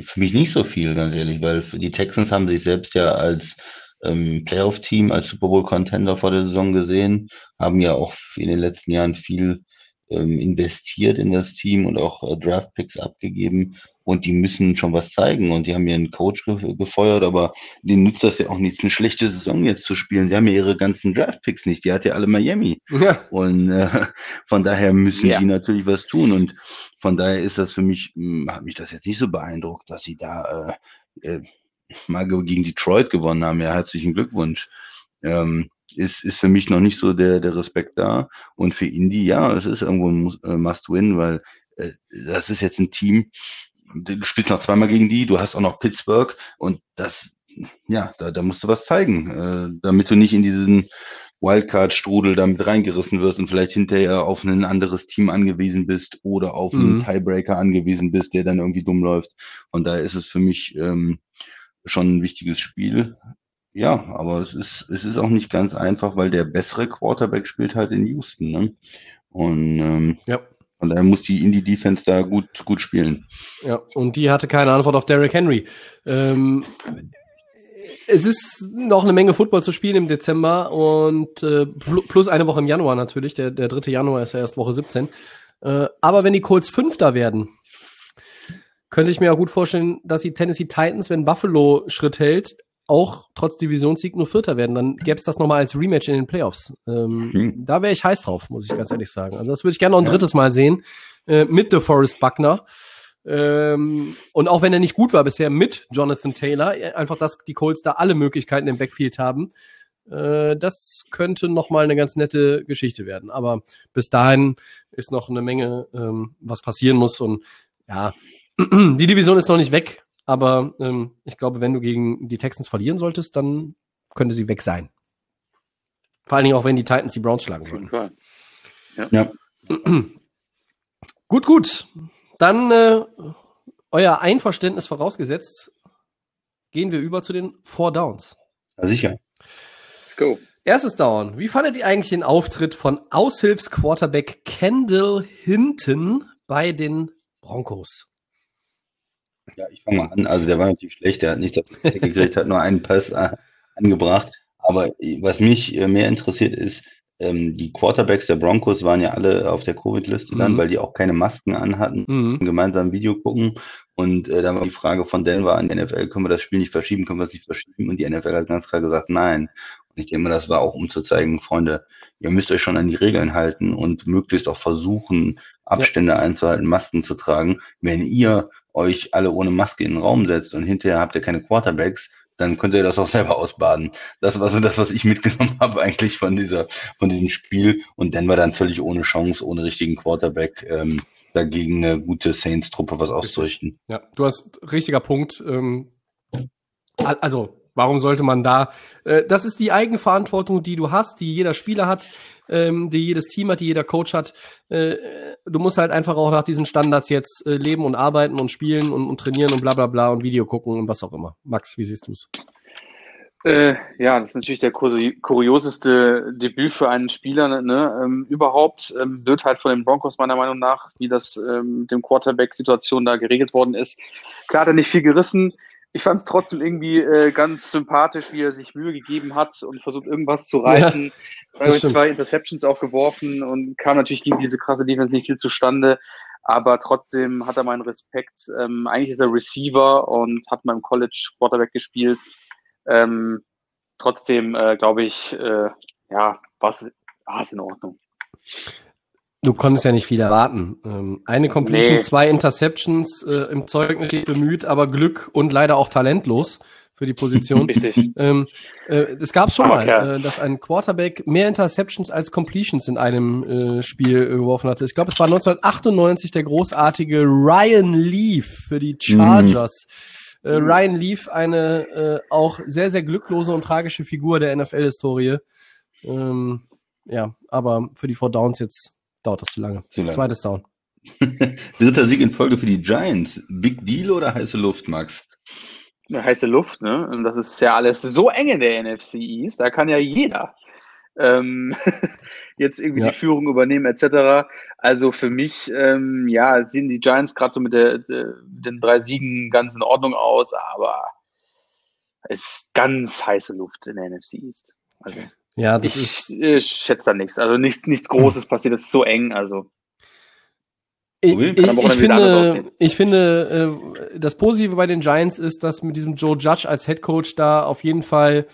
Für mich nicht so viel, ganz ehrlich, weil die Texans haben sich selbst ja als ähm, Playoff-Team, als Super Bowl-Contender vor der Saison gesehen, haben ja auch in den letzten Jahren viel ähm, investiert in das Team und auch äh, Draft-Picks abgegeben und die müssen schon was zeigen und die haben ihren Coach ge gefeuert, aber denen nützt das ja auch nichts, eine schlechte Saison jetzt zu spielen. Sie haben ja ihre ganzen Draft-Picks nicht, die hat ja alle Miami. Ja. Und äh, von daher müssen ja. die natürlich was tun und von daher ist das für mich, hm, hat mich das jetzt nicht so beeindruckt, dass sie da äh, äh, mal gegen Detroit gewonnen haben. Ja, herzlichen Glückwunsch. Ähm, ist, ist für mich noch nicht so der, der Respekt da. Und für Indy, ja, es ist irgendwo ein äh, Must-Win, weil äh, das ist jetzt ein Team, du spielst noch zweimal gegen die, du hast auch noch Pittsburgh und das, ja, da, da musst du was zeigen, äh, damit du nicht in diesen Wildcard-Strudel damit reingerissen wirst und vielleicht hinterher auf ein anderes Team angewiesen bist oder auf mhm. einen Tiebreaker angewiesen bist, der dann irgendwie dumm läuft. Und da ist es für mich ähm, schon ein wichtiges Spiel. Ja, aber es ist, es ist auch nicht ganz einfach, weil der bessere Quarterback spielt halt in Houston. Ne? Und ähm, ja. Von daher muss die Indie-Defense da gut, gut spielen. Ja, und die hatte keine Antwort auf Derrick Henry. Ähm, es ist noch eine Menge Football zu spielen im Dezember und äh, plus eine Woche im Januar natürlich. Der, der 3. Januar ist ja erst Woche 17. Äh, aber wenn die Colts Fünfter werden, könnte ich mir auch gut vorstellen, dass die Tennessee Titans, wenn Buffalo Schritt hält, auch trotz Divisionssieg nur Vierter werden. Dann gäbe es das nochmal als Rematch in den Playoffs. Ähm, Hm. Da wäre ich heiß drauf, muss ich ganz ehrlich sagen. Also das würde ich gerne noch ein drittes Mal sehen äh, mit DeForest Buckner. Ähm, und auch wenn er nicht gut war bisher mit Jonathan Taylor, äh, einfach, dass die Colts da alle Möglichkeiten im Backfield haben, äh, das könnte noch mal eine ganz nette Geschichte werden. Aber bis dahin ist noch eine Menge, ähm, was passieren muss. Und ja, die Division ist noch nicht weg. Aber ähm, ich glaube, wenn du gegen die Texans verlieren solltest, dann könnte sie weg sein. Vor allen Dingen auch, wenn die Titans die Browns schlagen würden. Fall. Ja. Gut, gut. Dann äh, euer Einverständnis vorausgesetzt, gehen wir über zu den Four Downs. Ja, sicher. Let's go. Erstes Down. Wie fandet ihr eigentlich den Auftritt von Aushilfsquarterback Kendall Hinton bei den Broncos? Ja, ich fange mal an. Also der war natürlich schlecht, der hat nicht das gekriegt, hat nur einen Pass äh, angebracht. Aber äh, was mich äh, mehr interessiert ist, ähm, die Quarterbacks der Broncos waren ja alle auf der Covid-Liste dann, Mhm. weil die auch keine Masken anhatten. Mhm. gemeinsam ein Video gucken. Und äh, dann war die Frage von Denver an die NFL, können wir das Spiel nicht verschieben, können wir es nicht verschieben? Und die NFL hat ganz klar gesagt, nein. Und ich denke mal, das war auch, um zu zeigen, Freunde, ihr müsst euch schon an die Regeln halten und möglichst auch versuchen, Abstände einzuhalten, Masken zu tragen. Wenn ihr euch alle ohne Maske in den Raum setzt und hinterher habt ihr keine Quarterbacks, dann könnt ihr das auch selber ausbaden. Das war so das, was ich mitgenommen habe eigentlich von dieser, von diesem Spiel. Und Denver dann völlig ohne Chance, ohne richtigen Quarterback, ähm, dagegen eine gute Saints-Truppe was auszurichten. Ja, du hast richtiger Punkt. Ähm, al- also, warum sollte man da? Äh, das ist die Eigenverantwortung, die du hast, die jeder Spieler hat, ähm, die jedes Team hat, die jeder Coach hat. Äh, du musst halt einfach auch nach diesen Standards jetzt äh, leben und arbeiten und spielen und, und trainieren und bla bla bla und Video gucken und was auch immer. Max, wie siehst du's? Äh, ja, das ist natürlich der kurioseste Debüt für einen Spieler ne, ähm, überhaupt. Ähm, wird halt von den Broncos meiner Meinung nach, wie das ähm, mit dem Quarterback-Situation da geregelt worden ist. Klar hat er nicht viel gerissen. Ich fand es trotzdem irgendwie äh, ganz sympathisch, wie er sich Mühe gegeben hat und versucht irgendwas zu reißen. Ja, zwei Interceptions auch geworfen und kam natürlich gegen diese krasse Defense nicht viel zustande. Aber trotzdem hat er meinen Respekt. Ähm, eigentlich ist er Receiver und hat mal im College Quarterback gespielt. Ähm, trotzdem äh, glaube ich, äh, ja, was ah, ist in Ordnung. Du konntest ja nicht viel erwarten. Ähm, eine Completion, Nee. zwei Interceptions, äh, im Zeugnis bemüht, aber Glück und leider auch talentlos für die Position. Richtig. Ähm, äh, das gab es schon Aber mal, ja. äh, dass ein Quarterback mehr Interceptions als Completions in einem äh, Spiel äh, geworfen hatte. Ich glaube, es war 1998 der großartige Ryan Leaf für die Chargers. Äh, Ryan Leaf, eine äh, auch sehr, sehr glücklose und tragische Figur der NFL-Historie. Ähm, ja, aber für die Four Downs jetzt dauert das zu lange. Zu lange. Zweites Down. Dritter Sieg in Folge für die Giants. Big Deal oder heiße Luft, Max? Eine heiße Luft, ne? Und das ist ja alles so eng in der NFC East, da kann ja jeder ähm, jetzt irgendwie Ja. die Führung übernehmen, etc. Also für mich, ähm, ja, sehen die Giants gerade so mit, der, der, mit den drei Siegen ganz in Ordnung aus, aber es ist ganz heiße Luft in der NFC East. Also Ja, das ich, ist. ich schätze da nichts. Also nichts, nichts Großes passiert, es ist so eng. Also Ich, ich, ich Wochenende wieder anders finde, aussehen. ich finde, äh, das Positive bei den Giants ist, dass mit diesem Joe Judge als Head Coach da auf jeden Fall,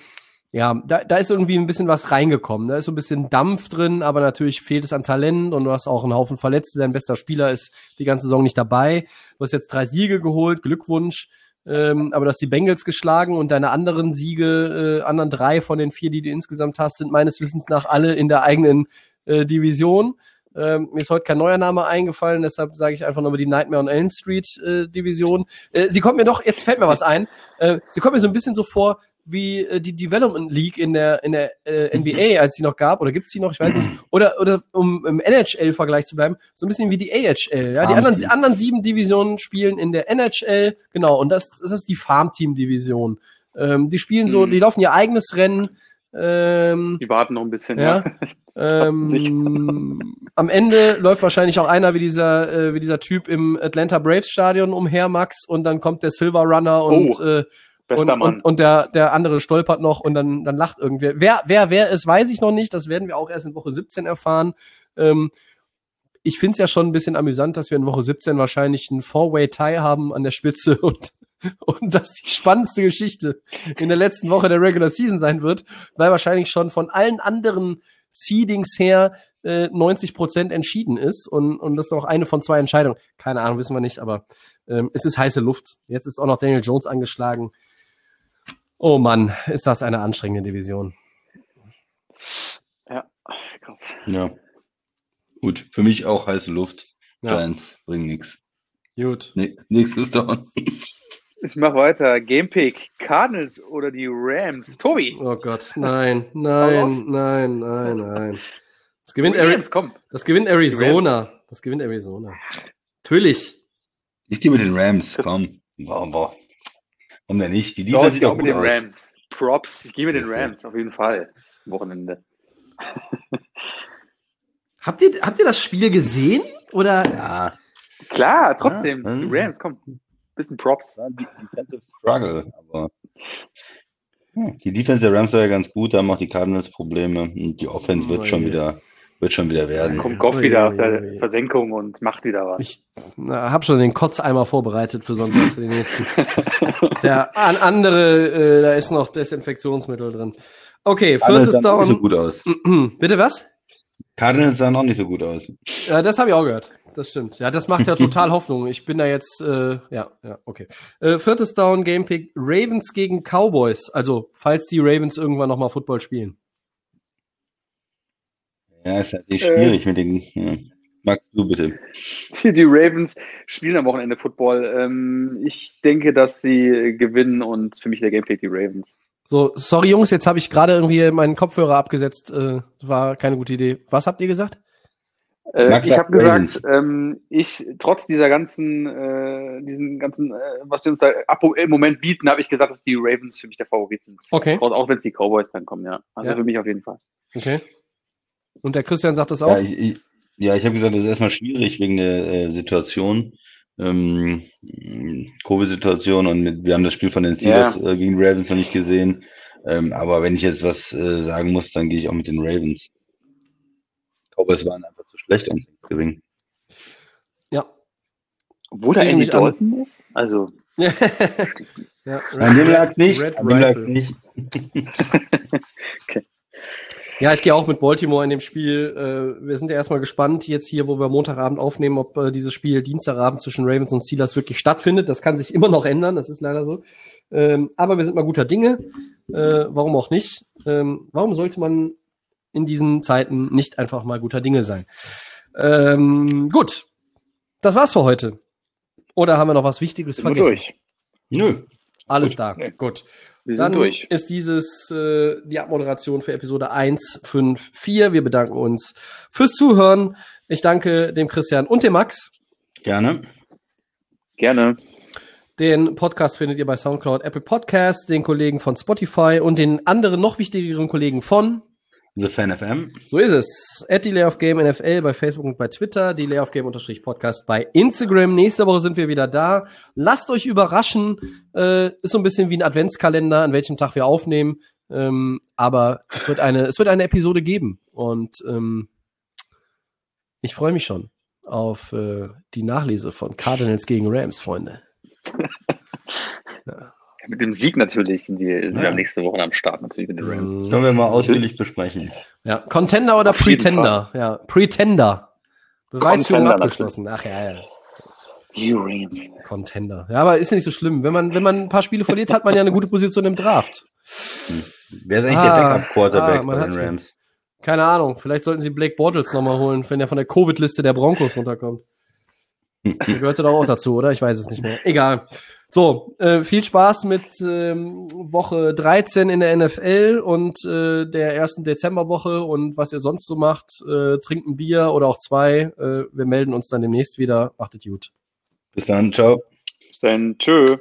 ja, da, da ist irgendwie ein bisschen was reingekommen. Da ist so ein bisschen Dampf drin, aber natürlich fehlt es an Talent und du hast auch einen Haufen Verletzte. Dein bester Spieler ist die ganze Saison nicht dabei. Du hast jetzt drei Siege geholt, Glückwunsch. Ähm, aber du hast die Bengals geschlagen und deine anderen Siege, äh, anderen drei von den vier, die du insgesamt hast, sind meines Wissens nach alle in der eigenen äh, Division. Ähm, mir ist heute kein neuer Name eingefallen, deshalb sage ich einfach nur über die Nightmare on Elm Street äh, Division. Äh, sie kommt mir doch, jetzt fällt mir was ein, äh, sie kommt mir so ein bisschen so vor wie äh, die Development League in der in der äh, NBA, als sie noch gab, oder gibt's die noch, ich weiß nicht, oder oder um im NHL-Vergleich zu bleiben, so ein bisschen wie die AHL. Ja, die anderen anderen sieben Divisionen spielen in der NHL, genau, und das, das ist die Farm Team Division. Ähm, die spielen so, Mhm. die laufen ihr eigenes Rennen. Ähm, die warten noch ein bisschen. Ja. Ja. Ähm, am Ende läuft wahrscheinlich auch einer wie dieser, äh, wie dieser Typ im Atlanta Braves Stadion umher, Max, und dann kommt der Silver Runner und, Oh, äh, Bester und, Mann. und, und der, der andere stolpert noch und dann, dann lacht irgendwer. Wer, wer, wer ist, weiß ich noch nicht. Das werden wir auch erst in Woche 17 erfahren. Ähm, ich finde es ja schon ein bisschen amüsant, dass wir in Woche 17 wahrscheinlich einen Four-Way-Tie haben an der Spitze und und das die spannendste Geschichte in der letzten Woche der Regular Season sein wird, weil wahrscheinlich schon von allen anderen Seedings her äh, 90 Prozent entschieden ist und, und das ist auch eine von zwei Entscheidungen. Keine Ahnung, wissen wir nicht, aber ähm, es ist heiße Luft. Jetzt ist auch noch Daniel Jones angeschlagen. Oh Mann, ist das eine anstrengende Division. Ja, krass. Ja. Gut, für mich auch heiße Luft. Ja. Giants bringen nichts. Gut. Nee, nächstes Down. Ich mach weiter. Gamepick, Cardinals oder die Rams? Tobi. Oh Gott, nein, nein, nein, nein, nein. Das gewinnt, Ari Rams, komm. das gewinnt Arizona. Das gewinnt Arizona. Natürlich. Ich gehe mit den Rams, komm. Boah, boah. Warum denn nicht? Die Doch, Defense ich sieht gehe mit gut den aus. Rams. Props. Ich gehe mit den Ja. Rams, auf jeden Fall. am Wochenende. Habt ihr, habt ihr das Spiel gesehen? Oder? Ja, Klar, trotzdem. Ja, die. Rams, komm. Bisschen Props. war die Defensive Struggle, aber ja, die Defense der Rams war ja ganz gut, da haben auch die Cardinals Probleme und die Offense wird schon Oje. wieder, wird schon wieder Dann werden. kommt Goff Ui, wieder aus ui, der ui. Versenkung und macht wieder was. Ich na, hab schon den Kotzeimer vorbereitet für Sonntag, für den nächsten. Der an andere, äh, da ist noch Desinfektionsmittel drin. Okay, viertes auch nicht so Down. gut aus. Bitte was? Cardinals sahen auch nicht so gut aus. Ja, das habe ich auch gehört. Das stimmt. Ja, das macht ja total Hoffnung. Ich bin da jetzt, äh, ja, ja, okay. Äh, viertes Down, Gamepick, Ravens gegen Cowboys. Also, falls die Ravens irgendwann nochmal Football spielen. Ja, ist halt nicht Äh. schwierig mit den. Ja. Magst du bitte? Die, die Ravens spielen am Wochenende Football. Ähm, ich denke, dass sie äh, gewinnen und für mich der Gamepick die Ravens. So, sorry Jungs, jetzt habe ich gerade irgendwie meinen Kopfhörer abgesetzt. Äh, war keine gute Idee. Was habt ihr gesagt? Äh, Max ich habe gesagt, ähm, ich trotz dieser ganzen, äh, diesen ganzen, äh, was sie uns da ab, im Moment bieten, habe ich gesagt, dass die Ravens für mich der Favorit sind. Okay. Auch, auch wenn es die Cowboys dann kommen, ja. Also Ja. für mich auf jeden Fall. Okay. Und der Christian sagt das auch? Ja, ich, ich, ja, ich habe gesagt, das ist erstmal schwierig wegen der äh, Situation, ähm, Covid-Situation und mit, wir haben das Spiel von den Steelers äh, gegen die Ravens noch nicht gesehen. Ähm, aber wenn ich jetzt was äh, sagen muss, dann gehe ich auch mit den Ravens. Cowboys waren einfach zu schlecht, um zu gewinnen. Ja. Obwohl da Andy mich an. Dalton ist? Also, ja, An dem lag nicht. Red An dem lag nicht. Ja, ich gehe auch mit Baltimore in dem Spiel. Äh, wir sind ja erstmal gespannt, jetzt hier, wo wir Montagabend aufnehmen, ob äh, dieses Spiel Dienstagabend zwischen Ravens und Steelers wirklich stattfindet. Das kann sich immer noch ändern, das ist leider so. Ähm, aber wir sind mal guter Dinge. Äh, warum auch nicht? Ähm, warum sollte man in diesen Zeiten nicht einfach mal guter Dinge sein? Ähm, gut, das war's für heute. Oder haben wir noch was Wichtiges vergessen? durch. Nö. Alles Gut. da. Nee. Gut. Wir Dann sind durch. ist dieses äh, die Abmoderation für Episode 154. Wir bedanken uns fürs Zuhören. Ich danke dem Christian und dem Max. Gerne. Gerne. Den Podcast findet ihr bei Soundcloud, Apple Podcasts, den Kollegen von Spotify und den anderen noch wichtigeren Kollegen von The Fan FM. So ist es. At Delay of Game NFL bei Facebook und bei Twitter, Delay of Game unterstrich Podcast bei Instagram. Nächste Woche sind wir wieder da. Lasst euch überraschen. Äh, ist so ein bisschen wie ein Adventskalender, an welchem Tag wir aufnehmen. Ähm, aber es wird eine, es wird eine Episode geben. Und ähm, ich freue mich schon auf äh, die Nachlese von Cardinals gegen Rams, Freunde. Mit dem Sieg natürlich sind die sind wir Ja. am nächste Woche am Start, natürlich mit den Rams. Mhm. Können wir mal ausführlich besprechen. Ja, Contender oder Auf Pretender? Ja, Pretender. Beweisführung abgeschlossen. Ach ja, ja. Die Rams. Contender. Ja, aber ist ja nicht so schlimm. Wenn man, wenn man ein paar Spiele verliert, hat man ja eine gute Position im Draft. Wer ist eigentlich Ah, der Backup-Quarterback ah, bei den ja. Rams? Keine Ahnung. Vielleicht sollten sie Blake Bortles nochmal holen, wenn er von der Covid-Liste der Broncos runterkommt. Der gehörte doch auch dazu, oder? Ich weiß es nicht mehr. Egal. So, äh, viel Spaß mit ähm, Woche 13 in der NFL und äh, der ersten Dezemberwoche und was ihr sonst so macht. Äh, trinkt ein Bier oder auch zwei. Äh, wir melden uns dann demnächst wieder. Achtet gut. Bis dann, ciao. Bis dann. Tschö.